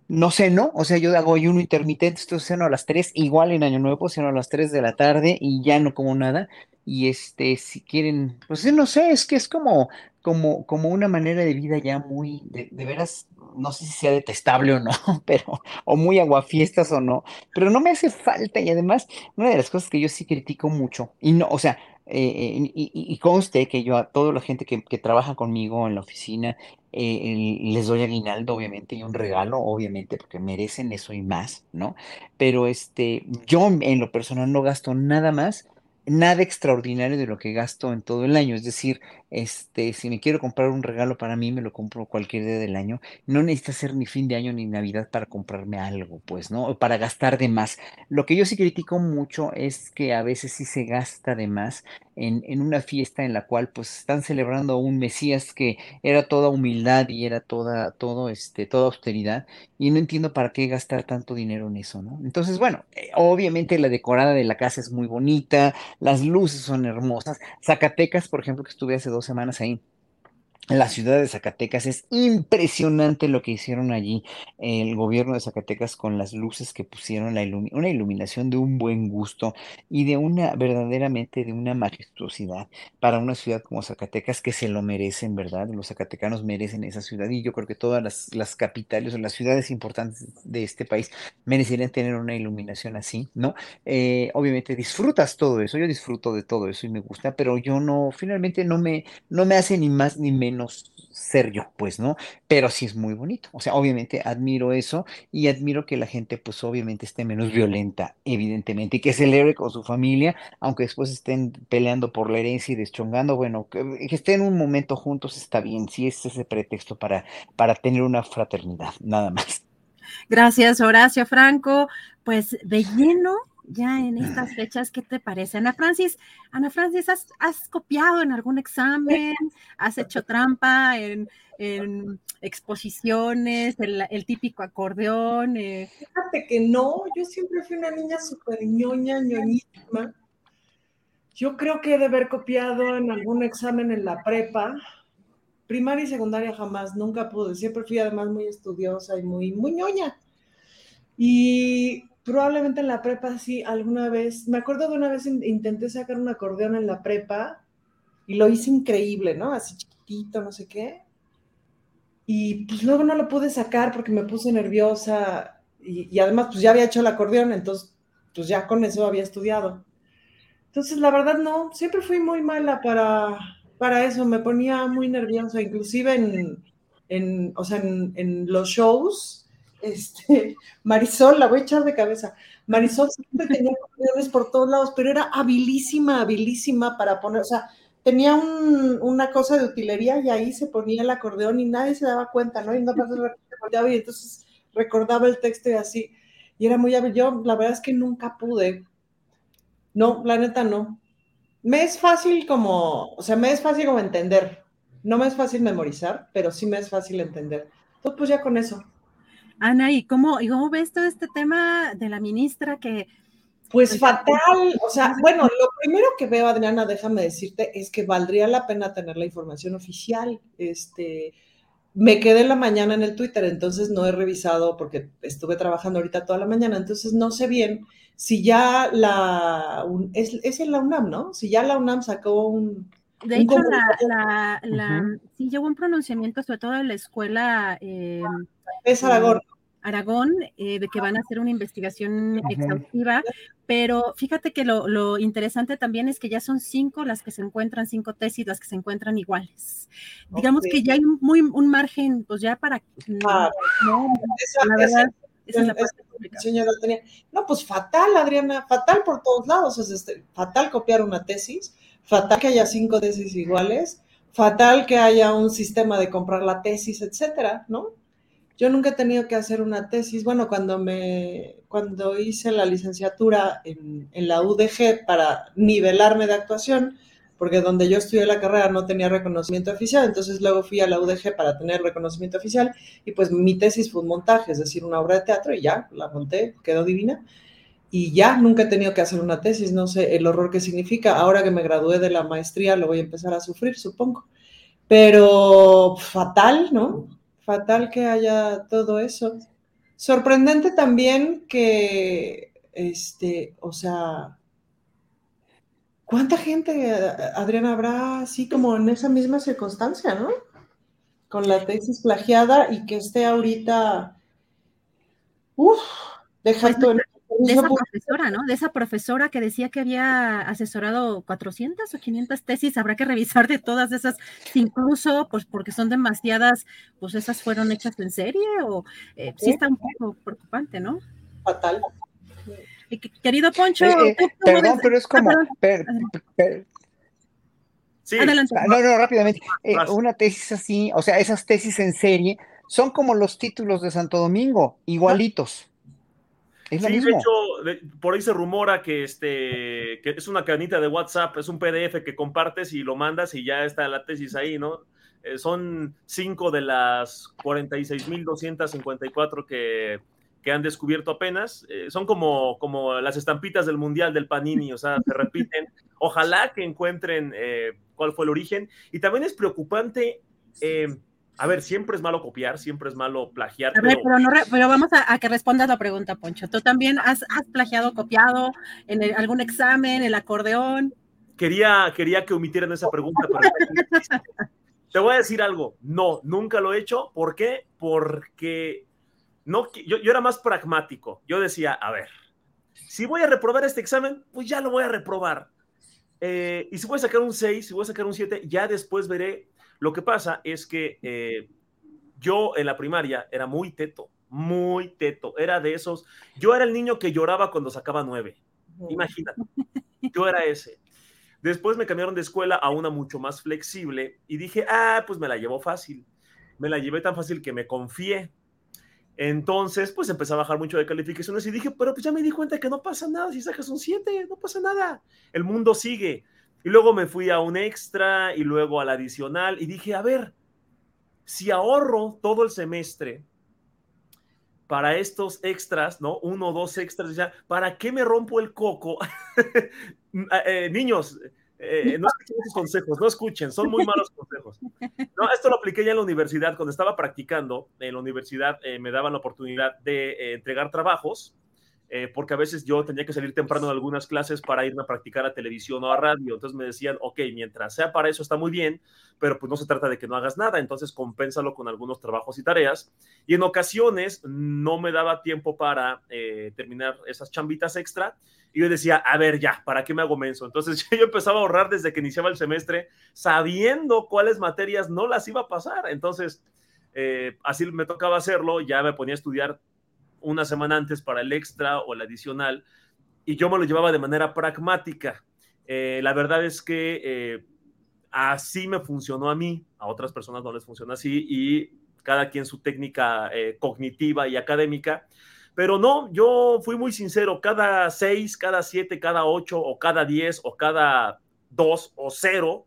S12: no ceno, o sea, yo hago ayuno intermitente, esto ceno a las 3, igual en Año Nuevo, ceno a las 3 de la tarde y ya no como nada. Y este, si quieren, pues no sé, es que es como, como, como una manera de vida ya muy, de, de veras, no sé si sea detestable o no, pero, o muy aguafiestas o no, pero no me hace falta y además, una de las cosas que yo sí critico mucho, y no, o sea, eh, y, y, conste que yo a toda la gente que, que trabaja conmigo en la oficina eh, les doy aguinaldo, obviamente, y un regalo, obviamente, porque merecen eso y más, ¿no? Pero este, yo en lo personal no gasto nada más nada extraordinario de lo que gasto en todo el año. Es decir, este, si me quiero comprar un regalo para mí, me lo compro cualquier día del año. No necesita ser ni fin de año ni Navidad para comprarme algo, pues, ¿no? O para gastar de más. Lo que yo sí critico mucho es que a veces sí se gasta de más en, en una fiesta en la cual pues están celebrando un Mesías que era toda humildad y era toda, todo, este, toda austeridad. Y no entiendo para qué gastar tanto dinero en eso, ¿no? Entonces, bueno, eh, obviamente la decorada de la casa es muy bonita, las luces son hermosas. Zacatecas, por ejemplo, que estuve hace dos semanas ahí, la ciudad de Zacatecas. Es impresionante lo que hicieron allí el gobierno de Zacatecas con las luces que pusieron, la una iluminación de un buen gusto y de una verdaderamente de una majestuosidad para una ciudad como Zacatecas que se lo merecen, ¿verdad? Los zacatecanos merecen esa ciudad y yo creo que todas las, las capitales o las ciudades importantes de este país merecerían tener una iluminación así, ¿no? Eh, obviamente disfrutas todo eso, yo disfruto de todo eso y me gusta, pero yo no, finalmente no me, no me hace ni más ni menos ser yo, pues, ¿no? Pero sí es muy bonito. O sea, obviamente admiro eso y admiro que la gente, pues, obviamente esté menos violenta, evidentemente, y que celebre con su familia, aunque después estén peleando por la herencia y deschongando, bueno, que, estén un momento juntos está bien, sí es ese pretexto para, para tener una fraternidad, nada más.
S3: Gracias, Horacio Franco. Pues de lleno ya en estas fechas, ¿qué te parece? Ana Francis, Ana Francis, ¿has, copiado en algún examen? ¿Has hecho trampa en, exposiciones, el, típico acordeón?
S11: Eh? Fíjate que no, yo siempre fui una niña súper ñoña, ñoñísima. Yo creo que he de haber copiado en algún examen en la prepa. Primaria y secundaria jamás, nunca pude. Siempre fui además muy estudiosa y muy, muy ñoña. Y probablemente en la prepa sí, alguna vez, me acuerdo de una vez intenté sacar un acordeón en la prepa y lo hice increíble, ¿no? Así chiquitito, no sé qué. Y pues luego no lo pude sacar porque me puse nerviosa y, además pues ya había hecho el acordeón, entonces pues ya con eso había estudiado. Entonces, la verdad, no, siempre fui muy mala para, para eso, me ponía muy nerviosa, inclusive en, en o sea, en, los shows, este, Marisol, la voy a echar de cabeza, Marisol siempre tenía acordeones por todos lados, pero era habilísima, habilísima para poner, o sea, tenía una cosa de utilería y ahí se ponía el acordeón y nadie se daba cuenta, ¿no? Y no y entonces recordaba el texto y así, y era muy hábil. Yo, la verdad es que nunca pude. No, la neta no me es fácil como, o sea, me es fácil como entender. No me es fácil memorizar, pero sí me es fácil entender. Entonces, pues ya con eso.
S3: Ana, ¿y cómo, ¿y cómo ves todo este tema de la ministra que...
S11: Pues, pues fatal, o sea, bueno, lo primero que veo, Adriana, déjame decirte, es que valdría la pena tener la información oficial. Este, me quedé en la mañana en el Twitter, entonces no he revisado porque estuve trabajando ahorita toda la mañana, entonces no sé bien si ya la, es, es en la UNAM, ¿no? Si ya la UNAM sacó un...
S3: De hecho, la, la, sí llegó un pronunciamiento, sobre todo de la escuela... Eh,
S11: es Aragón.
S3: Aragón, eh, de que van a hacer una investigación exhaustiva, pero fíjate que lo, lo, interesante también es que ya son cinco las que se encuentran, cinco tesis las que se encuentran iguales. Digamos que ya hay muy, un margen, pues ya para...
S11: Ah, no, la verdad, esa es la parte no, pues fatal, Adriana, fatal por todos lados. Es este, fatal copiar una tesis, fatal que haya cinco tesis iguales, fatal que haya un sistema de comprar la tesis, etcétera, ¿no? Yo nunca he tenido que hacer una tesis. Bueno, cuando me, cuando hice la licenciatura en, en la UDG para nivelarme de actuación, porque donde yo estudié la carrera no tenía reconocimiento oficial, entonces luego fui a la UDG para tener reconocimiento oficial y pues mi tesis fue un montaje, es decir, una obra de teatro y ya, la monté, quedó divina y ya nunca he tenido que hacer una tesis, no sé el horror que significa, ahora que me gradué de la maestría lo voy a empezar a sufrir, supongo, pero fatal, ¿no? Fatal que haya todo eso. Sorprendente también que, este, o sea, ¿Cuánta gente, Adriana, habrá así como en esa misma circunstancia, ¿no? Con la tesis plagiada y que esté ahorita, uff, deja
S3: pues, de esa profesora, ¿no? De esa profesora que decía que había asesorado 400 o 500 tesis, habrá que revisar de todas esas, incluso, pues porque son demasiadas, pues esas fueron hechas en serie o eh, sí está un poco preocupante, ¿no?
S11: Fatal.
S3: Querido Poncho.
S12: Eh, eh, perdón, pero es como.
S10: sí.
S3: Adelante.
S12: Ah, no, no, rápidamente. Eh, una tesis así, o sea, esas tesis en serie son como los títulos de Santo Domingo, igualitos. Es
S10: sí, de hecho, por ahí se rumora que, este, que es una canita de WhatsApp, es un PDF que compartes y lo mandas y ya está la tesis ahí, ¿no? son cinco de las 46.254 que que han descubierto apenas. Eh, son como, como las estampitas del Mundial del Panini, o sea, se repiten. Ojalá que encuentren eh, cuál fue el origen. Y también es preocupante. Eh, a ver, siempre es malo copiar, siempre es malo plagiar.
S3: A ver, pero, no pero vamos a, que respondas la pregunta, Poncho. ¿Tú también has, has plagiado, copiado en algún examen, el acordeón?
S10: Quería, quería que omitieran esa pregunta, pero te voy a decir algo. No, nunca lo he hecho. ¿Por qué? Porque no, yo, yo era más pragmático. Yo decía, a ver, si voy a reprobar este examen, pues ya lo voy a reprobar. Eh, y si voy a sacar un 6, si voy a sacar un 7, ya después veré. Lo que pasa es que eh, yo en la primaria era muy teto, muy teto. Era de esos. Yo era el niño que lloraba cuando sacaba 9. Imagínate. Yo era ese. Después me cambiaron de escuela a una mucho más flexible y dije, ah, pues me la llevo fácil. Me la llevé tan fácil que me confié. Entonces, pues empecé a bajar mucho de calificaciones y dije, pero pues ya me di cuenta que no pasa nada si sacas un 7, no pasa nada. El mundo sigue. Y luego me fui a un extra y luego al adicional y dije, a ver, si ahorro todo el semestre para estos extras, ¿no? Uno o dos extras, ya, ¿para qué me rompo el coco? Eh, niños, eh, no escuchen esos consejos, no escuchen, son muy malos consejos. No, esto lo apliqué ya en la universidad, cuando estaba practicando en la universidad eh, me daban la oportunidad de eh, entregar trabajos eh, porque a veces yo tenía que salir temprano de algunas clases para irme a practicar a televisión o a radio. Entonces me decían, ok, mientras sea para eso está muy bien, pero pues no se trata de que no hagas nada, entonces compénsalo con algunos trabajos y tareas. Y en ocasiones no me daba tiempo para eh, terminar esas chambitas extra. Y yo decía, a ver, ya, ¿para qué me hago menso? Entonces yo empezaba a ahorrar desde que iniciaba el semestre, sabiendo cuáles materias no las iba a pasar. Entonces, eh, así me tocaba hacerlo, ya me ponía a estudiar una semana antes para el extra o el adicional, y yo me lo llevaba de manera pragmática. Eh, la verdad es que eh, así me funcionó a mí, a otras personas no les funciona así, y cada quien su técnica eh, cognitiva y académica. Pero no, yo fui muy sincero, cada seis, cada siete, cada ocho, o cada diez, o cada dos, o cero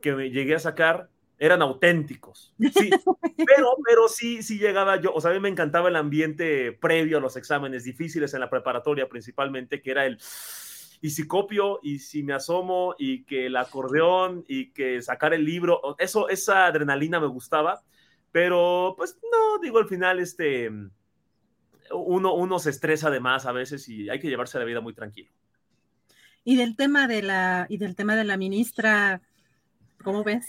S10: que me llegué a sacar, eran auténticos. Sí, pero, pero sí, sí llegaba yo, o sea, a mí me encantaba el ambiente previo a los exámenes difíciles en la preparatoria principalmente, que era el, y si copio, y si me asomo, y que el acordeón, y que sacar el libro, eso, esa adrenalina me gustaba, pero pues no, digo, al final, este, uno, uno se estresa de más a veces y hay que llevarse la vida muy tranquilo.
S3: Y del tema de la, y del tema de la ministra, ¿cómo ves?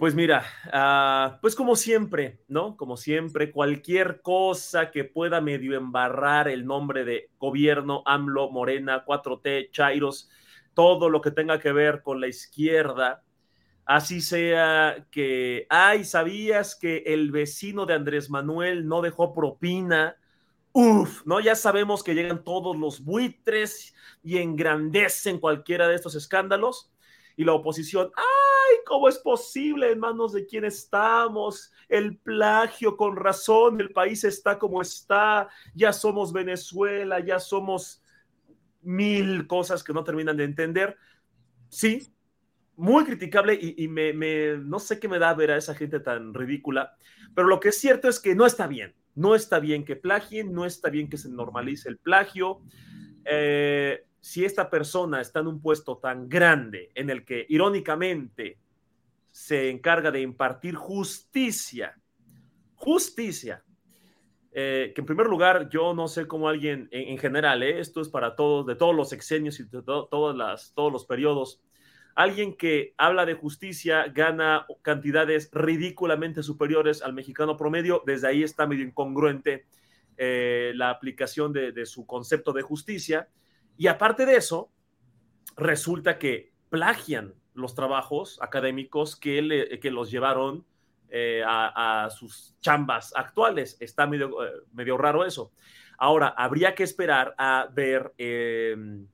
S10: Pues mira, uh, pues como siempre, ¿no? Como siempre, cualquier cosa que pueda medio embarrar el nombre de gobierno, AMLO, Morena, 4T, Chairos, todo lo que tenga que ver con la izquierda, así sea que, ay, ¿sabías que el vecino de Andrés Manuel no dejó propina? Uf, ¿no? Ya sabemos que llegan todos los buitres y engrandecen cualquiera de estos escándalos y la oposición, ay, ¿cómo es posible en manos de quién estamos? El plagio, con razón, el país está como está, ya somos Venezuela, ya somos mil cosas que no terminan de entender. Sí, muy criticable y, me, no sé qué me da ver a esa gente tan ridícula, pero lo que es cierto es que no está bien, no está bien que plagien, no está bien que se normalice el plagio. Eh, si esta persona está en un puesto tan grande en el que irónicamente se encarga de impartir justicia, justicia, eh, que en primer lugar yo no sé cómo alguien en, general, eh, esto es para todos, de todos los exenios y de todas las, todos los periodos, alguien que habla de justicia gana cantidades ridículamente superiores al mexicano promedio, desde ahí está medio incongruente eh, la aplicación de su concepto de justicia. Y aparte de eso, resulta que plagian los trabajos académicos que, que los llevaron eh, a, sus chambas actuales. Está medio, eh, medio raro eso. Ahora, habría que esperar a ver em,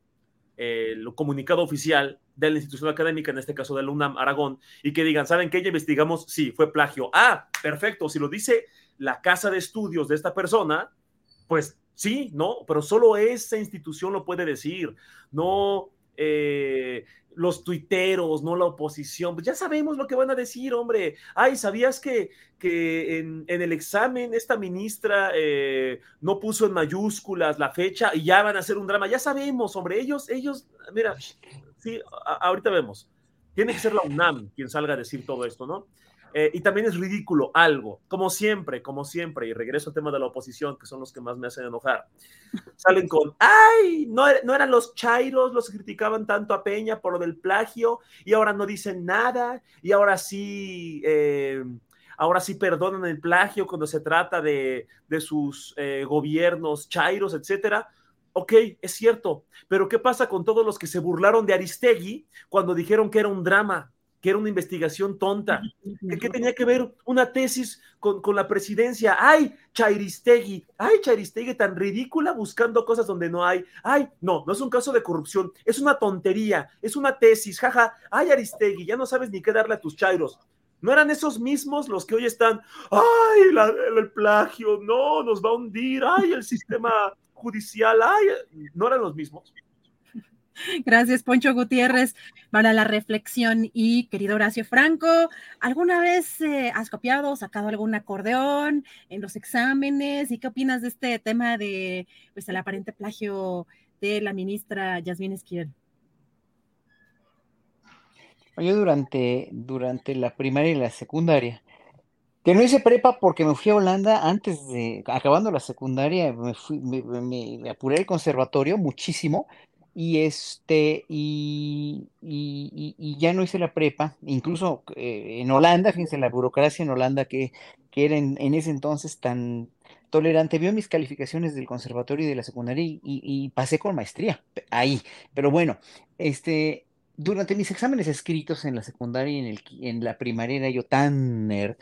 S10: el comunicado oficial de la institución académica, en este caso de la UNAM Aragón, y que digan, ¿saben qué? Ya investigamos, sí, fue plagio. Ah, perfecto, si lo dice la casa de estudios de esta persona, pues Sí, no, pero solo esa institución lo puede decir, no eh, los tuiteros, no la oposición. Pues ya sabemos lo que van a decir, hombre. Ay, ¿sabías que, que en, el examen esta ministra eh, no puso en mayúsculas la fecha y ya van a hacer un drama? Ya sabemos, hombre, ellos, ellos, mira, sí, ahorita vemos. Tiene que ser la UNAM quien salga a decir todo esto, ¿no? Eh, y también es ridículo algo, como siempre, como siempre, y regreso al tema de la oposición, que son los que más me hacen enojar. Salen con, ay, no, no eran los chairos los que criticaban tanto a Peña por lo del plagio, y ahora no dicen nada, y ahora sí, eh, ahora sí perdonan el plagio cuando se trata de, de sus eh, gobiernos chairos, etcétera. Ok, es cierto, pero ¿qué pasa con todos los que se burlaron de Aristegui cuando dijeron que era un drama? Que era una investigación tonta, que, tenía que ver una tesis con, la presidencia. ¡Ay, Chairistegui! ¡Ay, Chairistegui tan ridícula buscando cosas donde no hay! ¡Ay, no, no es un caso de corrupción, es una tontería, es una tesis, jaja! ¡Ay, Aristegui, ya no sabes ni qué darle a tus chairos! ¿No eran esos mismos los que hoy están, ay, el plagio, no, nos va a hundir, ay, el sistema judicial, ay, no eran los mismos?
S3: Gracias, Poncho Gutiérrez, para la reflexión. Y querido Horacio Franco, ¿alguna vez eh, has copiado o sacado algún acordeón en los exámenes? ¿Y qué opinas de este tema de pues, el aparente plagio de la ministra Yasmín Esquivel?
S12: Yo durante, durante la primaria y la secundaria, Que no hice prepa porque me fui a Holanda antes de, acabando la secundaria, me, fui, me, me- me apuré el conservatorio muchísimo y este, y, y- ya no hice la prepa, incluso eh, en Holanda, fíjense, la burocracia en Holanda que, que era en, ese entonces tan tolerante, vio mis calificaciones del conservatorio y de la secundaria y, y- pasé con maestría ahí, pero bueno, este... Durante mis exámenes escritos en la secundaria y en el, en la primaria era yo tan nerd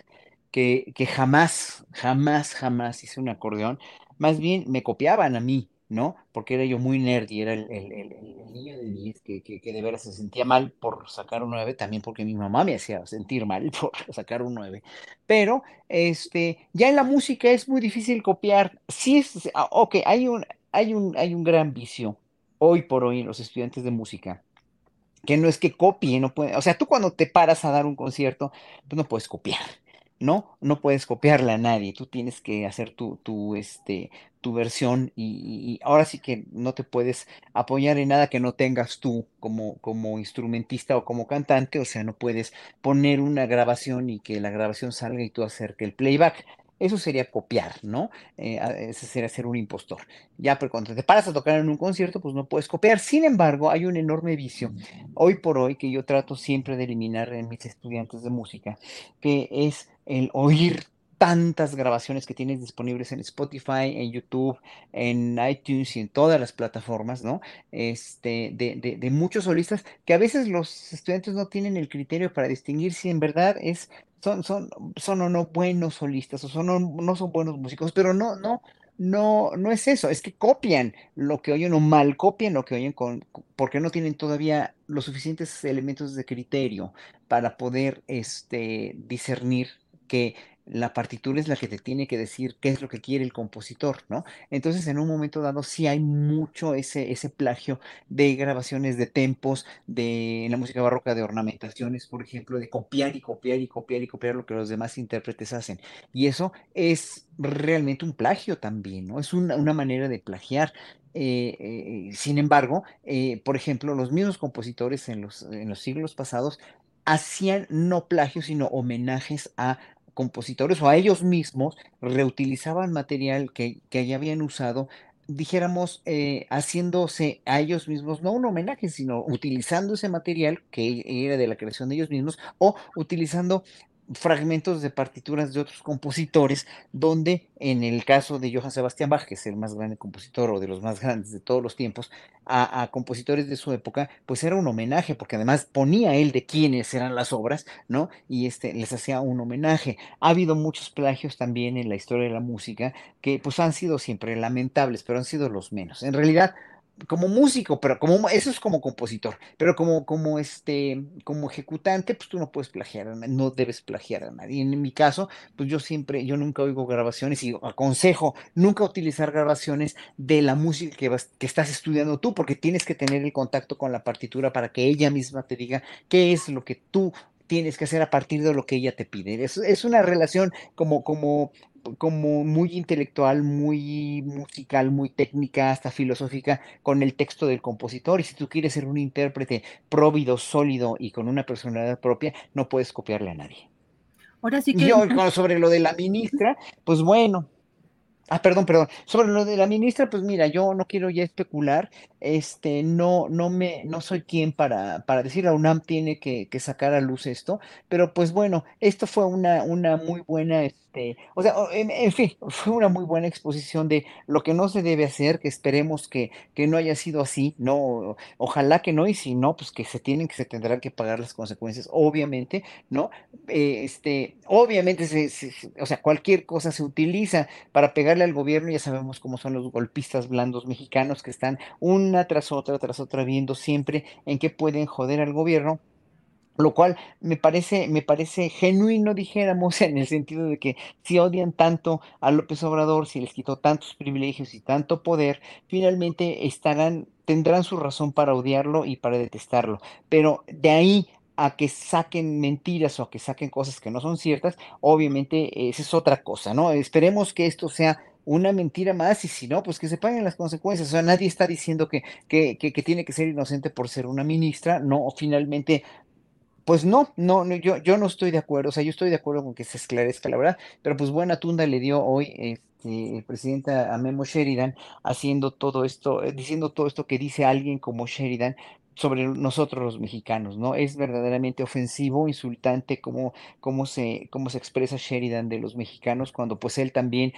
S12: que, que jamás, jamás, jamás hice un acordeón. Más bien me copiaban a mí, ¿no? Porque era yo muy nerd y era el, el- niño de 10 que, que, que de veras se sentía mal por sacar un 9 también porque mi mamá me hacía sentir mal por sacar un 9. Pero este, ya en la música es muy difícil copiar. Sí es, ah, ok, hay un, hay un, hay un gran vicio hoy por hoy en los estudiantes de música que no es que copie, no puede, o sea, tú cuando te paras a dar un concierto, pues no puedes copiar, ¿no? No puedes copiarle a nadie, tú tienes que hacer tu, tu, este, tu versión y, y- ahora sí que no te puedes apoyar en nada que no tengas tú como, como instrumentista o como cantante, o sea, no puedes poner una grabación y que la grabación salga y tú hacer que el playback. Eso sería copiar, ¿no? Eh, ese sería ser un impostor. Ya, pero cuando te paras a tocar en un concierto, pues no puedes copiar. Sin embargo, hay un enorme vicio hoy por hoy que yo trato siempre de eliminar en mis estudiantes de música, que es el oír tantas grabaciones que tienes disponibles en Spotify, en YouTube, en iTunes y en todas las plataformas, ¿no? Este, de, de, de muchos solistas que a veces los estudiantes no tienen el criterio para distinguir si en verdad es, son, son, son o no buenos solistas o son o no son buenos músicos, pero no, no, no, no es eso, es que copian lo que oyen o mal copian lo que oyen con, porque no tienen todavía los suficientes elementos de criterio para poder este, discernir que la partitura es la que te tiene que decir qué es lo que quiere el compositor, ¿no? Entonces, en un momento dado, sí hay mucho ese, ese plagio de grabaciones de tempos, de en la música barroca, de ornamentaciones, por ejemplo, de copiar y copiar y copiar y copiar lo que los demás intérpretes hacen. Y eso es realmente un plagio también, ¿no? Es una, una manera de plagiar. Eh, eh, sin embargo, eh, por ejemplo, los mismos compositores en los, en los siglos pasados hacían no plagios, sino homenajes a compositores o a ellos mismos, reutilizaban material que, que ya habían usado, dijéramos, eh, haciéndose a ellos mismos, no un homenaje, sino utilizando ese material que era de la creación de ellos mismos o utilizando fragmentos de partituras de otros compositores, donde en el caso de Johann Sebastian Bach, que es el más grande compositor o de los más grandes de todos los tiempos, a, a compositores de su época, pues era un homenaje, porque además ponía él de quiénes eran las obras, ¿no? Y este, les hacía un homenaje. Ha habido muchos plagios también en la historia de la música, que pues han sido siempre lamentables, pero han sido los menos. En realidad, como músico, pero como eso es como compositor, pero como, como este, como ejecutante, pues tú no puedes plagiar, no debes plagiar a nadie. En mi caso, pues yo siempre, yo nunca oigo grabaciones y aconsejo nunca utilizar grabaciones de la música que, vas- que estás estudiando tú, porque tienes que tener el contacto con la partitura para que ella misma te diga qué es lo que tú tienes que hacer a partir de lo que ella te pide. Es, es una relación como, como, como muy intelectual, muy musical, muy técnica, hasta filosófica con el texto del compositor. Y si tú quieres ser un intérprete próvido, sólido y con una personalidad propia, no puedes copiarle a nadie.
S3: Ahora sí
S12: Y
S3: que...
S12: yo, sobre lo de la ministra, pues bueno. Ah, perdón, perdón. Sobre lo de la ministra, pues mira, yo no quiero ya especular, este, no, no me, no soy quien para, para decir la UNAM tiene que, que sacar a luz esto, pero pues bueno, esto fue una, una muy buena, este, o sea, en, en fin, fue una muy buena exposición de lo que no se debe hacer, que esperemos que, que no haya sido así, no, ojalá que no, y si no, pues que se tienen, que se tendrán que pagar las consecuencias, obviamente, ¿no? Eh, este, obviamente, se- se- o sea, cualquier cosa se utiliza para pegarle al gobierno, ya sabemos cómo son los golpistas blandos mexicanos que están una tras otra, tras otra, viendo siempre en qué pueden joder al gobierno. Lo cual me parece, me parece genuino, dijéramos, en el sentido de que si odian tanto a López Obrador, si les quitó tantos privilegios y tanto poder, finalmente estarán, tendrán su razón para odiarlo y para detestarlo. Pero de ahí a que saquen mentiras o a que saquen cosas que no son ciertas, obviamente esa es otra cosa, ¿no? Esperemos que esto sea una mentira más y si no, pues que se paguen las consecuencias. O sea, nadie está diciendo que, que, que, que tiene que ser inocente por ser una ministra, no, finalmente pues no, no, yo, yo no estoy de acuerdo, o sea, yo estoy de acuerdo con que se esclarezca la verdad, pero pues buena tunda le dio hoy este, el presidente a Memo Sheridan haciendo todo esto, eh, diciendo todo esto que dice alguien como Sheridan sobre nosotros los mexicanos, ¿no? Es verdaderamente ofensivo, insultante cómo, cómo se, cómo se expresa Sheridan de los mexicanos cuando pues él también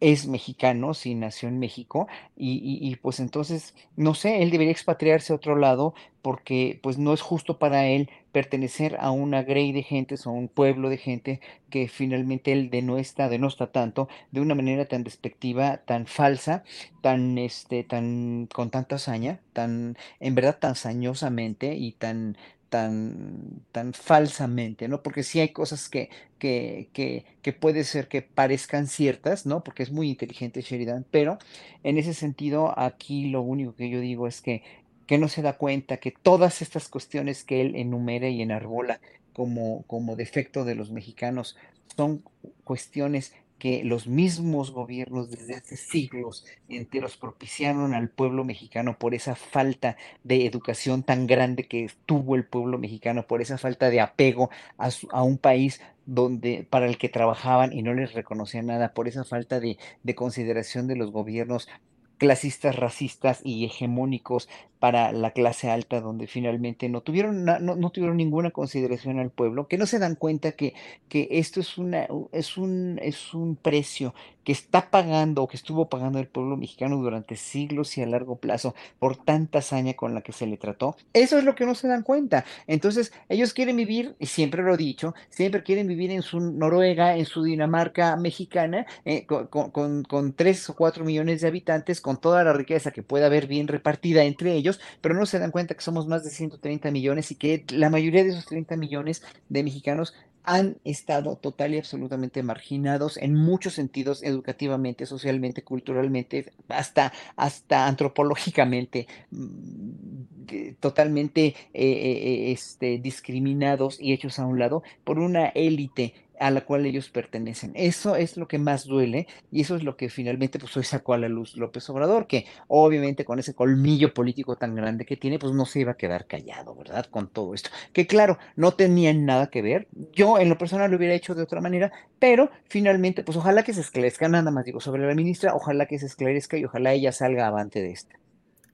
S12: es mexicano, sí nació en México, y, y, y, pues entonces, no sé, él debería expatriarse a otro lado porque pues no es justo para él pertenecer a una grey de gente, o a un pueblo de gente que finalmente él denuestra, denosta tanto, de una manera tan despectiva, tan falsa, tan, este, tan, con tanta hazaña, tan, en verdad tan sañosamente y tan, tan, tan falsamente, ¿no? Porque sí hay cosas que, que, que, que, puede ser que parezcan ciertas, ¿no? Porque es muy inteligente Sheridan, pero en ese sentido aquí lo único que yo digo es que, que no se da cuenta que todas estas cuestiones que él enumera y enarbola como, como defecto de los mexicanos son cuestiones que los mismos gobiernos desde hace siglos enteros propiciaron al pueblo mexicano por esa falta de educación tan grande que tuvo el pueblo mexicano, por esa falta de apego a, a un país donde para el que trabajaban y no les reconocían nada, por esa falta de, de consideración de los gobiernos clasistas, racistas y hegemónicos para la clase alta, donde finalmente no tuvieron, no, no, tuvieron ninguna consideración al pueblo, que no se dan cuenta que, que esto es, una, es, un, es un precio que está pagando o que estuvo pagando el pueblo mexicano durante siglos y a largo plazo por tanta hazaña con la que se le trató. Eso es lo que no se dan cuenta. Entonces, ellos quieren vivir, y siempre lo he dicho, siempre quieren vivir en su Noruega, en su Dinamarca mexicana, eh, con, con, con, tres o cuatro millones de habitantes, con toda la riqueza que pueda haber bien repartida entre ellos, pero no se dan cuenta que somos más de 130 millones y que la mayoría de esos 30 millones de mexicanos han estado total y absolutamente marginados en muchos sentidos, educativamente, socialmente, culturalmente, hasta, hasta antropológicamente, totalmente eh, eh, este, discriminados y hechos a un lado por una élite a la cual ellos pertenecen. Eso es lo que más duele y eso es lo que finalmente pues hoy sacó a la luz López Obrador, que obviamente con ese colmillo político tan grande que tiene, pues no se iba a quedar callado, ¿verdad? Con todo esto. Que claro, no tenían nada que ver. Yo en lo personal lo hubiera hecho de otra manera, pero finalmente, pues ojalá que se esclarezca, nada más digo, sobre la ministra, ojalá que se esclarezca y ojalá ella salga avante de esta.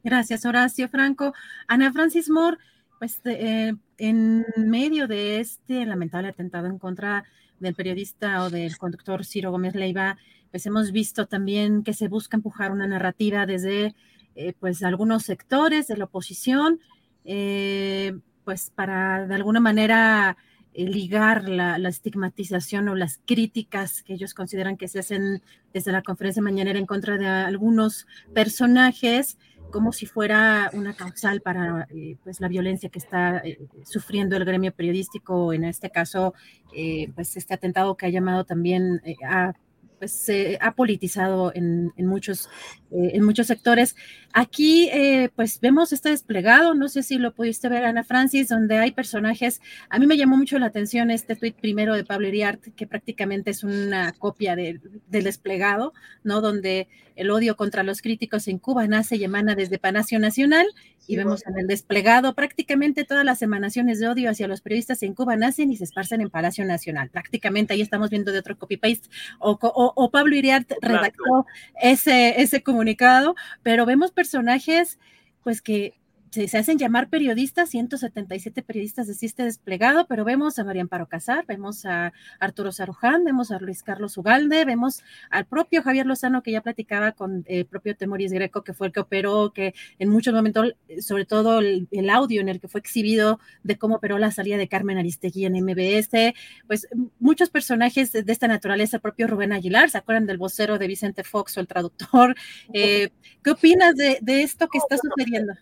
S3: Gracias, Horacio Franco. Ana Francis Moore, pues eh, en medio de este lamentable atentado en contra del periodista o del conductor Ciro Gómez Leiva, pues hemos visto también que se busca empujar una narrativa desde eh, pues algunos sectores de la oposición, eh, pues para de alguna manera ligar la, la, estigmatización o las críticas que ellos consideran que se hacen desde la conferencia mañanera en contra de algunos personajes como si fuera una causal para eh, pues la violencia que está eh, sufriendo el gremio periodístico, en este caso, eh, pues este atentado que ha llamado también a pues se ha politizado en, en muchos, eh, en muchos sectores. Aquí, eh, pues vemos este desplegado, no sé si lo pudiste ver, Ana Francis, donde hay personajes. A mí me llamó mucho la atención este tuit primero de Pablo Iriart, que prácticamente es una copia de, del desplegado, ¿no? Donde el odio contra los críticos en Cuba nace y emana desde Palacio Nacional, y vemos en el desplegado prácticamente todas las emanaciones de odio hacia los periodistas en Cuba nacen y se esparcen en Palacio Nacional. Prácticamente ahí estamos viendo de otro copy-paste, o, o, o, Pablo Iriart redactó ese, ese comunicado, pero vemos personajes pues que se, hacen llamar periodistas, 177 periodistas de este desplegado, pero vemos a María Amparo Casar, vemos a Arturo Saruján, vemos a Luis Carlos Ugalde, vemos al propio Javier Lozano que ya platicaba con el propio Temoris Greco, que fue el que operó, que en muchos momentos, sobre todo el, el audio en el que fue exhibido de cómo operó la salida de Carmen Aristegui en MBS, pues muchos personajes de, de esta naturaleza, el propio Rubén Aguilar, ¿se acuerdan del vocero de Vicente Fox o el traductor? Eh, ¿Qué opinas de, de esto que está sucediendo?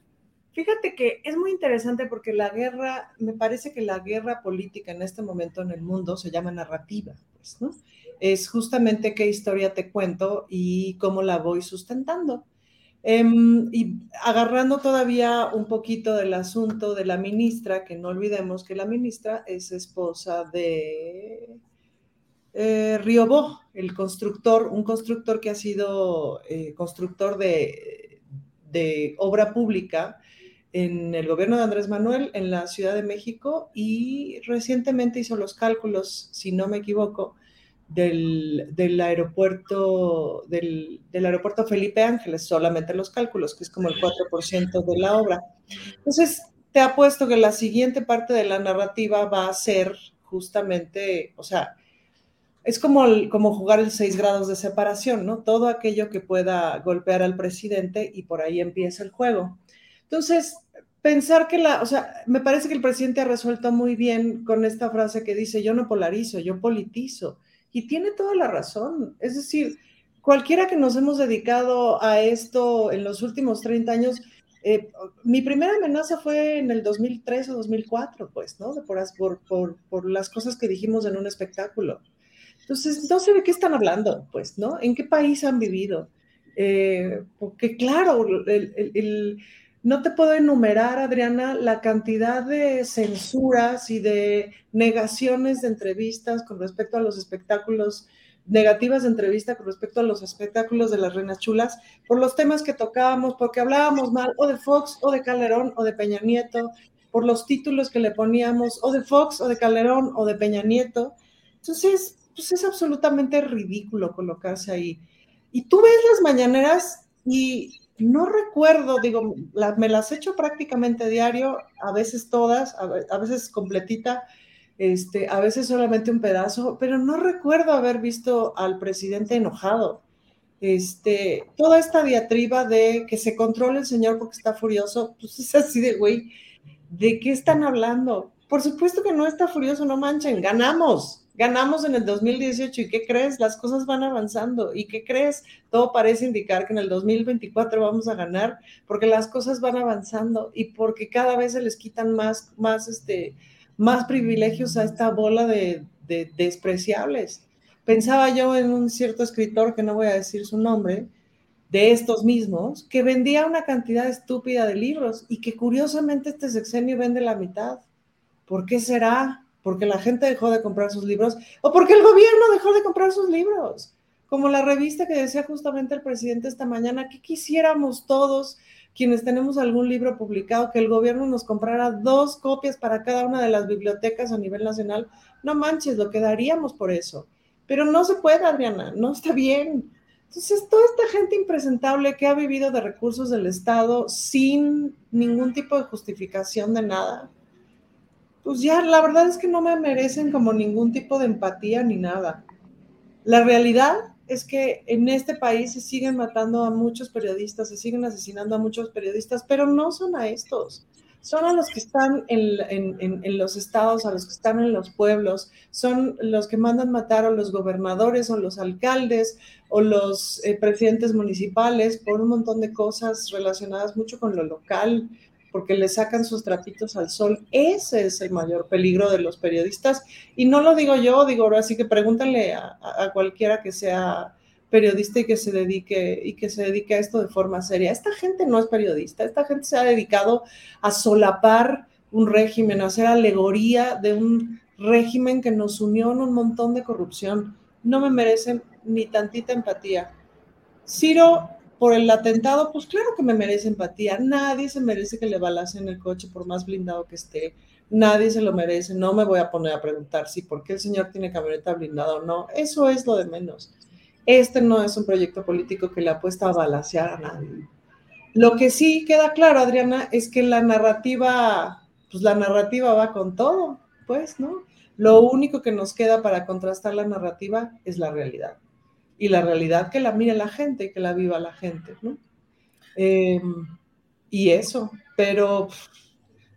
S11: Fíjate que es muy interesante porque la guerra, me parece que la guerra política en este momento en el mundo se llama narrativa, pues, ¿no? Es justamente qué historia te cuento y cómo la voy sustentando. Eh, y agarrando todavía un poquito del asunto de la ministra, que no olvidemos que la ministra es esposa de eh, Riobó, el constructor, un constructor que ha sido eh, constructor de obra pública en el gobierno de Andrés Manuel en la Ciudad de México y recientemente hizo los cálculos, si no me equivoco, del, aeropuerto del, aeropuerto Felipe Ángeles, solamente los cálculos, que es como el 4% de la obra. Entonces, te apuesto que la siguiente parte de la narrativa va a ser justamente, o sea, es como, como jugar el seis grados de separación, ¿no? Todo aquello que pueda golpear al presidente y por ahí empieza el juego. Entonces, pensar que la, o sea, me parece que el presidente ha resuelto muy bien con esta frase que dice, yo no polarizo, yo politizo. Y tiene toda la razón. Es decir, cualquiera que nos hemos dedicado a esto en los últimos 30 años, eh, mi primera amenaza fue en el 2003 o 2004, pues, ¿no? Por, por, por, las cosas que dijimos en un espectáculo. Entonces, no sé de qué están hablando, pues, ¿no? ¿En qué país han vivido? Eh, porque, claro, el no te puedo enumerar, Adriana, la cantidad de censuras y de negaciones de entrevistas con respecto a los espectáculos, negativas de entrevista con respecto a los espectáculos de las Reinas Chulas, por los temas que tocábamos, porque hablábamos mal o de Fox o de Calderón o de Peña Nieto, por los títulos que le poníamos o de Fox o de Calderón o de Peña Nieto. Entonces, pues es absolutamente ridículo colocarse ahí. Y tú ves las mañaneras y no recuerdo, digo, me las echo prácticamente diario, a veces todas, a, veces completita, este, a veces solamente un pedazo, pero no recuerdo haber visto al presidente enojado. Este, toda esta diatriba de que se controle el señor porque está furioso, pues es así de, güey, ¿de qué están hablando? Por supuesto que no está furioso, no manchen, ganamos, Ganamos en el 2018 y ¿qué crees? Las cosas van avanzando. ¿Y qué crees? Todo parece indicar que en el 2024 vamos a ganar porque las cosas van avanzando y porque cada vez se les quitan más, más, este, más privilegios a esta bola de, de despreciables. Pensaba yo en un cierto escritor, que no voy a decir su nombre, de estos mismos, que vendía una cantidad estúpida de libros y que curiosamente este sexenio vende la mitad. ¿Por qué será? Porque la gente dejó de comprar sus libros o porque el gobierno dejó de comprar sus libros. Como la revista que decía justamente el presidente esta mañana, que quisiéramos todos quienes tenemos algún libro publicado, que el gobierno nos comprara dos copias para cada una de las bibliotecas a nivel nacional. No manches, lo quedaríamos por eso. Pero no se puede, Adriana, no está bien. Entonces, toda esta gente impresentable que ha vivido de recursos del Estado sin ningún tipo de justificación de nada, pues ya la verdad es que no me merecen como ningún tipo de empatía ni nada. La realidad es que en este país se siguen matando a muchos periodistas, se siguen asesinando a muchos periodistas, pero no son a estos, son a los que están en, los estados, a los que están en los pueblos, son los que mandan matar a los gobernadores o los alcaldes o los eh, presidentes municipales por un montón de cosas relacionadas mucho con lo local, porque le sacan sus trapitos al sol. Ese es el mayor peligro de los periodistas. Y no lo digo yo, digo, ahora sí que pregúntale a, cualquiera que sea periodista y que se dedique y que se dedique a esto de forma seria. Esta gente no es periodista, esta gente se ha dedicado a solapar un régimen, a hacer alegoría de un régimen que nos unió en un montón de corrupción. No me merecen ni tantita empatía. Ciro por el atentado, pues claro que me merece empatía. Nadie se merece que le balacen el coche por más blindado que esté. Nadie se lo merece. No me voy a poner a preguntar si por qué el señor tiene camioneta blindada o no. Eso es lo de menos. Este no es un proyecto político que le apuesta a balasear a nadie. Lo que sí queda claro, Adriana, es que la narrativa, pues la narrativa va con todo, pues, ¿no? Lo único que nos queda para contrastar la narrativa es la realidad y la realidad que la mire la gente, que la viva la gente, ¿no? Em, y eso, pero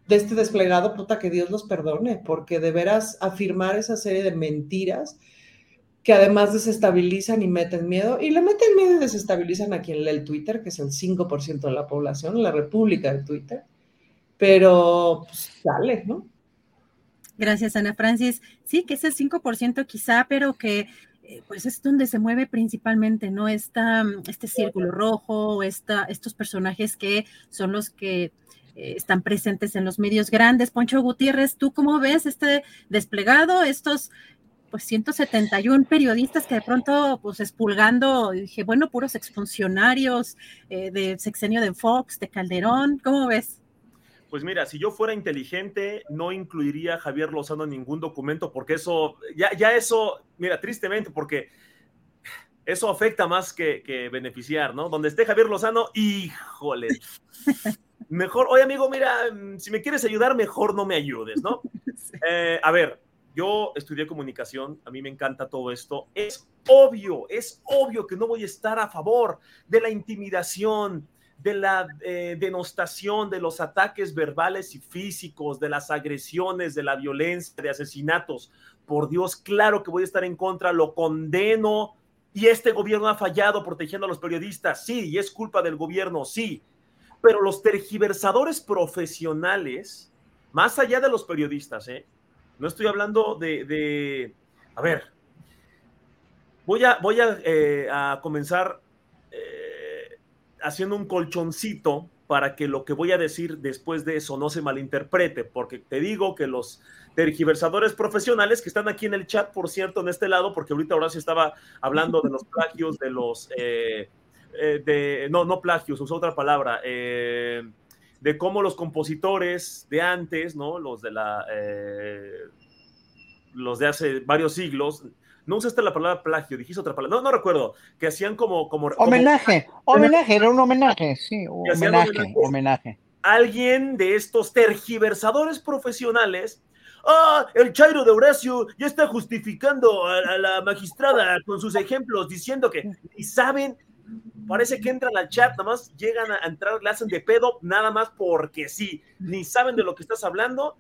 S11: de este desplegado, puta, que Dios los perdone, porque de veras afirmar esa serie de mentiras que además desestabilizan y meten miedo, y le meten miedo y desestabilizan a quien lee el Twitter, que es el 5% de la población, la república de Twitter, pero pues sale, ¿no?
S3: Gracias, Ana Francis. Sí, que ese 5% quizá, pero que pues es donde se mueve principalmente, ¿no? Esta, mm, este círculo rojo, esta, estos personajes que son los que eh, están presentes en los medios grandes. Poncho Gutiérrez, ¿tú cómo ves este desplegado, estos pues 171 periodistas que de pronto, pues expulgando, dije, bueno, puros exfuncionarios eh, de sexenio de Fox, de Calderón, ¿cómo ves?
S10: Pues mira, si yo fuera inteligente, no incluiría a Javier Lozano en ningún documento, porque eso, ya, ya eso, mira, tristemente, porque eso afecta más que, beneficiar, ¿no? Donde esté Javier Lozano, híjole. Mejor, oye amigo, mira, si me quieres ayudar, mejor no me ayudes, ¿no? Eh, a ver, yo estudié comunicación, a mí me encanta todo esto. Es obvio, es obvio que no voy a estar a favor de la intimidación, de la eh, denostación, de los ataques verbales y físicos, de las agresiones, de la violencia, de asesinatos. Por Dios, claro que voy a estar en contra, lo condeno. Y este gobierno ha fallado protegiendo a los periodistas, sí, y es culpa del gobierno, sí. Pero los tergiversadores profesionales, más allá de los periodistas, ¿eh? no estoy hablando de, a ver, voy a, voy a, eh, a comenzar haciendo un colchoncito para que lo que voy a decir después de eso no se malinterprete, porque te digo que los tergiversadores profesionales que están aquí en el chat, por cierto, en este lado, porque ahorita Horacio estaba hablando de los plagios, de los, eh, eh, de, no, no plagios, usó otra palabra, eh, de cómo los compositores de antes, ¿no? Los de la, los de hace varios siglos, no usaste la palabra plagio, dijiste otra palabra, no, no recuerdo, que hacían como... como
S12: homenaje, homenaje, era un homenaje, sí, homenaje, homenaje.
S10: Alguien de estos tergiversadores profesionales ah, el Chairo de Horacio ya está justificando a, la magistrada con sus ejemplos, diciendo que y saben, parece que entran al chat, nada más llegan a entrar, le hacen de pedo, nada más porque sí, ni saben de lo que estás hablando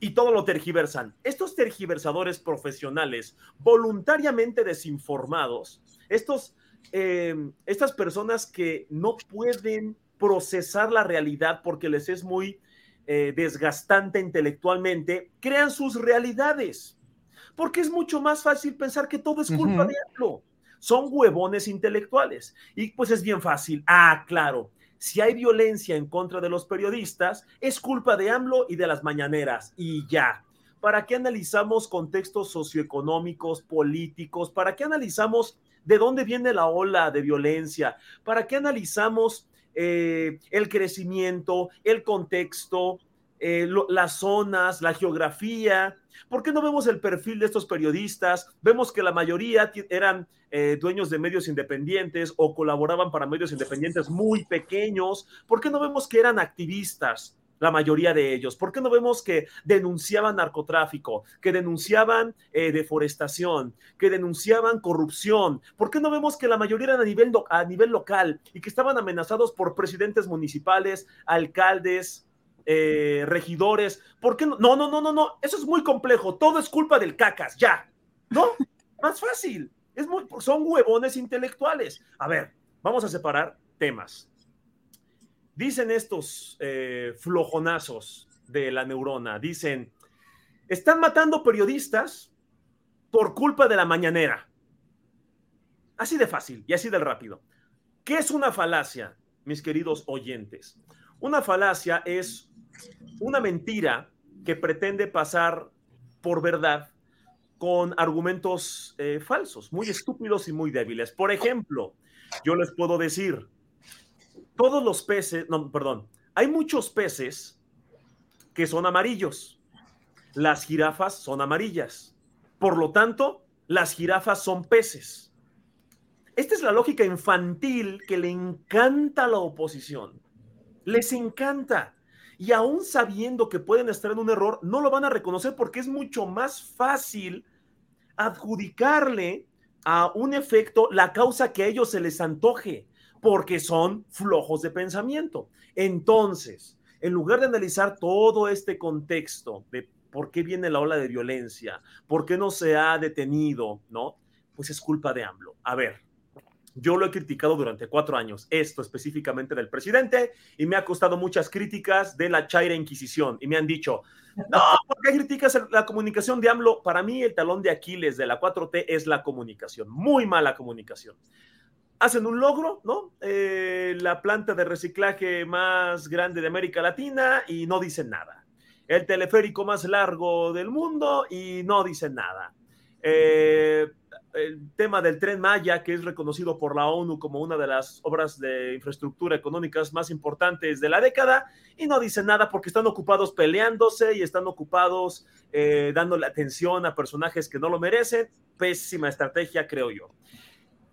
S10: y todo lo tergiversan. Estos tergiversadores profesionales, voluntariamente desinformados, estos, em, estas personas que no pueden procesar la realidad porque les es muy eh, desgastante intelectualmente, crean sus realidades. Porque es mucho más fácil pensar que todo es culpa de AMLO. Son huevones intelectuales. Y pues es bien fácil. Ah, claro si hay violencia en contra de los periodistas, es culpa de AMLO y de las mañaneras, y ya. ¿Para qué analizamos contextos socioeconómicos, políticos? ¿Para qué analizamos de dónde viene la ola de violencia? ¿Para qué analizamos eh, el crecimiento, el contexto, eh, las zonas, la geografía. ¿Por qué no vemos el perfil de estos periodistas? Vemos que la mayoría eran eh, dueños de medios independientes o colaboraban para medios independientes muy pequeños. ¿Por qué no vemos que eran activistas? La mayoría de ellos. ¿Por qué no vemos que denunciaban narcotráfico, que denunciaban eh, deforestación, que denunciaban corrupción? ¿Por qué no vemos que la mayoría eran a nivel, a nivel local y que estaban amenazados por presidentes municipales, alcaldes, eh, regidores. ¿Por qué no? No, no, no, no, no. Eso es muy complejo. Todo es culpa del cacas, ya. ¿No? Más fácil. Es muy, son huevones intelectuales. A ver, vamos a separar temas. Dicen estos eh, flojonazos de la neurona, dicen, están matando periodistas por culpa de la mañanera. Así de fácil y así de rápido. ¿Qué es una falacia, mis queridos oyentes? Una falacia es una mentira que pretende pasar por verdad con argumentos eh, falsos, muy estúpidos y muy débiles. Por ejemplo, yo les puedo decir, todos los peces, no, perdón, hay muchos peces que son amarillos. Las jirafas son amarillas. Por lo tanto, las jirafas son peces. Esta es la lógica infantil que le encanta a la oposición. Les encanta y aún sabiendo que pueden estar en un error, no lo van a reconocer porque es mucho más fácil adjudicarle a un efecto la causa que a ellos se les antoje, porque son flojos de pensamiento. Entonces, en lugar de analizar todo este contexto de por qué viene la ola de violencia, por qué no se ha detenido, ¿no? Pues es culpa de AMLO. A ver, yo lo he criticado durante cuatro años, esto específicamente del presidente, y me ha costado muchas críticas de la Chaira Inquisición. Y me han dicho, no, ¿por qué criticas la comunicación de? Para mí, el talón de Aquiles de la 4T es la comunicación, muy mala comunicación. Hacen un logro, ¿no? Eh, la planta de reciclaje más grande de América Latina y no dicen nada. El teleférico más largo del mundo y no dicen nada Eh, el tema del tren Maya, que es reconocido por la ONU como una de las obras de infraestructura económicas más importantes de la década, y no dicen nada porque están ocupados peleándose y están ocupados eh, dándole atención a personajes que no lo merecen. Pésima estrategia, creo yo.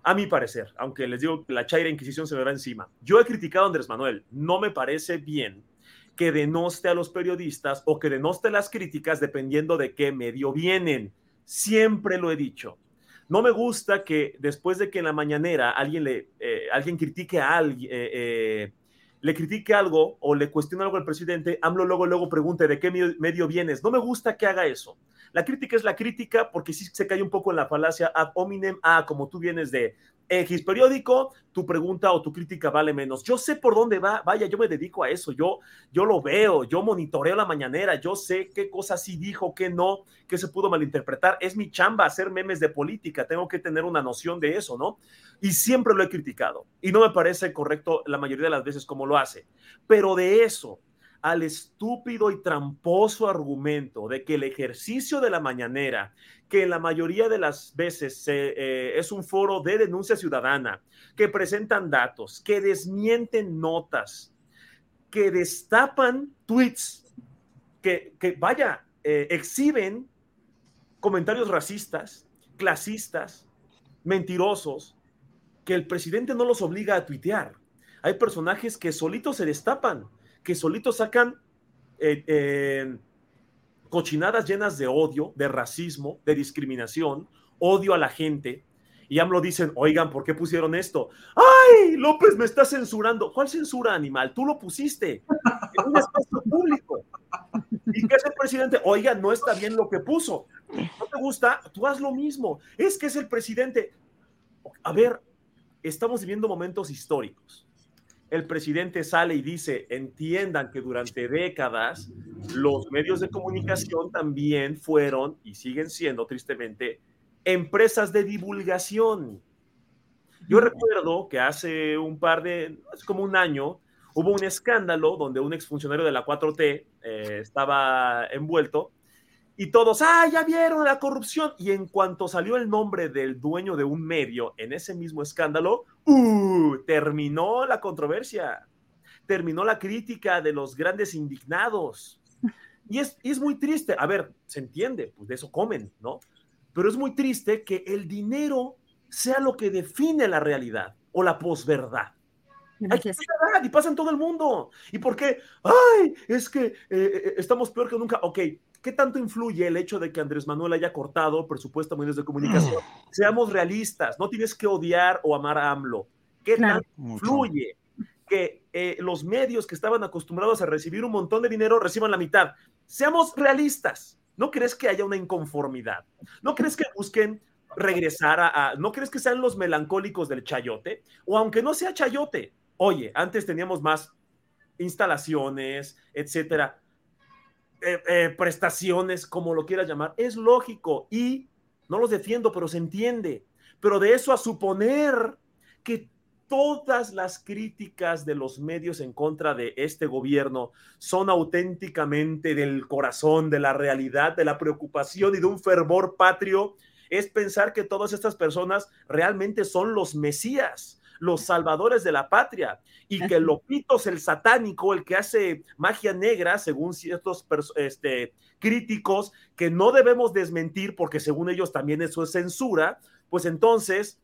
S10: A mi parecer, aunque les digo que la Chaira Inquisición se me va encima. Yo he criticado a Andrés Manuel. No me parece bien que denoste a los periodistas o que denoste las críticas dependiendo de qué medio vienen. Siempre lo he dicho no me gusta que después de que en la mañanera alguien le eh, alguien critique a alguien, eh, eh, le critique algo o le cuestione algo al presidente, AMLO luego, luego pregunte de qué medio vienes. No me gusta que haga eso. La crítica es la crítica porque sí se cae un poco en la falacia ad hominem, ah, como tú vienes de X periódico, tu pregunta o tu crítica vale menos. Yo sé por dónde va, vaya, yo me dedico a eso, yo, yo lo veo, yo monitoreo la mañanera, yo sé qué cosas sí dijo, qué no, qué se pudo malinterpretar. Es mi chamba hacer memes de política, tengo que tener una noción de eso, ¿no? Y siempre lo he criticado y no me parece correcto la mayoría de las veces como lo hace, pero de eso al estúpido y tramposo argumento de que el ejercicio de la mañanera, que en la mayoría de las veces eh, es un foro de denuncia ciudadana, que presentan datos, que desmienten notas, que destapan tweets, que, vaya, eh, exhiben comentarios racistas, clasistas, mentirosos, que el presidente no los obliga a tuitear. Hay personajes que solitos se destapan que solitos sacan eh, eh, cochinadas llenas de odio, de racismo, de discriminación, odio a la gente. Y AMLO dicen, oigan, ¿por qué pusieron esto? ¡Ay, López me está censurando! ¿Cuál censura, animal? Tú lo pusiste en un espacio público. ¿Y qué hace el presidente? Oigan, no está bien lo que puso. ¿No te gusta? Tú haz lo mismo. Es que es el presidente. A ver, estamos viviendo momentos históricos el presidente sale y dice, entiendan que durante décadas los medios de comunicación también fueron y siguen siendo, tristemente, empresas de divulgación. Yo recuerdo que hace un par de, hace como un año, hubo un escándalo donde un exfuncionario de la 4T eh, estaba envuelto y todos, ah, ya vieron la corrupción. Y en cuanto salió el nombre del dueño de un medio en ese mismo escándalo, uh, terminó la controversia, terminó la crítica de los grandes indignados. Y es, es muy triste, a ver, se entiende, pues de eso comen, ¿no? Pero es muy triste que el dinero sea lo que define la realidad o la posverdad. Hay que y pasa en todo el mundo. ¿Y por qué? Ay, es que eh, eh, estamos peor que nunca. Ok, ¿Qué tanto influye el hecho de que Andrés Manuel haya cortado presupuesto a medios de comunicación? Seamos realistas, no tienes que odiar o amar a AMLO. ¿Qué tanto influye que eh, los medios que estaban acostumbrados a recibir un montón de dinero reciban la mitad? Seamos realistas. ¿No crees que haya una inconformidad? ¿No crees que busquen regresar a, a, ¿No crees que sean los melancólicos del chayote? O aunque no sea chayote, oye, antes teníamos más instalaciones, etcétera eh, eh, prestaciones, como lo quieras llamar, es lógico y no los defiendo, pero se entiende. Pero de eso a suponer que todas las críticas de los medios en contra de este gobierno son auténticamente del corazón, de la realidad, de la preocupación y de un fervor patrio, es pensar que todas estas personas realmente son los mesías, los salvadores de la patria y que Lopitos el satánico, el que hace magia negra, según ciertos este, críticos, que no debemos desmentir porque según ellos también eso es censura, pues entonces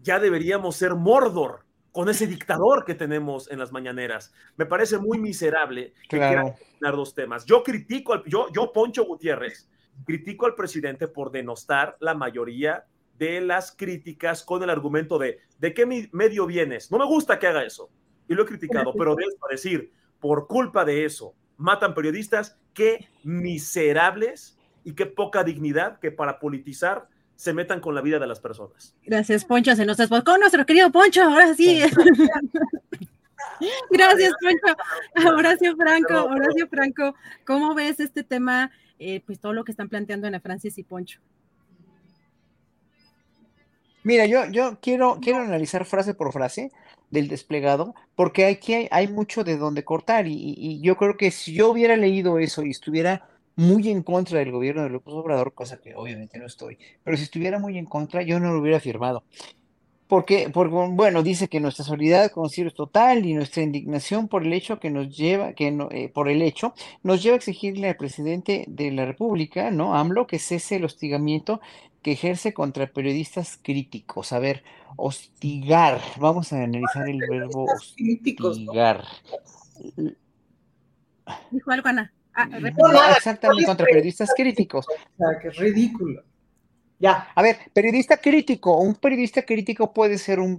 S10: ya deberíamos ser Mordor con ese dictador que tenemos en las mañaneras. Me parece muy miserable que quieran dos temas. Yo critico, al, yo, yo, Poncho Gutiérrez, critico al presidente por denostar la mayoría de las críticas con el argumento de ¿de qué medio vienes? No me gusta que haga eso. Y lo he criticado, pero de eso decir, por culpa de eso, matan periodistas, qué miserables y qué poca dignidad que para politizar se metan con la vida de las personas.
S3: Gracias, Poncho. Se nos desbocó nuestro querido Poncho. Ahora sí. Gracias, Poncho. Horacio Franco, Horacio Franco, ¿cómo ves este tema? Eh, pues todo lo que están planteando Ana Francis y Poncho.
S12: Mira, yo, yo quiero, quiero analizar frase por frase del desplegado, porque aquí hay, hay mucho de donde cortar y, y, yo creo que si yo hubiera leído eso y estuviera muy en contra del gobierno de López Obrador, cosa que obviamente no estoy, pero si estuviera muy en contra, yo no lo hubiera firmado. Porque, porque, bueno, dice que nuestra solidaridad con Ciro es total y nuestra indignación por el hecho que nos lleva, que no, eh, por el hecho, nos lleva a exigirle al presidente de la República, ¿no? AMLO, que cese el hostigamiento que ejerce contra periodistas críticos. A ver, hostigar, vamos a analizar el verbo hostigar.
S3: Dijo algo, Ana. Ah,
S12: exactamente, contra periodistas críticos.
S11: O sea, que es ridículo.
S12: Ya. A ver, periodista crítico. Un periodista crítico puede ser un,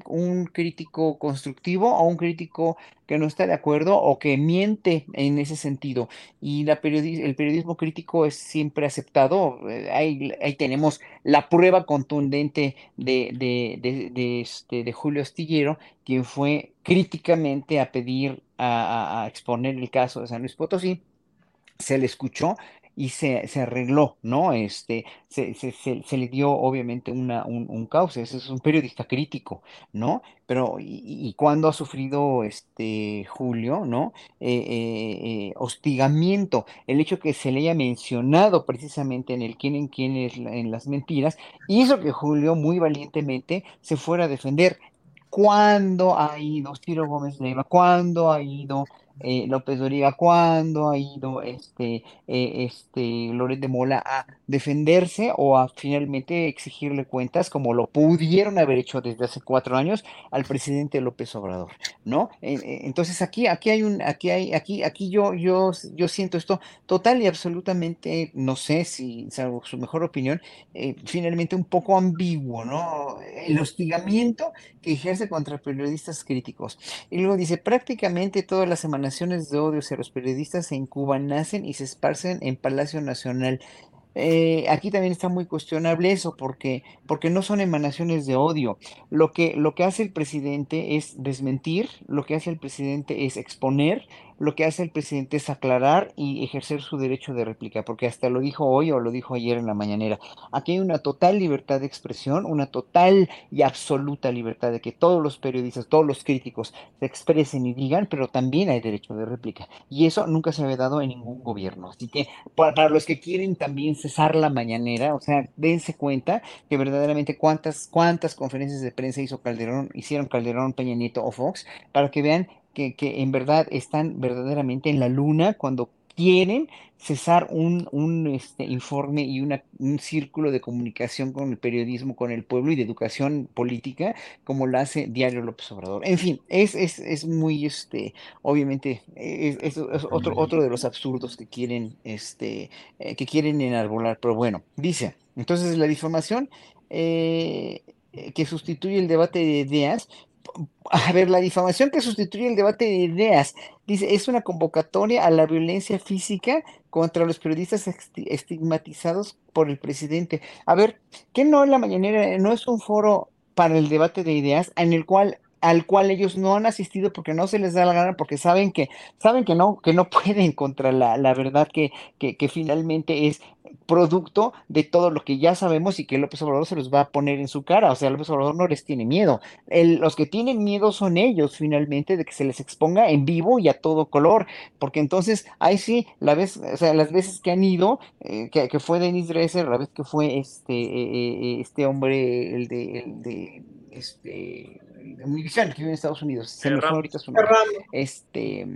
S12: crítico constructivo o un crítico que no está de acuerdo o que miente en ese sentido. Y la el periodismo crítico es siempre aceptado. Eh, ahí, ahí tenemos la prueba contundente de, de, de, este, de Julio Astillero, quien fue críticamente a pedir, a exponer el caso de San Luis Potosí. Se le escuchó y se, se arregló, ¿no? Este, se, se, se, le dio obviamente una, un, un cauce, ese es un periodista crítico, ¿no? Pero, ¿y, y cuándo ha sufrido este Julio, ¿no? Eh, eh, eh, hostigamiento, el hecho que se le haya mencionado precisamente en el quién en quién es en las mentiras, hizo que Julio muy valientemente se fuera a defender. ¿Cuándo ha ido Ciro Gómez Leiva? ¿Cuándo ha ido eh, López Doriga, cuándo ha ido este, eh, este Loret de Mola a defenderse o a finalmente exigirle cuentas, como lo pudieron haber hecho desde hace cuatro años al presidente López Obrador, ¿no? entonces aquí, aquí hay un, aquí hay, aquí, aquí yo, yo, yo siento esto total y absolutamente, no sé si, salvo su mejor opinión, eh, finalmente un poco ambiguo, ¿no? El hostigamiento que ejerce contra periodistas críticos. Y luego dice, prácticamente todas las semanas de odio hacia los periodistas en Cuba nacen y se esparcen en Palacio Nacional. Eh, aquí también está muy cuestionable eso, porque, porque no son emanaciones de odio. Lo que, lo que hace el presidente es desmentir, lo que hace el presidente es exponer, lo que hace el presidente es aclarar y ejercer su derecho de réplica, porque hasta lo dijo hoy o lo dijo ayer en la mañanera. Aquí hay una total libertad de expresión, una total y absoluta libertad de que todos los periodistas, todos los críticos se expresen y digan, pero también hay derecho de réplica. Y eso nunca se había dado en ningún gobierno. Así que para, los que quieren también cesar la mañanera, o sea, dense cuenta que verdaderamente cuántas, cuántas conferencias de prensa hizo Calderón, hicieron Calderón, Peña Nieto o Fox, para que vean que, en verdad están verdaderamente en la luna cuando quieren cesar un, un este, informe y una, un círculo de comunicación con el periodismo, con el pueblo y de educación política, como lo hace Diario López Obrador. En fin, es, es, es muy, este, obviamente, es, otro, otro de los absurdos que quieren, este, eh, que quieren enarbolar. Pero bueno, dice, entonces la difamación eh, que sustituye el debate de ideas a ver, la difamación que sustituye el debate de ideas, dice, es una convocatoria a la violencia física contra los periodistas estigmatizados por el presidente. A ver, ¿qué no la mañanera no es un foro para el debate de ideas en el cual al cual ellos no han asistido porque no se les da la gana, porque saben que, saben que no, que no pueden contra la, la verdad que, que, finalmente es producto de todo lo que ya sabemos y que López Obrador se los va a poner en su cara. O sea, López Obrador no les tiene miedo. los que tienen miedo son ellos, finalmente, de que se les exponga en vivo y a todo color. Porque entonces, ahí sí, la vez, o sea, las veces que han ido, eh, que, fue Denis Dresser, la vez que fue este, eh, eh, este hombre, el de, el de este Univisión, que vive en Estados Unidos. Se me fue ahorita su nombre. Este.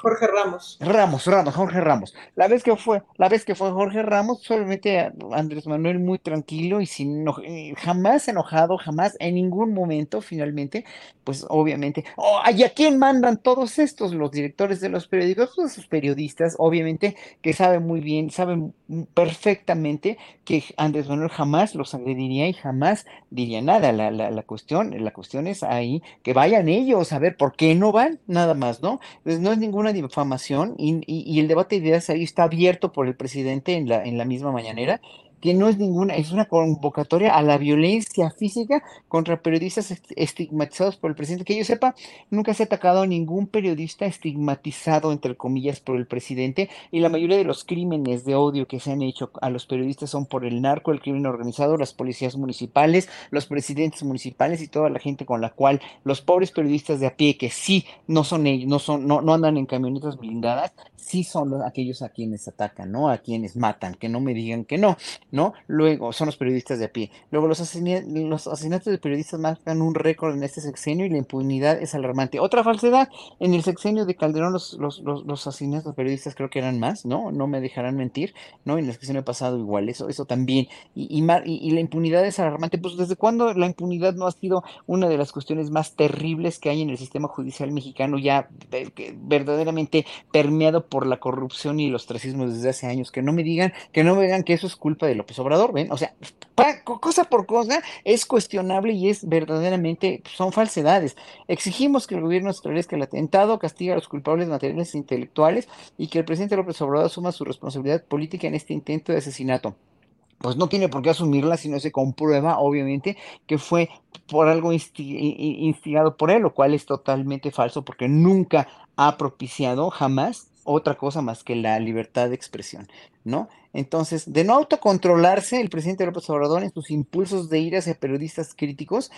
S11: Jorge Ramos.
S12: Ramos, Ramos, Jorge Ramos. La vez que fue, la vez que fue Jorge Ramos, solamente Andrés Manuel muy tranquilo y sin eh, jamás enojado, jamás en ningún momento, finalmente, pues obviamente, oh, ¿y a quién mandan todos estos? Los directores de los periódicos, pues sus periodistas, obviamente, que saben muy bien, saben perfectamente que Andrés Manuel jamás los agrediría y jamás diría nada. La, la, la cuestión, la cuestión es ahí, que vayan ellos a ver por qué no van, nada más, ¿no? Entonces no es ninguna difamación y, y, el debate de ideas ahí está abierto por el presidente en la, en la misma mañanera que no es ninguna, es una convocatoria a la violencia física contra periodistas estigmatizados por el presidente. Que yo sepa, nunca se ha atacado a ningún periodista estigmatizado, entre comillas, por el presidente, y la mayoría de los crímenes de odio que se han hecho a los periodistas son por el narco, el crimen organizado, las policías municipales, los presidentes municipales y toda la gente con la cual los pobres periodistas de a pie, que sí no son ellos, no son, no, no andan en camionetas blindadas, sí son aquellos a quienes atacan, ¿no? A quienes matan, que no me digan que no, ¿no? Luego son los periodistas de a pie. Luego los, los asesinatos de periodistas marcan un récord en este sexenio y la impunidad es alarmante. Otra falsedad, en el sexenio de Calderón los, los, los, asesinatos de periodistas creo que eran más, ¿no? No me dejarán mentir, ¿no? En el sexenio pasado igual, eso, eso también. Y, y, la impunidad es alarmante, pues ¿desde cuándo la impunidad no ha sido una de las cuestiones más terribles que hay en el sistema judicial mexicano ya verdaderamente permeado por la corrupción y los tracismos desde hace años, que no me digan, que no me digan que eso es culpa de López Obrador, ¿ven? O sea, cosa por cosa es cuestionable y es verdaderamente, son falsedades. Exigimos que el gobierno establezca el atentado, castiga a los culpables materiales e intelectuales y que el presidente López Obrador asuma su responsabilidad política en este intento de asesinato pues no tiene por qué asumirla si no se comprueba, obviamente, que fue por algo instigado por él, lo cual es totalmente falso porque nunca ha propiciado jamás otra cosa más que la libertad de expresión, ¿no? Entonces, de no autocontrolarse, el presidente López Obrador en sus impulsos de ir hacia periodistas críticos,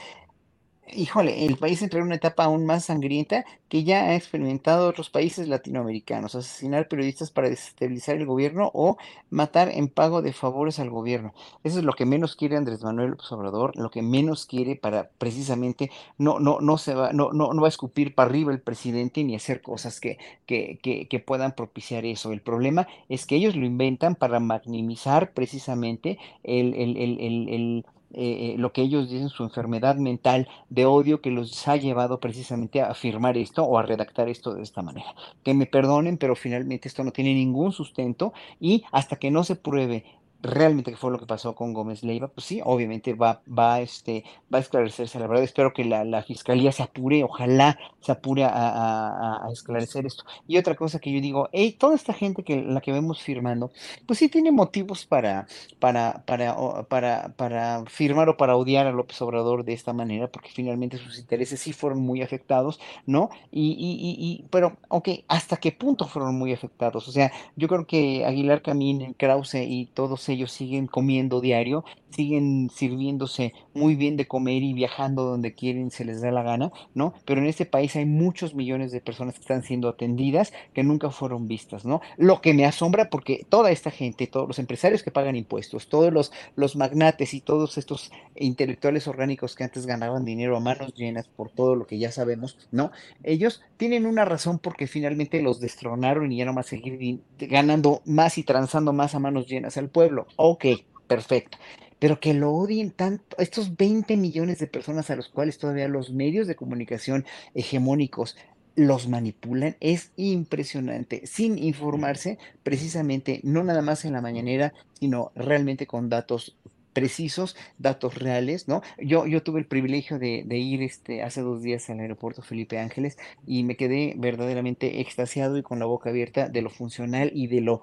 S12: híjole, el país entró en una etapa aún más sangrienta que ya ha experimentado otros países latinoamericanos, asesinar periodistas para desestabilizar el gobierno o matar en pago de favores al gobierno. Eso es lo que menos quiere Andrés Manuel Obrador, lo que menos quiere para precisamente no, no, no se va, no, no, no va a escupir para arriba el presidente ni hacer cosas que, que, que, puedan propiciar eso. El problema es que ellos lo inventan para maximizar precisamente el, el, el, el eh, eh, lo que ellos dicen su enfermedad mental de odio que los ha llevado precisamente a afirmar esto o a redactar esto de esta manera. Que me perdonen, pero finalmente esto no tiene ningún sustento y hasta que no se pruebe realmente qué fue lo que pasó con Gómez Leiva, pues sí, obviamente va, va, este, va a esclarecerse. La verdad, espero que la, fiscalía se apure, ojalá se apure a, a, a, esclarecer esto. Y otra cosa que yo digo, hey, toda esta gente que la que vemos firmando, pues sí tiene motivos para, para, para, para, para firmar o para odiar a López Obrador de esta manera, porque finalmente sus intereses sí fueron muy afectados, ¿no? Y, y, y, pero, ok, ¿hasta qué punto fueron muy afectados? O sea, yo creo que Aguilar Camín, Krause y todos ellos siguen comiendo diario, siguen sirviéndose muy bien de comer y viajando donde quieren, se les da la gana, ¿no? Pero en este país hay muchos millones de personas que están siendo atendidas que nunca fueron vistas, ¿no? Lo que me asombra porque toda esta gente, todos los empresarios que pagan impuestos, todos los, los magnates y todos estos intelectuales orgánicos que antes ganaban dinero a manos llenas por todo lo que ya sabemos, ¿no? Ellos tienen una razón porque finalmente los destronaron y ya no más seguir ganando más y transando más a manos llenas al pueblo. Ok, perfecto. Pero que lo odien tanto, estos 20 millones de personas a los cuales todavía los medios de comunicación hegemónicos los manipulan es impresionante, sin informarse precisamente, no nada más en la mañanera, sino realmente con datos precisos, datos reales, ¿no? Yo, yo tuve el privilegio de, de, ir este, hace dos días al aeropuerto Felipe Ángeles y me quedé verdaderamente extasiado y con la boca abierta de lo funcional y de lo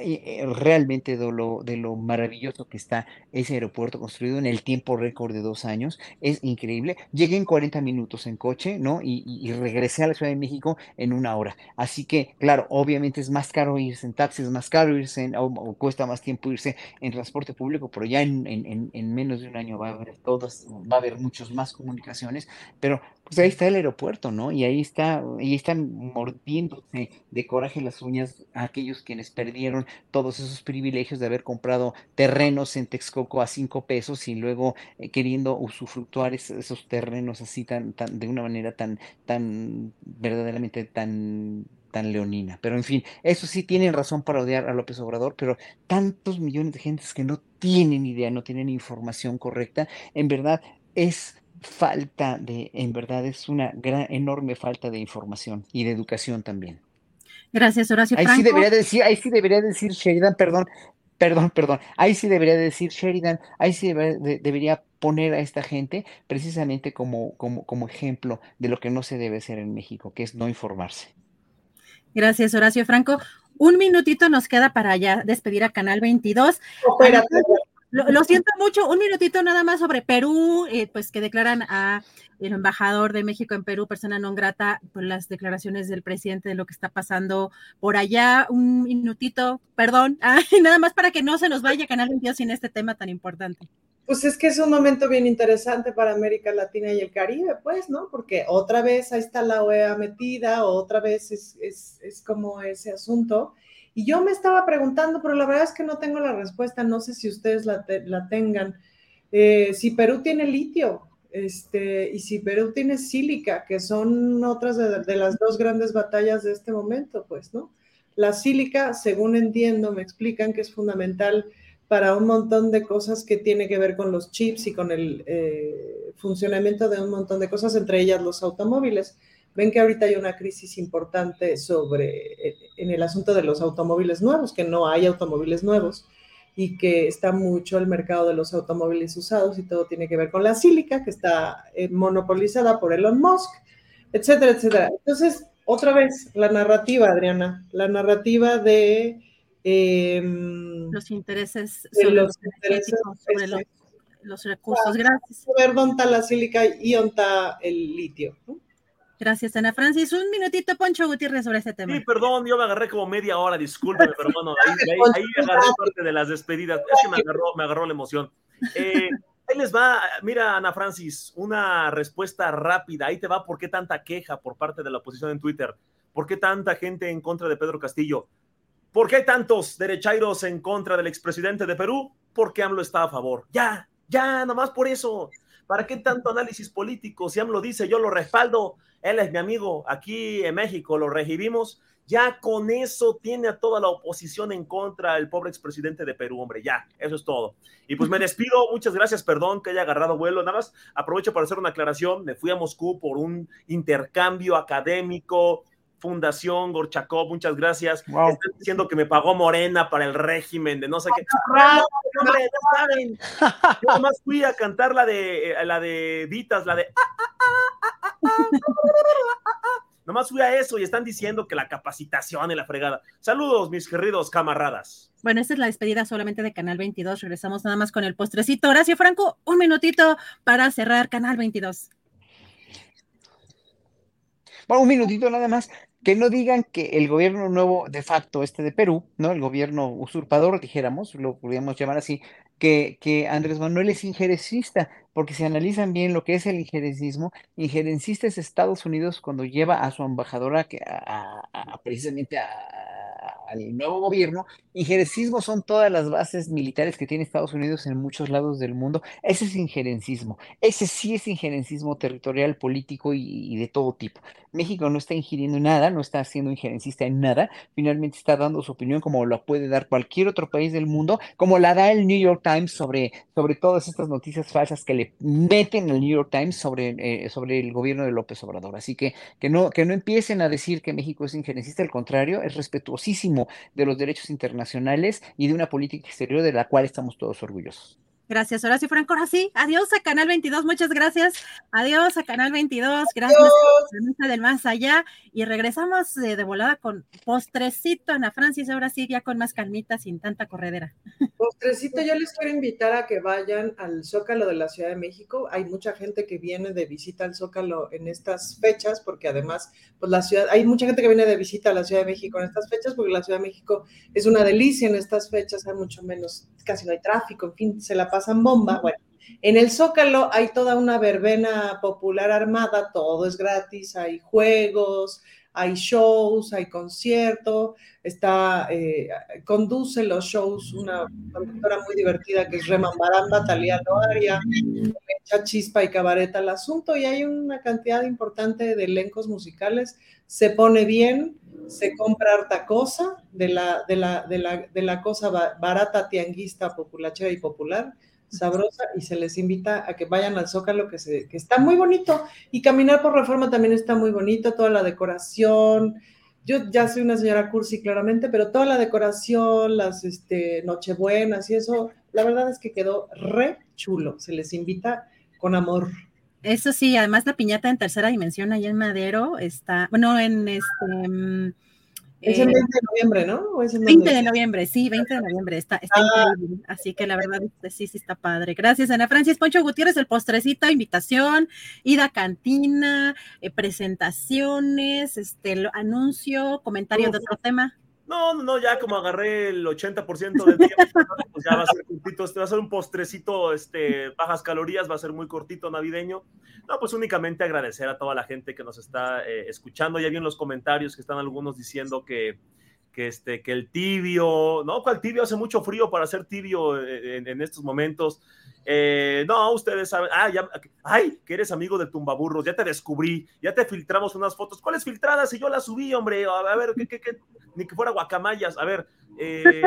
S12: eh, realmente de lo, de lo maravilloso que está ese aeropuerto construido en el tiempo récord de dos años. Es increíble. Llegué en 40 minutos en coche, ¿no? Y, regresé a la Ciudad de México en una hora. Así que, claro, obviamente es más caro irse en taxi, es más caro irse en, o, cuesta más tiempo irse en transporte público, pero ya en, en, en, menos de un año va a haber todas, va a haber muchos más comunicaciones, pero pues ahí está el aeropuerto, ¿no? Y ahí está, ahí están mordiéndose de coraje las uñas a aquellos quienes perdieron todos esos privilegios de haber comprado terrenos en Texcoco a cinco pesos y luego eh, queriendo usufructuar esos terrenos así tan, tan, de una manera tan, tan verdaderamente tan tan leonina. Pero en fin, eso sí tienen razón para odiar a López Obrador, pero tantos millones de gentes que no tienen idea, no tienen información correcta, en verdad es falta de, en verdad es una gran, enorme falta de información y de educación también.
S3: Gracias, Horacio.
S12: Ahí sí debería decir, ahí sí debería decir Sheridan, perdón, perdón, perdón. Ahí sí debería decir Sheridan, ahí sí debería, poner a esta gente precisamente como, como, como ejemplo de lo que no se debe hacer en México, que es no informarse.
S3: Gracias, Horacio Franco. Un minutito nos queda para ya despedir a Canal 22. Lo, siento mucho, un minutito nada más sobre Perú, eh, pues que declaran a el embajador de México en Perú, persona no grata, por las declaraciones del presidente de lo que está pasando por allá. Un minutito, perdón, nada más para que no se nos vaya Canal 22 sin este tema tan importante.
S11: Pues es que es un momento bien interesante para América Latina y el Caribe, pues, ¿no? Porque otra vez ahí está la OEA metida, otra vez es, es, es como ese asunto. Y yo me estaba preguntando, pero la verdad es que no tengo la respuesta, no sé si ustedes la, la tengan. Eh, si Perú tiene litio, este, y si Perú tiene sílica, que son otras de, las dos grandes batallas de este momento, pues, ¿no? La sílica, según entiendo, me explican que es fundamental para un montón de cosas que tiene que ver con los chips y con el eh, funcionamiento de un montón de cosas, entre ellas los automóviles. Ven que ahorita hay una crisis importante sobre, eh, en el asunto de los automóviles nuevos, que no hay automóviles nuevos y que está mucho el mercado de los automóviles usados y todo tiene que ver con la sílica, que está eh, monopolizada por Elon Musk, etcétera, etcétera. Entonces, otra vez, la narrativa, Adriana, la narrativa de...
S3: Em, los intereses sobre los, intereses, sobre los, los recursos. Gracias.
S11: Ver dónde está la sílica y dónde está el litio. ¿no?
S3: Gracias, Ana Francis. Un minutito, Poncho Gutiérrez, sobre este tema.
S10: Sí, perdón, yo me agarré como media hora, discúlpeme, pero bueno, ahí, ahí, agarré parte de las despedidas. Es que me agarró, me agarró la emoción. Eh, ahí les va, mira, Ana Francis, una respuesta rápida. Ahí te va, ¿por qué tanta queja por parte de la oposición en Twitter? ¿Por qué tanta gente en contra de Pedro Castillo? ¿Por qué hay tantos derechairos en contra del expresidente de Perú? Porque AMLO está a favor. Ya, ya, nomás por eso. ¿Para qué tanto análisis político? Si AMLO dice, yo lo respaldo. Él es mi amigo, aquí en México lo recibimos, ya con eso tiene a toda la oposición en contra el pobre expresidente de Perú, hombre, ya, eso es todo. Y pues me despido, muchas gracias, perdón que haya agarrado vuelo, nada más aprovecho para hacer una aclaración, me fui a Moscú por un intercambio académico, Fundación Gorchakov, muchas gracias. Están diciendo que me pagó Morena para el régimen de no sé qué. No, hombre, no saben. Yo nomás fui a cantar la de eh, la de Vitas, la de Nomás fui a eso y están diciendo que la capacitación y la fregada. Saludos, mis queridos camaradas.
S3: Bueno, esta es la despedida solamente de Canal 22. Regresamos nada más con el postrecito. Horacio Franco, un minutito para cerrar Canal 22.
S12: Bueno, un minutito nada más que no digan que el gobierno nuevo de facto, este de Perú, ¿no? El gobierno usurpador, dijéramos, lo podríamos llamar así, que, que Andrés Manuel es injerencista, porque si analizan bien lo que es el injerencismo, injerencista es Estados Unidos cuando lleva a su embajadora que a, precisamente al nuevo gobierno. Injerencismo son todas las bases militares que tiene Estados Unidos en muchos lados del mundo. Ese es injerencismo. Ese sí es injerencismo territorial, político y, de todo tipo. México no está ingiriendo nada, no está siendo injerencista en nada. Finalmente está dando su opinión como la puede dar cualquier otro país del mundo, como la da el New York Times sobre, sobre todas estas noticias falsas que le meten al New York Times sobre, eh, sobre el gobierno de López Obrador. Así que que no, que no empiecen a decir que México es injerencista, al contrario, es respetuosísimo de los derechos internacionales y de una política exterior de la cual estamos todos orgullosos.
S3: Gracias, Horacio Franco. Ahora sí, adiós a Canal 22, muchas gracias. Adiós a Canal 22, gracias a del más allá. Y regresamos de, de, volada con postrecito, Ana Francis, ahora sí, ya con más calmita, sin tanta corredera.
S11: Postrecito, yo les quiero invitar a que vayan al Zócalo de la Ciudad de México. Hay mucha gente que viene de visita al Zócalo en estas fechas, porque además, pues la ciudad, hay mucha gente que viene de visita a la Ciudad de México en estas fechas, porque la Ciudad de México es una delicia en estas fechas, hay mucho menos, casi no hay tráfico, en fin, se la pasan bomba. Bueno, en el Zócalo hay toda una verbena popular armada, todo es gratis, hay juegos, hay shows, hay concierto, está, eh, conduce los shows una conductora muy divertida que es Reman Baranda, Talía Loaria, echa chispa y cabaret al asunto y hay una cantidad importante de elencos musicales, se pone bien, se compra harta cosa de la, de la, de la, de la cosa barata, tianguista, populachera y popular, sabrosa y se les invita a que vayan al Zócalo, que, se, que está muy bonito. Y caminar por reforma también está muy bonito, toda la decoración. Yo ya soy una señora cursi, claramente, pero toda la decoración, las este, nochebuenas y eso, la verdad es que quedó re chulo. Se les invita con amor.
S3: Eso sí, además la piñata en tercera dimensión ahí en Madero está, bueno, en este
S11: Es el 20 de noviembre, ¿no?
S3: 20 de noviembre, sí, 20 de noviembre, está, está ah. increíble. Así que la verdad, sí, sí está padre. Gracias, Ana Francis. Poncho Gutiérrez, el postrecito, invitación, ida a cantina, eh, presentaciones, este, anuncio, comentario de otro tema.
S10: No, no, no, ya como agarré el 80% del tiempo, pues ya va a ser cortito, este va a ser un postrecito, este, bajas calorías, va a ser muy cortito navideño. No, pues únicamente agradecer a toda la gente que nos está eh, escuchando. Ya vi en los comentarios que están algunos diciendo que, que, este, que el tibio, no, cual tibio hace mucho frío para ser tibio eh, en estos momentos. Eh, no, ustedes saben, ah, ya, ay, que eres amigo de Tumbaburros, ya te descubrí, ya te filtramos unas fotos. ¿Cuáles filtradas? Y yo las subí, hombre, a, ver, ¿qué, qué, ni que fuera guacamayas. A ver, eh,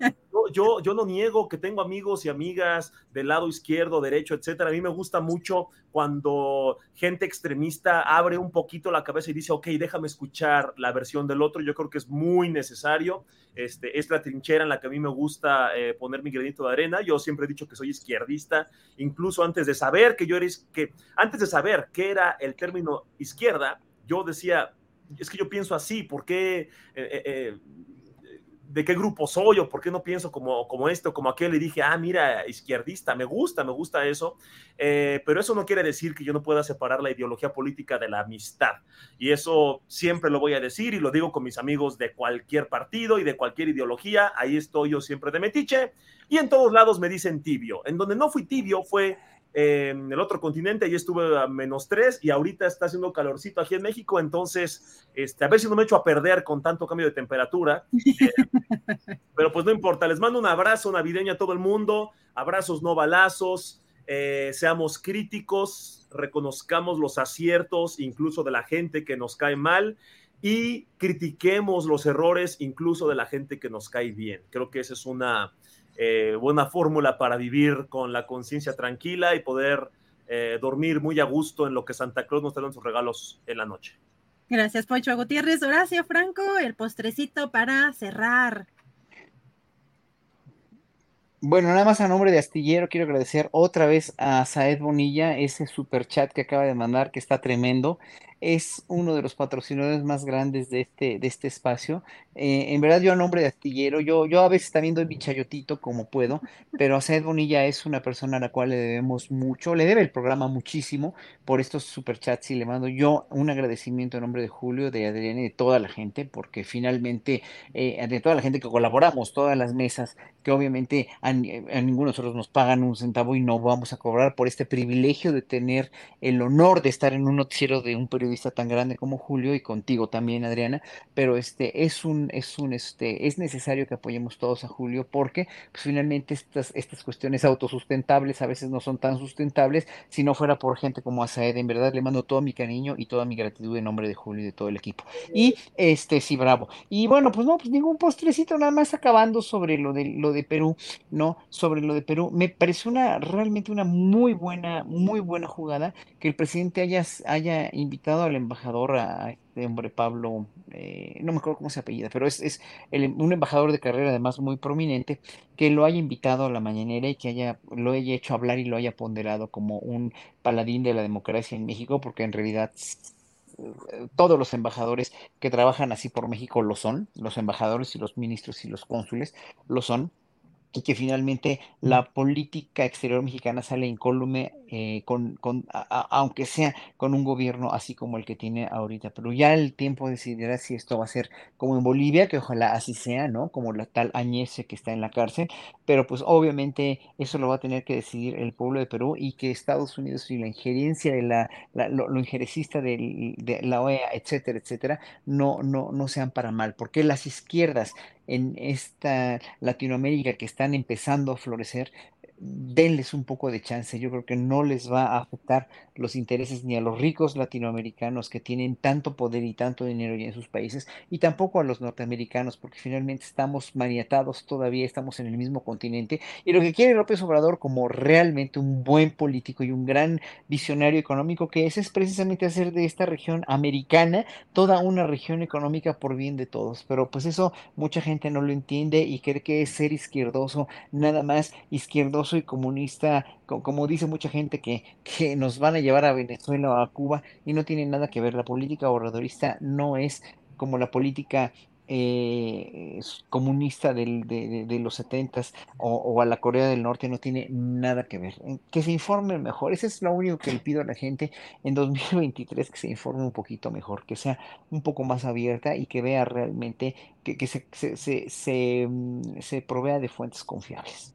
S10: yo, yo no niego que tengo amigos y amigas del lado izquierdo, derecho, etcétera. A mí me gusta mucho cuando gente extremista abre un poquito la cabeza y dice, ok, déjame escuchar la versión del otro. Yo creo que es muy necesario. Este, es la trinchera en la que a mí me gusta eh, poner mi granito de arena. Yo siempre he dicho que soy izquierdista, incluso antes de saber que yo era, que antes de saber qué era el término izquierda, yo decía, es que yo pienso así, ¿por qué? Eh, eh, de qué grupo soy o por qué no pienso como, como este o como aquel. Y dije, ah, mira, izquierdista, me gusta, me gusta eso. Eh, pero eso no quiere decir que yo no pueda separar la ideología política de la amistad. Y eso siempre lo voy a decir y lo digo con mis amigos de cualquier partido y de cualquier ideología. Ahí estoy yo siempre de metiche. Y en todos lados me dicen tibio. En donde no fui tibio fue en el otro continente, ahí estuve a menos tres y ahorita está haciendo calorcito aquí en México, entonces, este, a ver si no me echo a perder con tanto cambio de temperatura. pero pues no importa, les mando un abrazo navideño a todo el mundo, abrazos no balazos, eh, seamos críticos, reconozcamos los aciertos incluso de la gente que nos cae mal y critiquemos los errores incluso de la gente que nos cae bien. Creo que esa es una eh, buena fórmula para vivir con la conciencia tranquila y poder eh, dormir muy a gusto en lo que Santa Claus nos trae en sus regalos en la noche.
S3: Gracias, Pocho Gutiérrez. Horacio Franco, el postrecito para cerrar.
S12: Bueno, nada más a nombre de Astillero quiero agradecer otra vez a Saed Bonilla ese super chat que acaba de mandar, que está tremendo es uno de los patrocinadores más grandes de este, de este espacio. Eh, en verdad, yo a nombre de Astillero, yo, yo a veces también doy mi chayotito como puedo, pero a Sed Bonilla es una persona a la cual le debemos mucho, le debe el programa muchísimo por estos superchats y le mando yo un agradecimiento en nombre de Julio, de Adrián y de toda la gente, porque finalmente, eh, de toda la gente que colaboramos, todas las mesas, que obviamente a, a ninguno de nosotros nos pagan un centavo y no vamos a cobrar por este privilegio de tener el honor de estar en un noticiero de un periodista tan grande como Julio y contigo también, Adriana, pero este es un, es un, este, es necesario que apoyemos todos a Julio porque pues, finalmente estas, estas cuestiones autosustentables a veces no son tan sustentables si no fuera por gente como Asaed. En verdad le mando todo mi cariño y toda mi gratitud en nombre de Julio y de todo el equipo. Y este, sí, bravo. Y bueno, pues no, pues ningún postrecito, nada más acabando sobre lo de lo de Perú, ¿no? Sobre lo de Perú. Me parece una realmente una muy buena, muy buena jugada que el presidente haya, haya invitado al embajador, a este hombre Pablo, eh, no me acuerdo cómo se apellida, pero es, es un embajador de carrera además muy prominente, que lo haya invitado a la mañanera y que haya, lo haya hecho hablar y lo haya ponderado como un paladín de la democracia en México, porque en realidad todos los embajadores que trabajan así por México lo son, los embajadores y los ministros y los cónsules lo son y que finalmente la política exterior mexicana sale incólume, eh, con, con aunque sea con un gobierno así como el que tiene ahorita. Pero ya el tiempo decidirá si esto va a ser como en Bolivia, que ojalá así sea, ¿no? Como la tal Añese que está en la cárcel. Pero pues obviamente eso lo va a tener que decidir el pueblo de Perú y que Estados Unidos y la injerencia de la, lo, lo, injerecista de, de la OEA, etcétera, etcétera, no, no, no sean para mal. Porque las izquierdas en esta Latinoamérica que están empezando a florecer, denles un poco de chance. Yo creo que no les va a afectar los intereses ni a los ricos latinoamericanos que tienen tanto poder y tanto dinero en sus países, y tampoco a los norteamericanos, porque finalmente estamos maniatados todavía, estamos en el mismo continente. Y lo que quiere López Obrador como realmente un buen político y un gran visionario económico que es, es precisamente hacer de esta región americana toda una región económica por bien de todos. Pero pues eso mucha gente no lo entiende y cree que es ser izquierdoso, nada más izquierdoso y comunista, como dice mucha gente, que, que nos van a llevar a Venezuela o a Cuba y no tiene nada que ver. La política obradorista no es como la política eh, comunista del, de, los setentas o, o, a la Corea del Norte no tiene nada que ver. Que se informen mejor, eso es lo único que le pido a la gente en 2023, que se informe un poquito mejor, que sea un poco más abierta y que vea realmente que, que se, se, se, se, mm, se provea de fuentes confiables.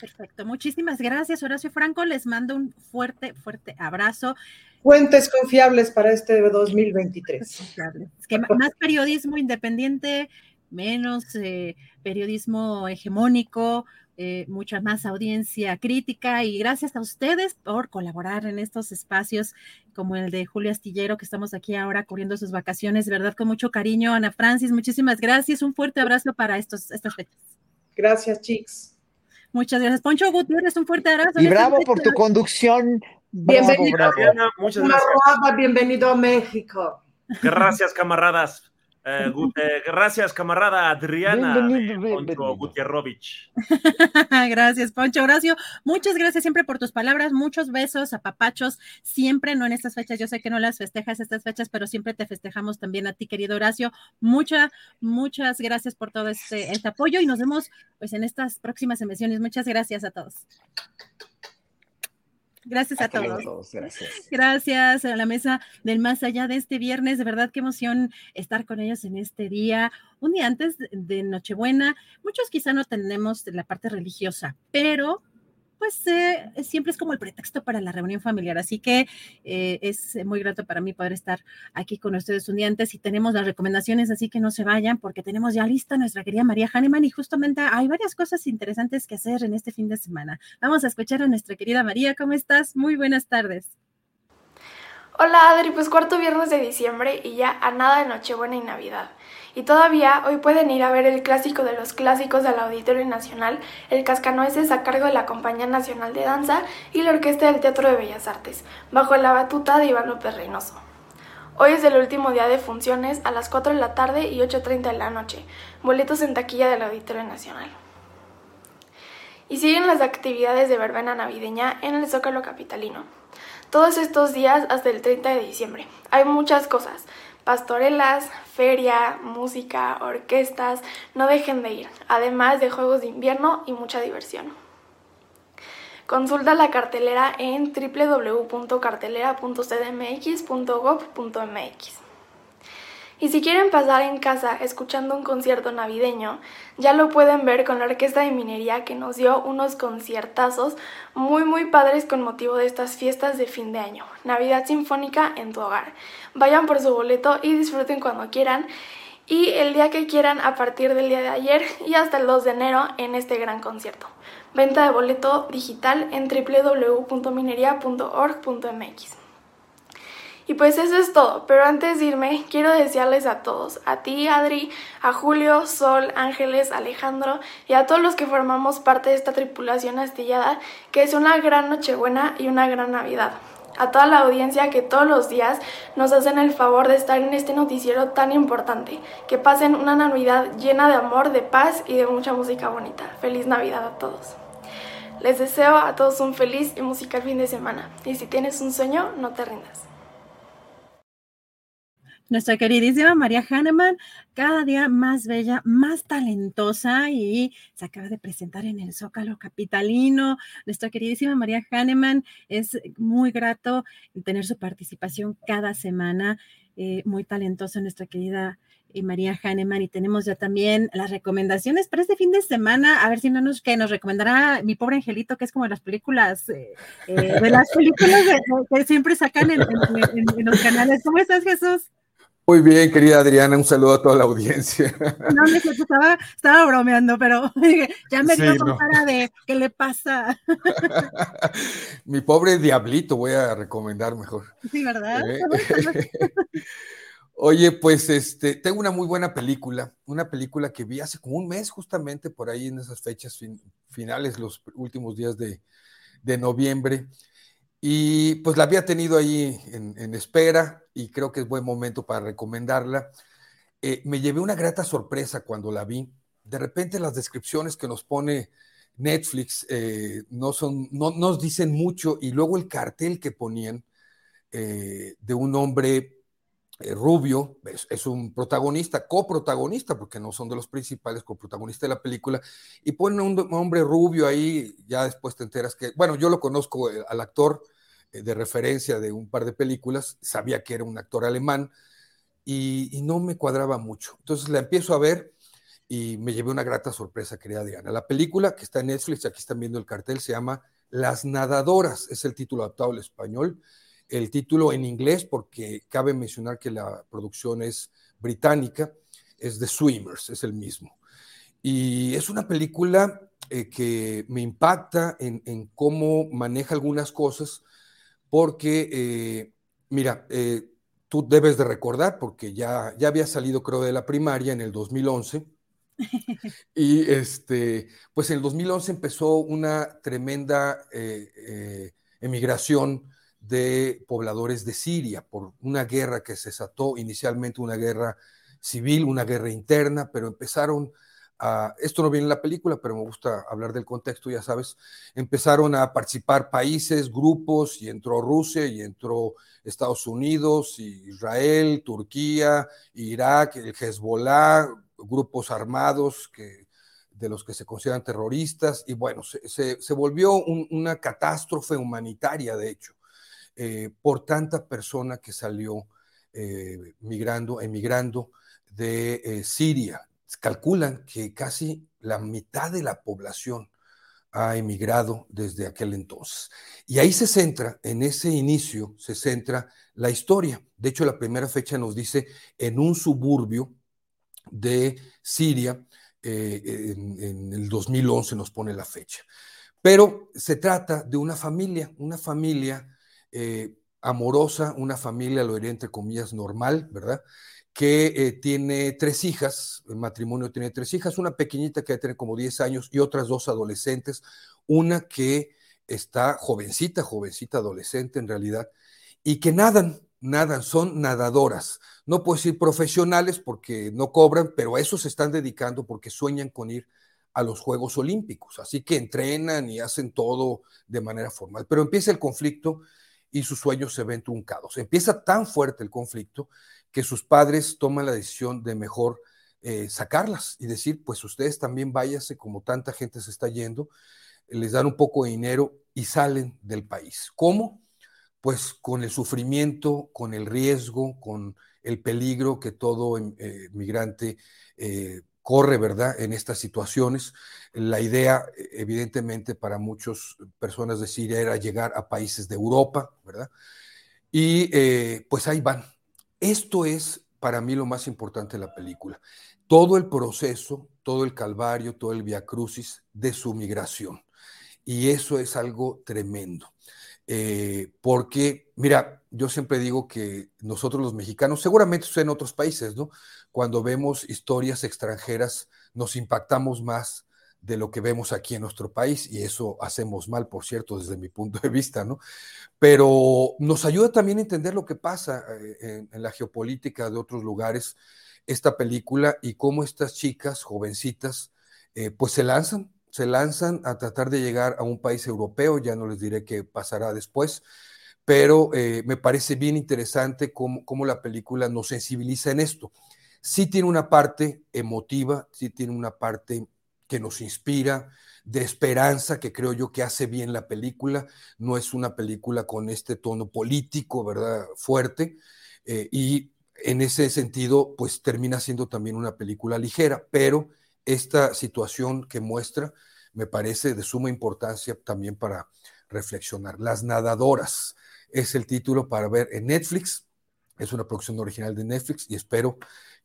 S3: Perfecto, muchísimas gracias Horacio Franco, les mando un fuerte, fuerte abrazo.
S11: Fuentes confiables para este 2023.
S3: Es que más periodismo independiente, menos eh, periodismo hegemónico, eh, mucha más audiencia crítica y gracias a ustedes por colaborar en estos espacios como el de Julio Astillero, que estamos aquí ahora cubriendo sus vacaciones, verdad, con mucho cariño. Ana Francis, muchísimas gracias. Un fuerte abrazo para estos, estas fechas.
S11: Gracias, chicos.
S3: Muchas gracias. Poncho Gutiérrez, un fuerte abrazo.
S12: Y bravo por tu conducción.
S11: bienvenido, muchas gracias. bienvenido a México.
S10: Gracias, camaradas. Eh, gracias, camarada Adriana Poncho Gutierrovich.
S3: gracias, Poncho Horacio. Muchas gracias siempre por tus palabras. Muchos besos, a papachos Siempre, no en estas fechas. Yo sé que no las festejas estas fechas, pero siempre te festejamos también a ti, querido Horacio. Muchas, muchas gracias por todo este, este apoyo y nos vemos pues en estas próximas emisiones. Muchas gracias a todos. Gracias a todos.
S12: Gracias.
S3: Gracias a la mesa del más allá de este viernes. De verdad, qué emoción estar con ellos en este día. Un día antes de Nochebuena. Muchos quizá no tenemos la parte religiosa, pero pues eh, siempre es como el pretexto para la reunión familiar. Así que eh, es muy grato para mí poder estar aquí con ustedes un día antes y tenemos las recomendaciones, así que no se vayan porque tenemos ya lista nuestra querida María Hahnemann y justamente hay varias cosas interesantes que hacer en este fin de semana. Vamos a escuchar a nuestra querida María. ¿Cómo estás? Muy buenas tardes.
S15: Hola Adri, pues cuarto viernes de diciembre y ya a nada de Nochebuena y Navidad. Y todavía hoy pueden ir a ver el clásico de los clásicos del Auditorio Nacional, el Cascanueces a cargo de la Compañía Nacional de Danza y la Orquesta del Teatro de Bellas Artes, bajo la batuta de Iván López Reynoso. Hoy es el último día de funciones a las 4 de la tarde y 8.30 de la noche. Boletos en taquilla del Auditorio Nacional. Y siguen las actividades de verbena navideña en el Zócalo Capitalino. Todos estos días hasta el 30 de diciembre. Hay muchas cosas pastorelas, feria, música, orquestas, no dejen de ir, además de juegos de invierno y mucha diversión. Consulta la cartelera en www.cartelera.cdmx.gov.mx. Y si quieren pasar en casa escuchando un concierto navideño, ya lo pueden ver con la Orquesta de Minería que nos dio unos conciertazos muy muy padres con motivo de estas fiestas de fin de año. Navidad Sinfónica en tu hogar. Vayan por su boleto y disfruten cuando quieran y el día que quieran a partir del día de ayer y hasta el 2 de enero en este gran concierto. Venta de boleto digital en www.minería.org.mx. Y pues eso es todo, pero antes de irme quiero desearles a todos, a ti Adri, a Julio, Sol, Ángeles, Alejandro y a todos los que formamos parte de esta tripulación astillada, que es una gran Nochebuena y una gran Navidad. A toda la audiencia que todos los días nos hacen el favor de estar en este noticiero tan importante. Que pasen una Navidad llena de amor, de paz y de mucha música bonita. Feliz Navidad a todos. Les deseo a todos un feliz y musical fin de semana. Y si tienes un sueño, no te rindas
S3: nuestra queridísima María Hahnemann, cada día más bella, más talentosa y se acaba de presentar en el Zócalo Capitalino. Nuestra queridísima María Hahnemann, es muy grato tener su participación cada semana, eh, muy talentosa nuestra querida eh, María Hahnemann y tenemos ya también las recomendaciones para este fin de semana, a ver si no nos, que nos recomendará mi pobre angelito, que es como las películas, eh, de las películas que siempre sacan en los canales. ¿Cómo estás, Jesús?
S16: Muy bien, querida Adriana, un saludo a toda la audiencia.
S3: No, estaba, estaba bromeando, pero ya me dio con cara de ¿qué le pasa?
S16: Mi pobre diablito voy a recomendar mejor.
S3: Sí, ¿verdad? Eh,
S16: oye, pues este, tengo una muy buena película, una película que vi hace como un mes justamente por ahí en esas fechas finales, los últimos días de, de noviembre. Y pues la había tenido ahí en, espera y creo que es buen momento para recomendarla. Eh, me llevé una grata sorpresa cuando la vi. De repente las descripciones que nos pone Netflix eh, no, son, no nos dicen mucho y luego el cartel que ponían eh, de un hombre Rubio es, un protagonista, coprotagonista, porque no son de los principales, coprotagonista de la película, y pone un, hombre rubio ahí, ya después te enteras que, bueno, yo lo conozco eh, al actor eh, de referencia de un par de películas, sabía que era un actor alemán, y, no me cuadraba mucho. Entonces la empiezo a ver y me llevé una grata sorpresa, querida Diana. La película que está en Netflix, aquí están viendo el cartel, se llama Las Nadadoras, es el título adaptado al español el título en inglés, porque cabe mencionar que la producción es británica, es The Swimmers, es el mismo. Y es una película eh, que me impacta en, cómo maneja algunas cosas, porque, eh, mira, eh, tú debes de recordar, porque ya, ya había salido, creo, de la primaria en el 2011. Y este, pues en el 2011 empezó una tremenda emigración de pobladores de Siria por una guerra que se desató inicialmente, una guerra civil, una guerra interna, pero empezaron a, esto no viene en la película, pero me gusta hablar del contexto, ya sabes, empezaron a participar países, grupos, y entró Rusia, y entró Estados Unidos, Israel, Turquía, Irak, el Hezbollah, grupos armados que, de los que se consideran terroristas, y bueno, se, volvió una catástrofe humanitaria, de hecho. Eh, por tanta persona que salió eh, migrando, emigrando de eh, Siria. Calculan que casi la mitad de la población ha emigrado desde aquel entonces. Y ahí se centra, en ese inicio, se centra la historia. De hecho, la primera fecha nos dice en un suburbio de Siria, en, en, el 2011 nos pone la fecha. Pero se trata de una familia, una familia eh, amorosa, una familia, lo diré entre comillas, normal, ¿verdad? Que eh, tiene tres hijas, el matrimonio tiene tres hijas, una pequeñita que tiene como 10 años y otras dos adolescentes, una que está jovencita, jovencita, adolescente en realidad, y que nadan, nadan, son nadadoras. No puedo decir profesionales porque no cobran, pero a eso se están dedicando porque sueñan con ir a los Juegos Olímpicos. Así que entrenan y hacen todo de manera formal. Pero empieza el conflicto y sus sueños se ven truncados. Empieza tan fuerte el conflicto que sus padres toman la decisión de mejor eh, sacarlas y decir, pues ustedes también váyase como tanta gente se está yendo, les dan un poco de dinero y salen del país. ¿Cómo? Pues con el sufrimiento, con el riesgo, con el peligro que todo eh, migrante eh, corre, ¿verdad?, en estas situaciones. La idea, evidentemente, para muchas personas de Siria era llegar a países de Europa, ¿verdad? Y eh, pues ahí van. Esto es para mí lo más importante de la película. Todo el proceso, todo el calvario, todo el viacrucis de su migración. Y eso es algo tremendo. Eh, porque, mira, yo siempre digo que nosotros los mexicanos, seguramente en otros países, ¿no? Cuando vemos historias extranjeras, nos impactamos más de lo que vemos aquí en nuestro país, y eso hacemos mal, por cierto, desde mi punto de vista, ¿no? Pero nos ayuda también a entender lo que pasa eh, en, la geopolítica de otros lugares, esta película, y cómo estas chicas, jovencitas, eh, pues se lanzan, se lanzan a tratar de llegar a un país europeo, ya no les diré qué pasará después, pero eh, me parece bien interesante cómo, la película nos sensibiliza en esto. Sí tiene una parte emotiva, sí tiene una parte que nos inspira, de esperanza, que creo yo que hace bien la película. No es una película con este tono político, ¿verdad? Fuerte. Eh, y en ese sentido, pues termina siendo también una película ligera, pero esta situación que muestra me parece de suma importancia también para reflexionar. Las nadadoras es el título para ver en Netflix. Es una producción original de Netflix y espero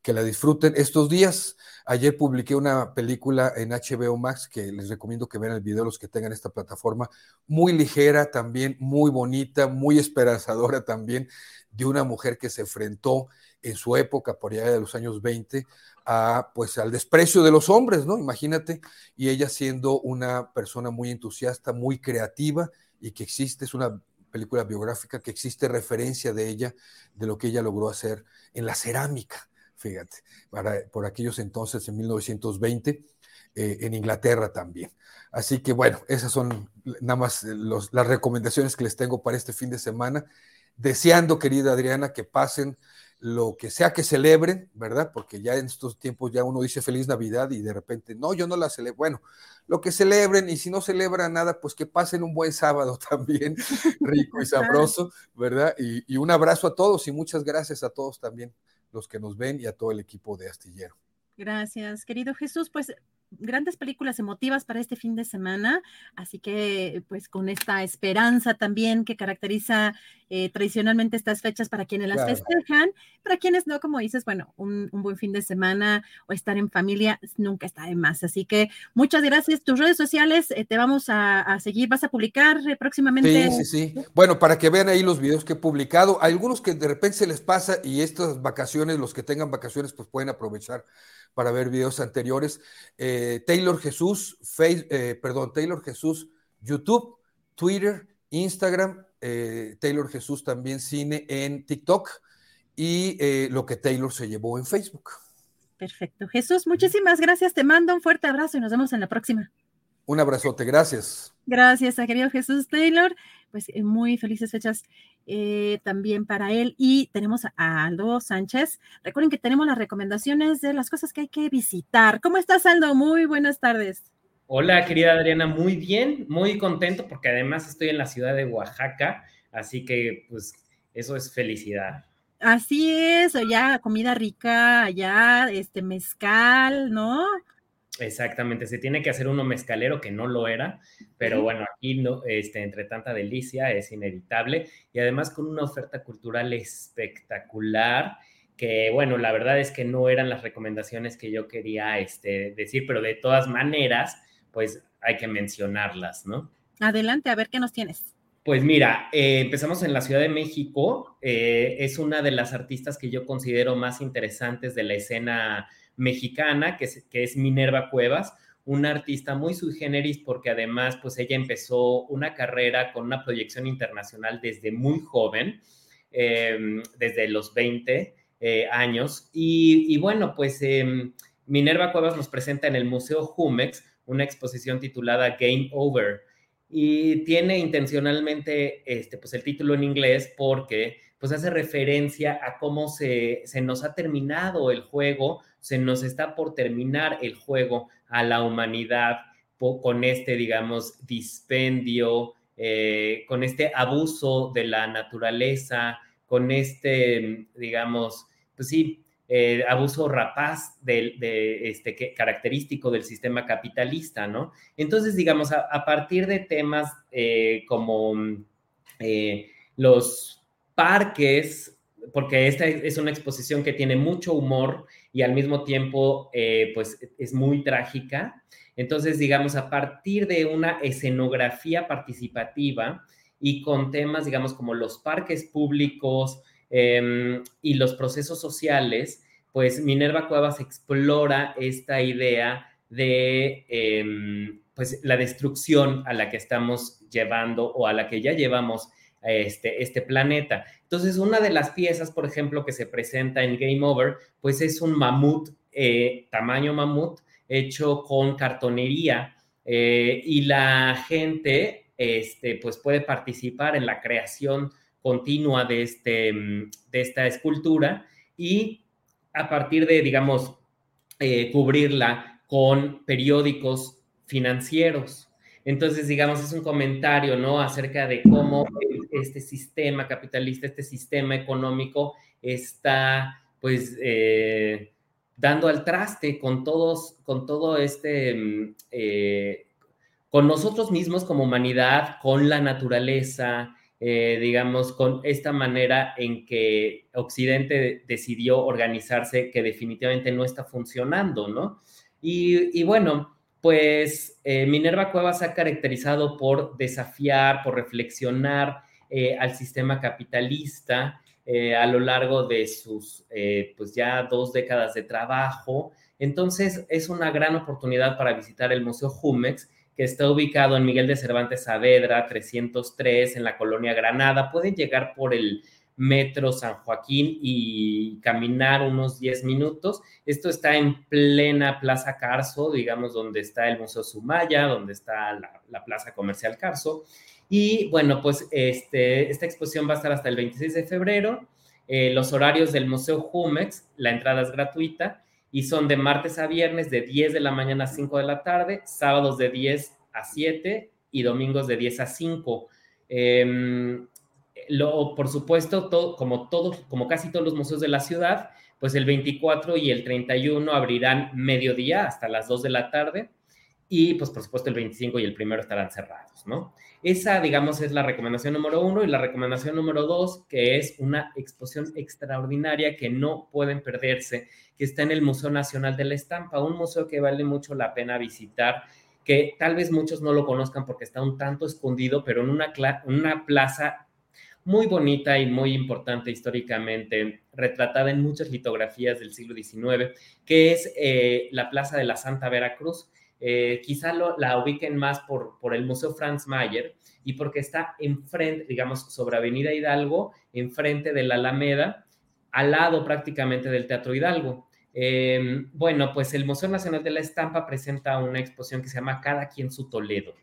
S16: que la disfruten estos días. Ayer publiqué una película en HBO Max que les recomiendo que vean el video los que tengan esta plataforma. Muy ligera también, muy bonita, muy esperanzadora también, de una mujer que se enfrentó en su época, por allá de los años 20, a, pues, al desprecio de los hombres, ¿no? Imagínate, y ella siendo una persona muy entusiasta, muy creativa y que existe, es una película biográfica que existe referencia de ella, de lo que ella logró hacer en la cerámica, fíjate, para, por aquellos entonces, en 1920, eh, en Inglaterra también. Así que bueno, esas son nada más las recomendaciones que les tengo para este fin de semana. Deseando, querida Adriana, que pasen lo que sea que celebren, ¿verdad? Porque ya en estos tiempos ya uno dice feliz Navidad y de repente, no, yo no la celebro. Bueno, lo que celebren y si no celebran nada, pues que pasen un buen sábado también, rico y sabroso, ¿verdad? Y, y un abrazo a todos y muchas gracias a todos también los que nos ven y a todo el equipo de Astillero.
S3: Gracias, querido Jesús. Pues grandes películas emotivas para este fin de semana, así que pues con esta esperanza también que caracteriza eh, tradicionalmente estas fechas para quienes las festejan, para quienes no, como dices, bueno, un, buen fin de semana o estar en familia nunca está de más. Así que muchas gracias. Tus redes sociales eh, te vamos a, seguir, vas a publicar eh, próximamente.
S16: Sí, sí, sí. Bueno, para que vean ahí los videos que he publicado, algunos que de repente se les pasa y estas vacaciones, los que tengan vacaciones, pues pueden aprovechar para ver videos anteriores. Taylor Jesús, face, perdón, Taylor Jesús, YouTube, Twitter, Instagram eh, Taylor Jesús también cine en TikTok y eh, lo que Taylor se llevó en Facebook.
S3: Perfecto. Jesús, muchísimas gracias. Te mando un fuerte abrazo y nos vemos en la próxima.
S16: Un abrazote, gracias.
S3: Gracias a querido Jesús Taylor. Pues eh, muy felices fechas también para él. Y tenemos a Aldo Sánchez. Recuerden que tenemos las recomendaciones de las cosas que hay que visitar. ¿Cómo estás, Aldo? Muy buenas tardes.
S17: Hola, querida Adriana, muy bien, muy contento porque además estoy en la ciudad de Oaxaca, así que pues eso es felicidad.
S3: Así es, allá comida rica, allá este mezcal, ¿no?
S17: Exactamente, se tiene que hacer uno mezcalero que no lo era, pero bueno, aquí no, este, entre tanta delicia es inevitable y además con una oferta cultural espectacular que bueno, la verdad es que no eran las recomendaciones que yo quería este, decir, pero de todas maneras, pues hay que mencionarlas, ¿no?
S3: Adelante, a ver qué nos tienes.
S17: Pues mira, eh, empezamos en la Ciudad de México. Eh, es una de las artistas que yo considero más interesantes de la escena mexicana, que es, Minerva Cuevas, una artista muy sui generis porque además, pues ella empezó una carrera con una proyección internacional desde muy joven, em, desde los 20 eh, años. Y, y, bueno, pues em, Minerva Cuevas nos presenta en el Museo Jumex una exposición titulada Game Over y tiene intencionalmente este, pues el título en inglés porque pues hace referencia a cómo se, se nos ha terminado el juego, se nos está por terminar el juego a la humanidad con este, digamos, dispendio, eh, con este abuso de la naturaleza, con este, digamos, pues sí, eh, abuso rapaz de, este, que, característico del sistema capitalista, ¿no? Entonces, digamos, a, partir de temas eh, como los parques, porque esta es una exposición que tiene mucho humor y al mismo tiempo, pues, es muy trágica. Entonces, digamos, a partir de una escenografía participativa y con temas, digamos, como los parques públicos, Em, y los procesos sociales, pues Minerva Cuevas explora esta idea de em, pues la destrucción a la que estamos llevando o a la que ya llevamos este, este planeta. Entonces, una de las piezas, por ejemplo, que se presenta en Game Over, pues es un mamut, eh, tamaño mamut, hecho con cartonería eh, y la gente, este, pues puede participar en la creación continua de, este, de esta escultura y a partir de, digamos, eh, cubrirla con periódicos financieros. Entonces, digamos, es un comentario, ¿no? Acerca de cómo este sistema capitalista, este sistema económico está, pues, eh, dando al traste con todos, con todo este, mm, eh, con nosotros mismos como humanidad, con la naturaleza, eh, digamos, con esta manera en que Occidente decidió organizarse que definitivamente no está funcionando, ¿no? Y, bueno, pues eh, Minerva Cuevas ha caracterizado por desafiar, por reflexionar eh, al sistema capitalista a lo largo de sus, pues ya dos décadas de trabajo. Entonces, es una gran oportunidad para visitar el Museo Jumex que está ubicado en Miguel de Cervantes Saavedra 303 en la colonia Granada. Pueden llegar por el metro San Joaquín y caminar unos 10 minutos. Esto está en plena Plaza Carso, digamos, donde está el Museo Sumaya, donde está la, Plaza Comercial Carso. Y bueno, pues este, esta exposición va a estar hasta el 26 de febrero Eh, los horarios del Museo Jumex, la entrada es gratuita y son de martes a viernes de 10 de la mañana a 5 de la tarde, sábados de 10 a 7 y domingos de 10 a 5. Em, lo, por supuesto, todo, como, como casi todos los museos de la ciudad, pues el 24 y el 31 abrirán mediodía hasta las 2 de la tarde y pues por supuesto el 25 y el primero estarán cerrados, ¿no? Esa, digamos, es la recomendación número uno y la recomendación número dos, que es una exposición extraordinaria que no pueden perderse, que está en el Museo Nacional de la Estampa, un museo que vale mucho la pena visitar, que tal vez muchos no lo conozcan porque está un tanto escondido, pero en una, una plaza muy bonita y muy importante históricamente, retratada en muchas litografías del siglo XIX, que es eh, la Plaza de la Santa Veracruz eh, quizá la ubiquen más por, por el Museo Franz Mayer y porque está enfrente, digamos, sobre Avenida Hidalgo, enfrente de la Alameda, al lado prácticamente del Teatro Hidalgo. Eh, bueno, pues el Museo Nacional de la Estampa presenta una exposición que se llama Cada quien su Toledo,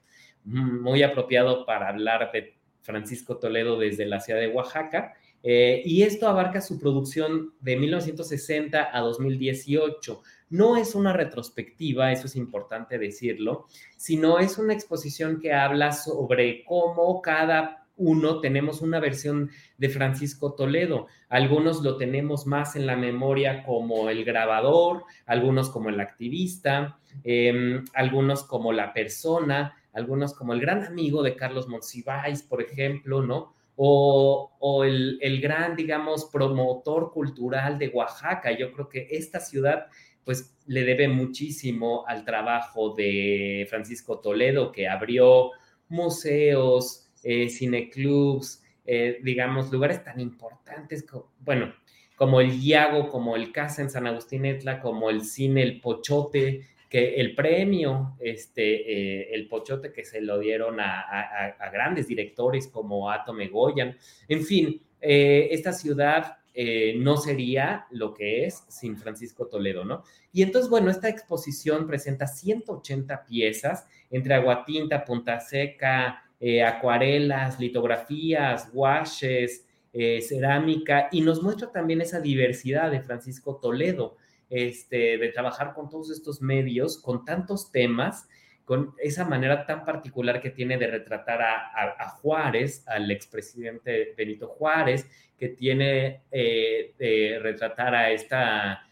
S17: muy apropiado para hablar de Francisco Toledo desde la ciudad de Oaxaca. Eh, y esto abarca su producción de 1960 a 2018 no es una retrospectiva, eso es importante decirlo, sino es una exposición que habla sobre cómo cada uno tenemos una versión de Francisco Toledo. Algunos lo tenemos más en la memoria como el grabador, algunos como el activista, em, algunos como la persona, algunos como el gran amigo de Carlos Monsiváis, por ejemplo, ¿no? O, o el, el, gran, digamos, promotor cultural de Oaxaca. Yo creo que esta ciudad pues le debe muchísimo al trabajo de Francisco Toledo, que abrió museos, eh, cineclubs, eh, digamos, lugares tan importantes, como, bueno, como el Iago, como el Casa en San Agustín Etla, como el cine El Pochote, que el premio, este, eh, el Pochote que se lo dieron a, grandes directores como Atome Goyan, en fin, esta ciudad eh, no sería lo que es sin Francisco Toledo, ¿no? Y entonces, bueno, esta exposición presenta 180 piezas entre aguatinta, punta seca, eh, acuarelas, litografías, washes, eh, cerámica, y nos muestra también esa diversidad de Francisco Toledo, este, de trabajar con todos estos medios, con tantos temas, con esa manera tan particular que tiene de retratar a, Juárez, al expresidente Benito Juárez, que tiene eh, de retratar a esta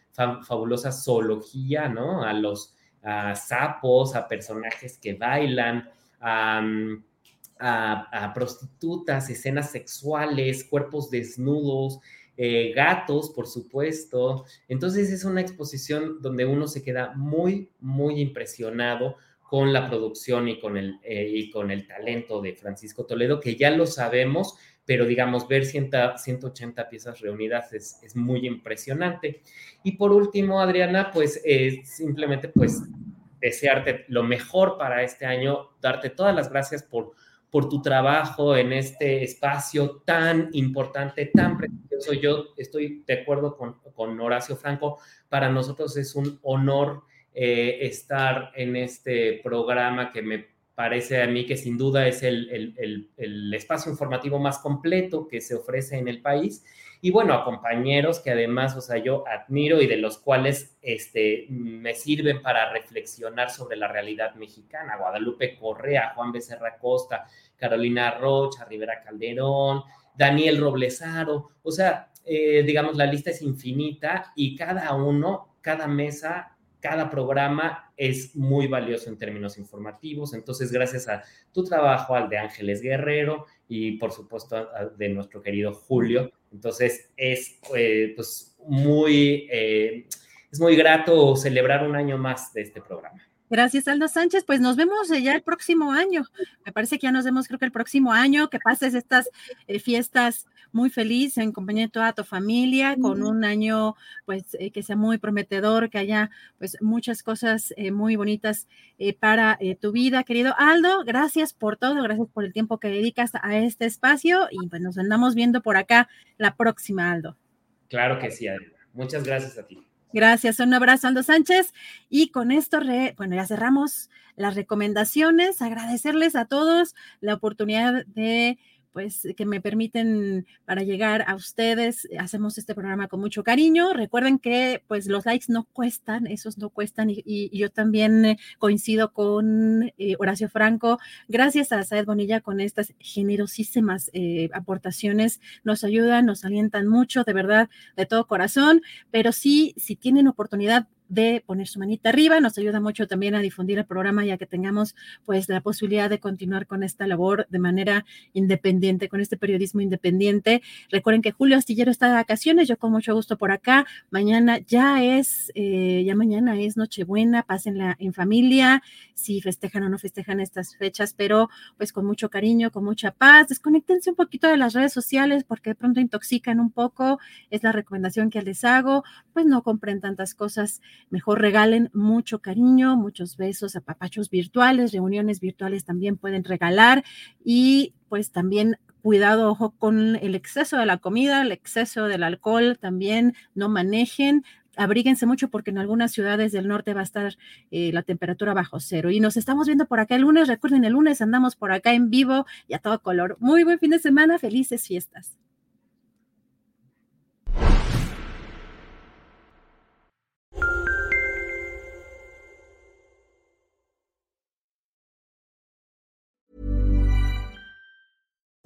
S17: fabulosa zoología, ¿no? A los sapos, a personajes que bailan, a, prostitutas, escenas sexuales, cuerpos desnudos, eh, gatos, por supuesto. Entonces es una exposición donde uno se queda muy, muy impresionado con la producción y con el, eh, y con el talento de Francisco Toledo, que ya lo sabemos, pero digamos, ver 180 piezas reunidas es, es, muy impresionante. Y por último, Adriana, pues eh, simplemente pues desearte lo mejor para este año, darte todas las gracias por, por tu trabajo en este espacio tan importante, tan precioso. Yo estoy de acuerdo con, con Horacio Franco, para nosotros es un honor eh, estar en este programa que me parece a mí que sin duda es el, el, espacio informativo más completo que se ofrece en el país. Y bueno, a compañeros que además, o sea, yo admiro y de los cuales este, me sirven para reflexionar sobre la realidad mexicana. Guadalupe Correa, Juan Becerra Costa, Carolina Rocha, Rivera Calderón, Daniel Roblesaro. O sea, eh, digamos, la lista es infinita y cada uno, cada mesa cada programa es muy valioso en términos informativos. Entonces, gracias a tu trabajo, al de Ángeles Guerrero y por supuesto de nuestro querido Julio. Entonces, es eh, pues muy, eh, es muy grato celebrar un año más de este programa.
S3: Gracias, Aldo Sánchez. Pues nos vemos ya el próximo año. Me parece que ya nos vemos, creo que el próximo año, que pases estas eh, fiestas muy feliz en compañía de toda tu familia, con un año pues eh, que sea muy prometedor, que haya pues muchas cosas eh, muy bonitas para tu vida, querido Aldo. Gracias por todo, gracias por el tiempo que dedicas a este espacio y pues nos andamos viendo por acá la próxima, Aldo.
S17: Claro que sí, Adriana. Muchas gracias a ti.
S3: Gracias, un abrazo, Aldo Sánchez. Y con esto, bueno, ya cerramos las recomendaciones. Agradecerles a todos la oportunidad de pues que me permiten para llegar a ustedes. Hacemos este programa con mucho cariño. Recuerden que pues los likes no cuestan, esos no cuestan y, yo también eh, coincido con eh, Horacio Franco. Gracias a Saed Bonilla con estas generosísimas eh, aportaciones. Nos ayudan, nos alientan mucho, de verdad, de todo corazón. Pero sí, si tienen oportunidad, de poner su manita arriba. Nos ayuda mucho también a difundir el programa ya que tengamos pues la posibilidad de continuar con esta labor de manera independiente, con este periodismo independiente. Recuerden que Julio Astillero está de vacaciones, yo con mucho gusto por acá. Mañana ya es, eh, ya mañana es Nochebuena, pásenla en familia, si festejan o no festejan estas fechas, pero pues con mucho cariño, con mucha paz. Desconectense un poquito de las redes sociales porque de pronto intoxican un poco, es la recomendación que les hago, pues no compren tantas cosas Mejor regalen mucho cariño, muchos besos, apapachos virtuales, reuniones virtuales también pueden regalar y pues también cuidado, ojo con el exceso de la comida, el exceso del alcohol, también no manejen, abríguense mucho porque en algunas ciudades del norte va a estar eh, la temperatura bajo cero. Y nos estamos viendo por acá el lunes, recuerden, el lunes andamos por acá en vivo y a todo color. Muy buen fin de semana, felices fiestas.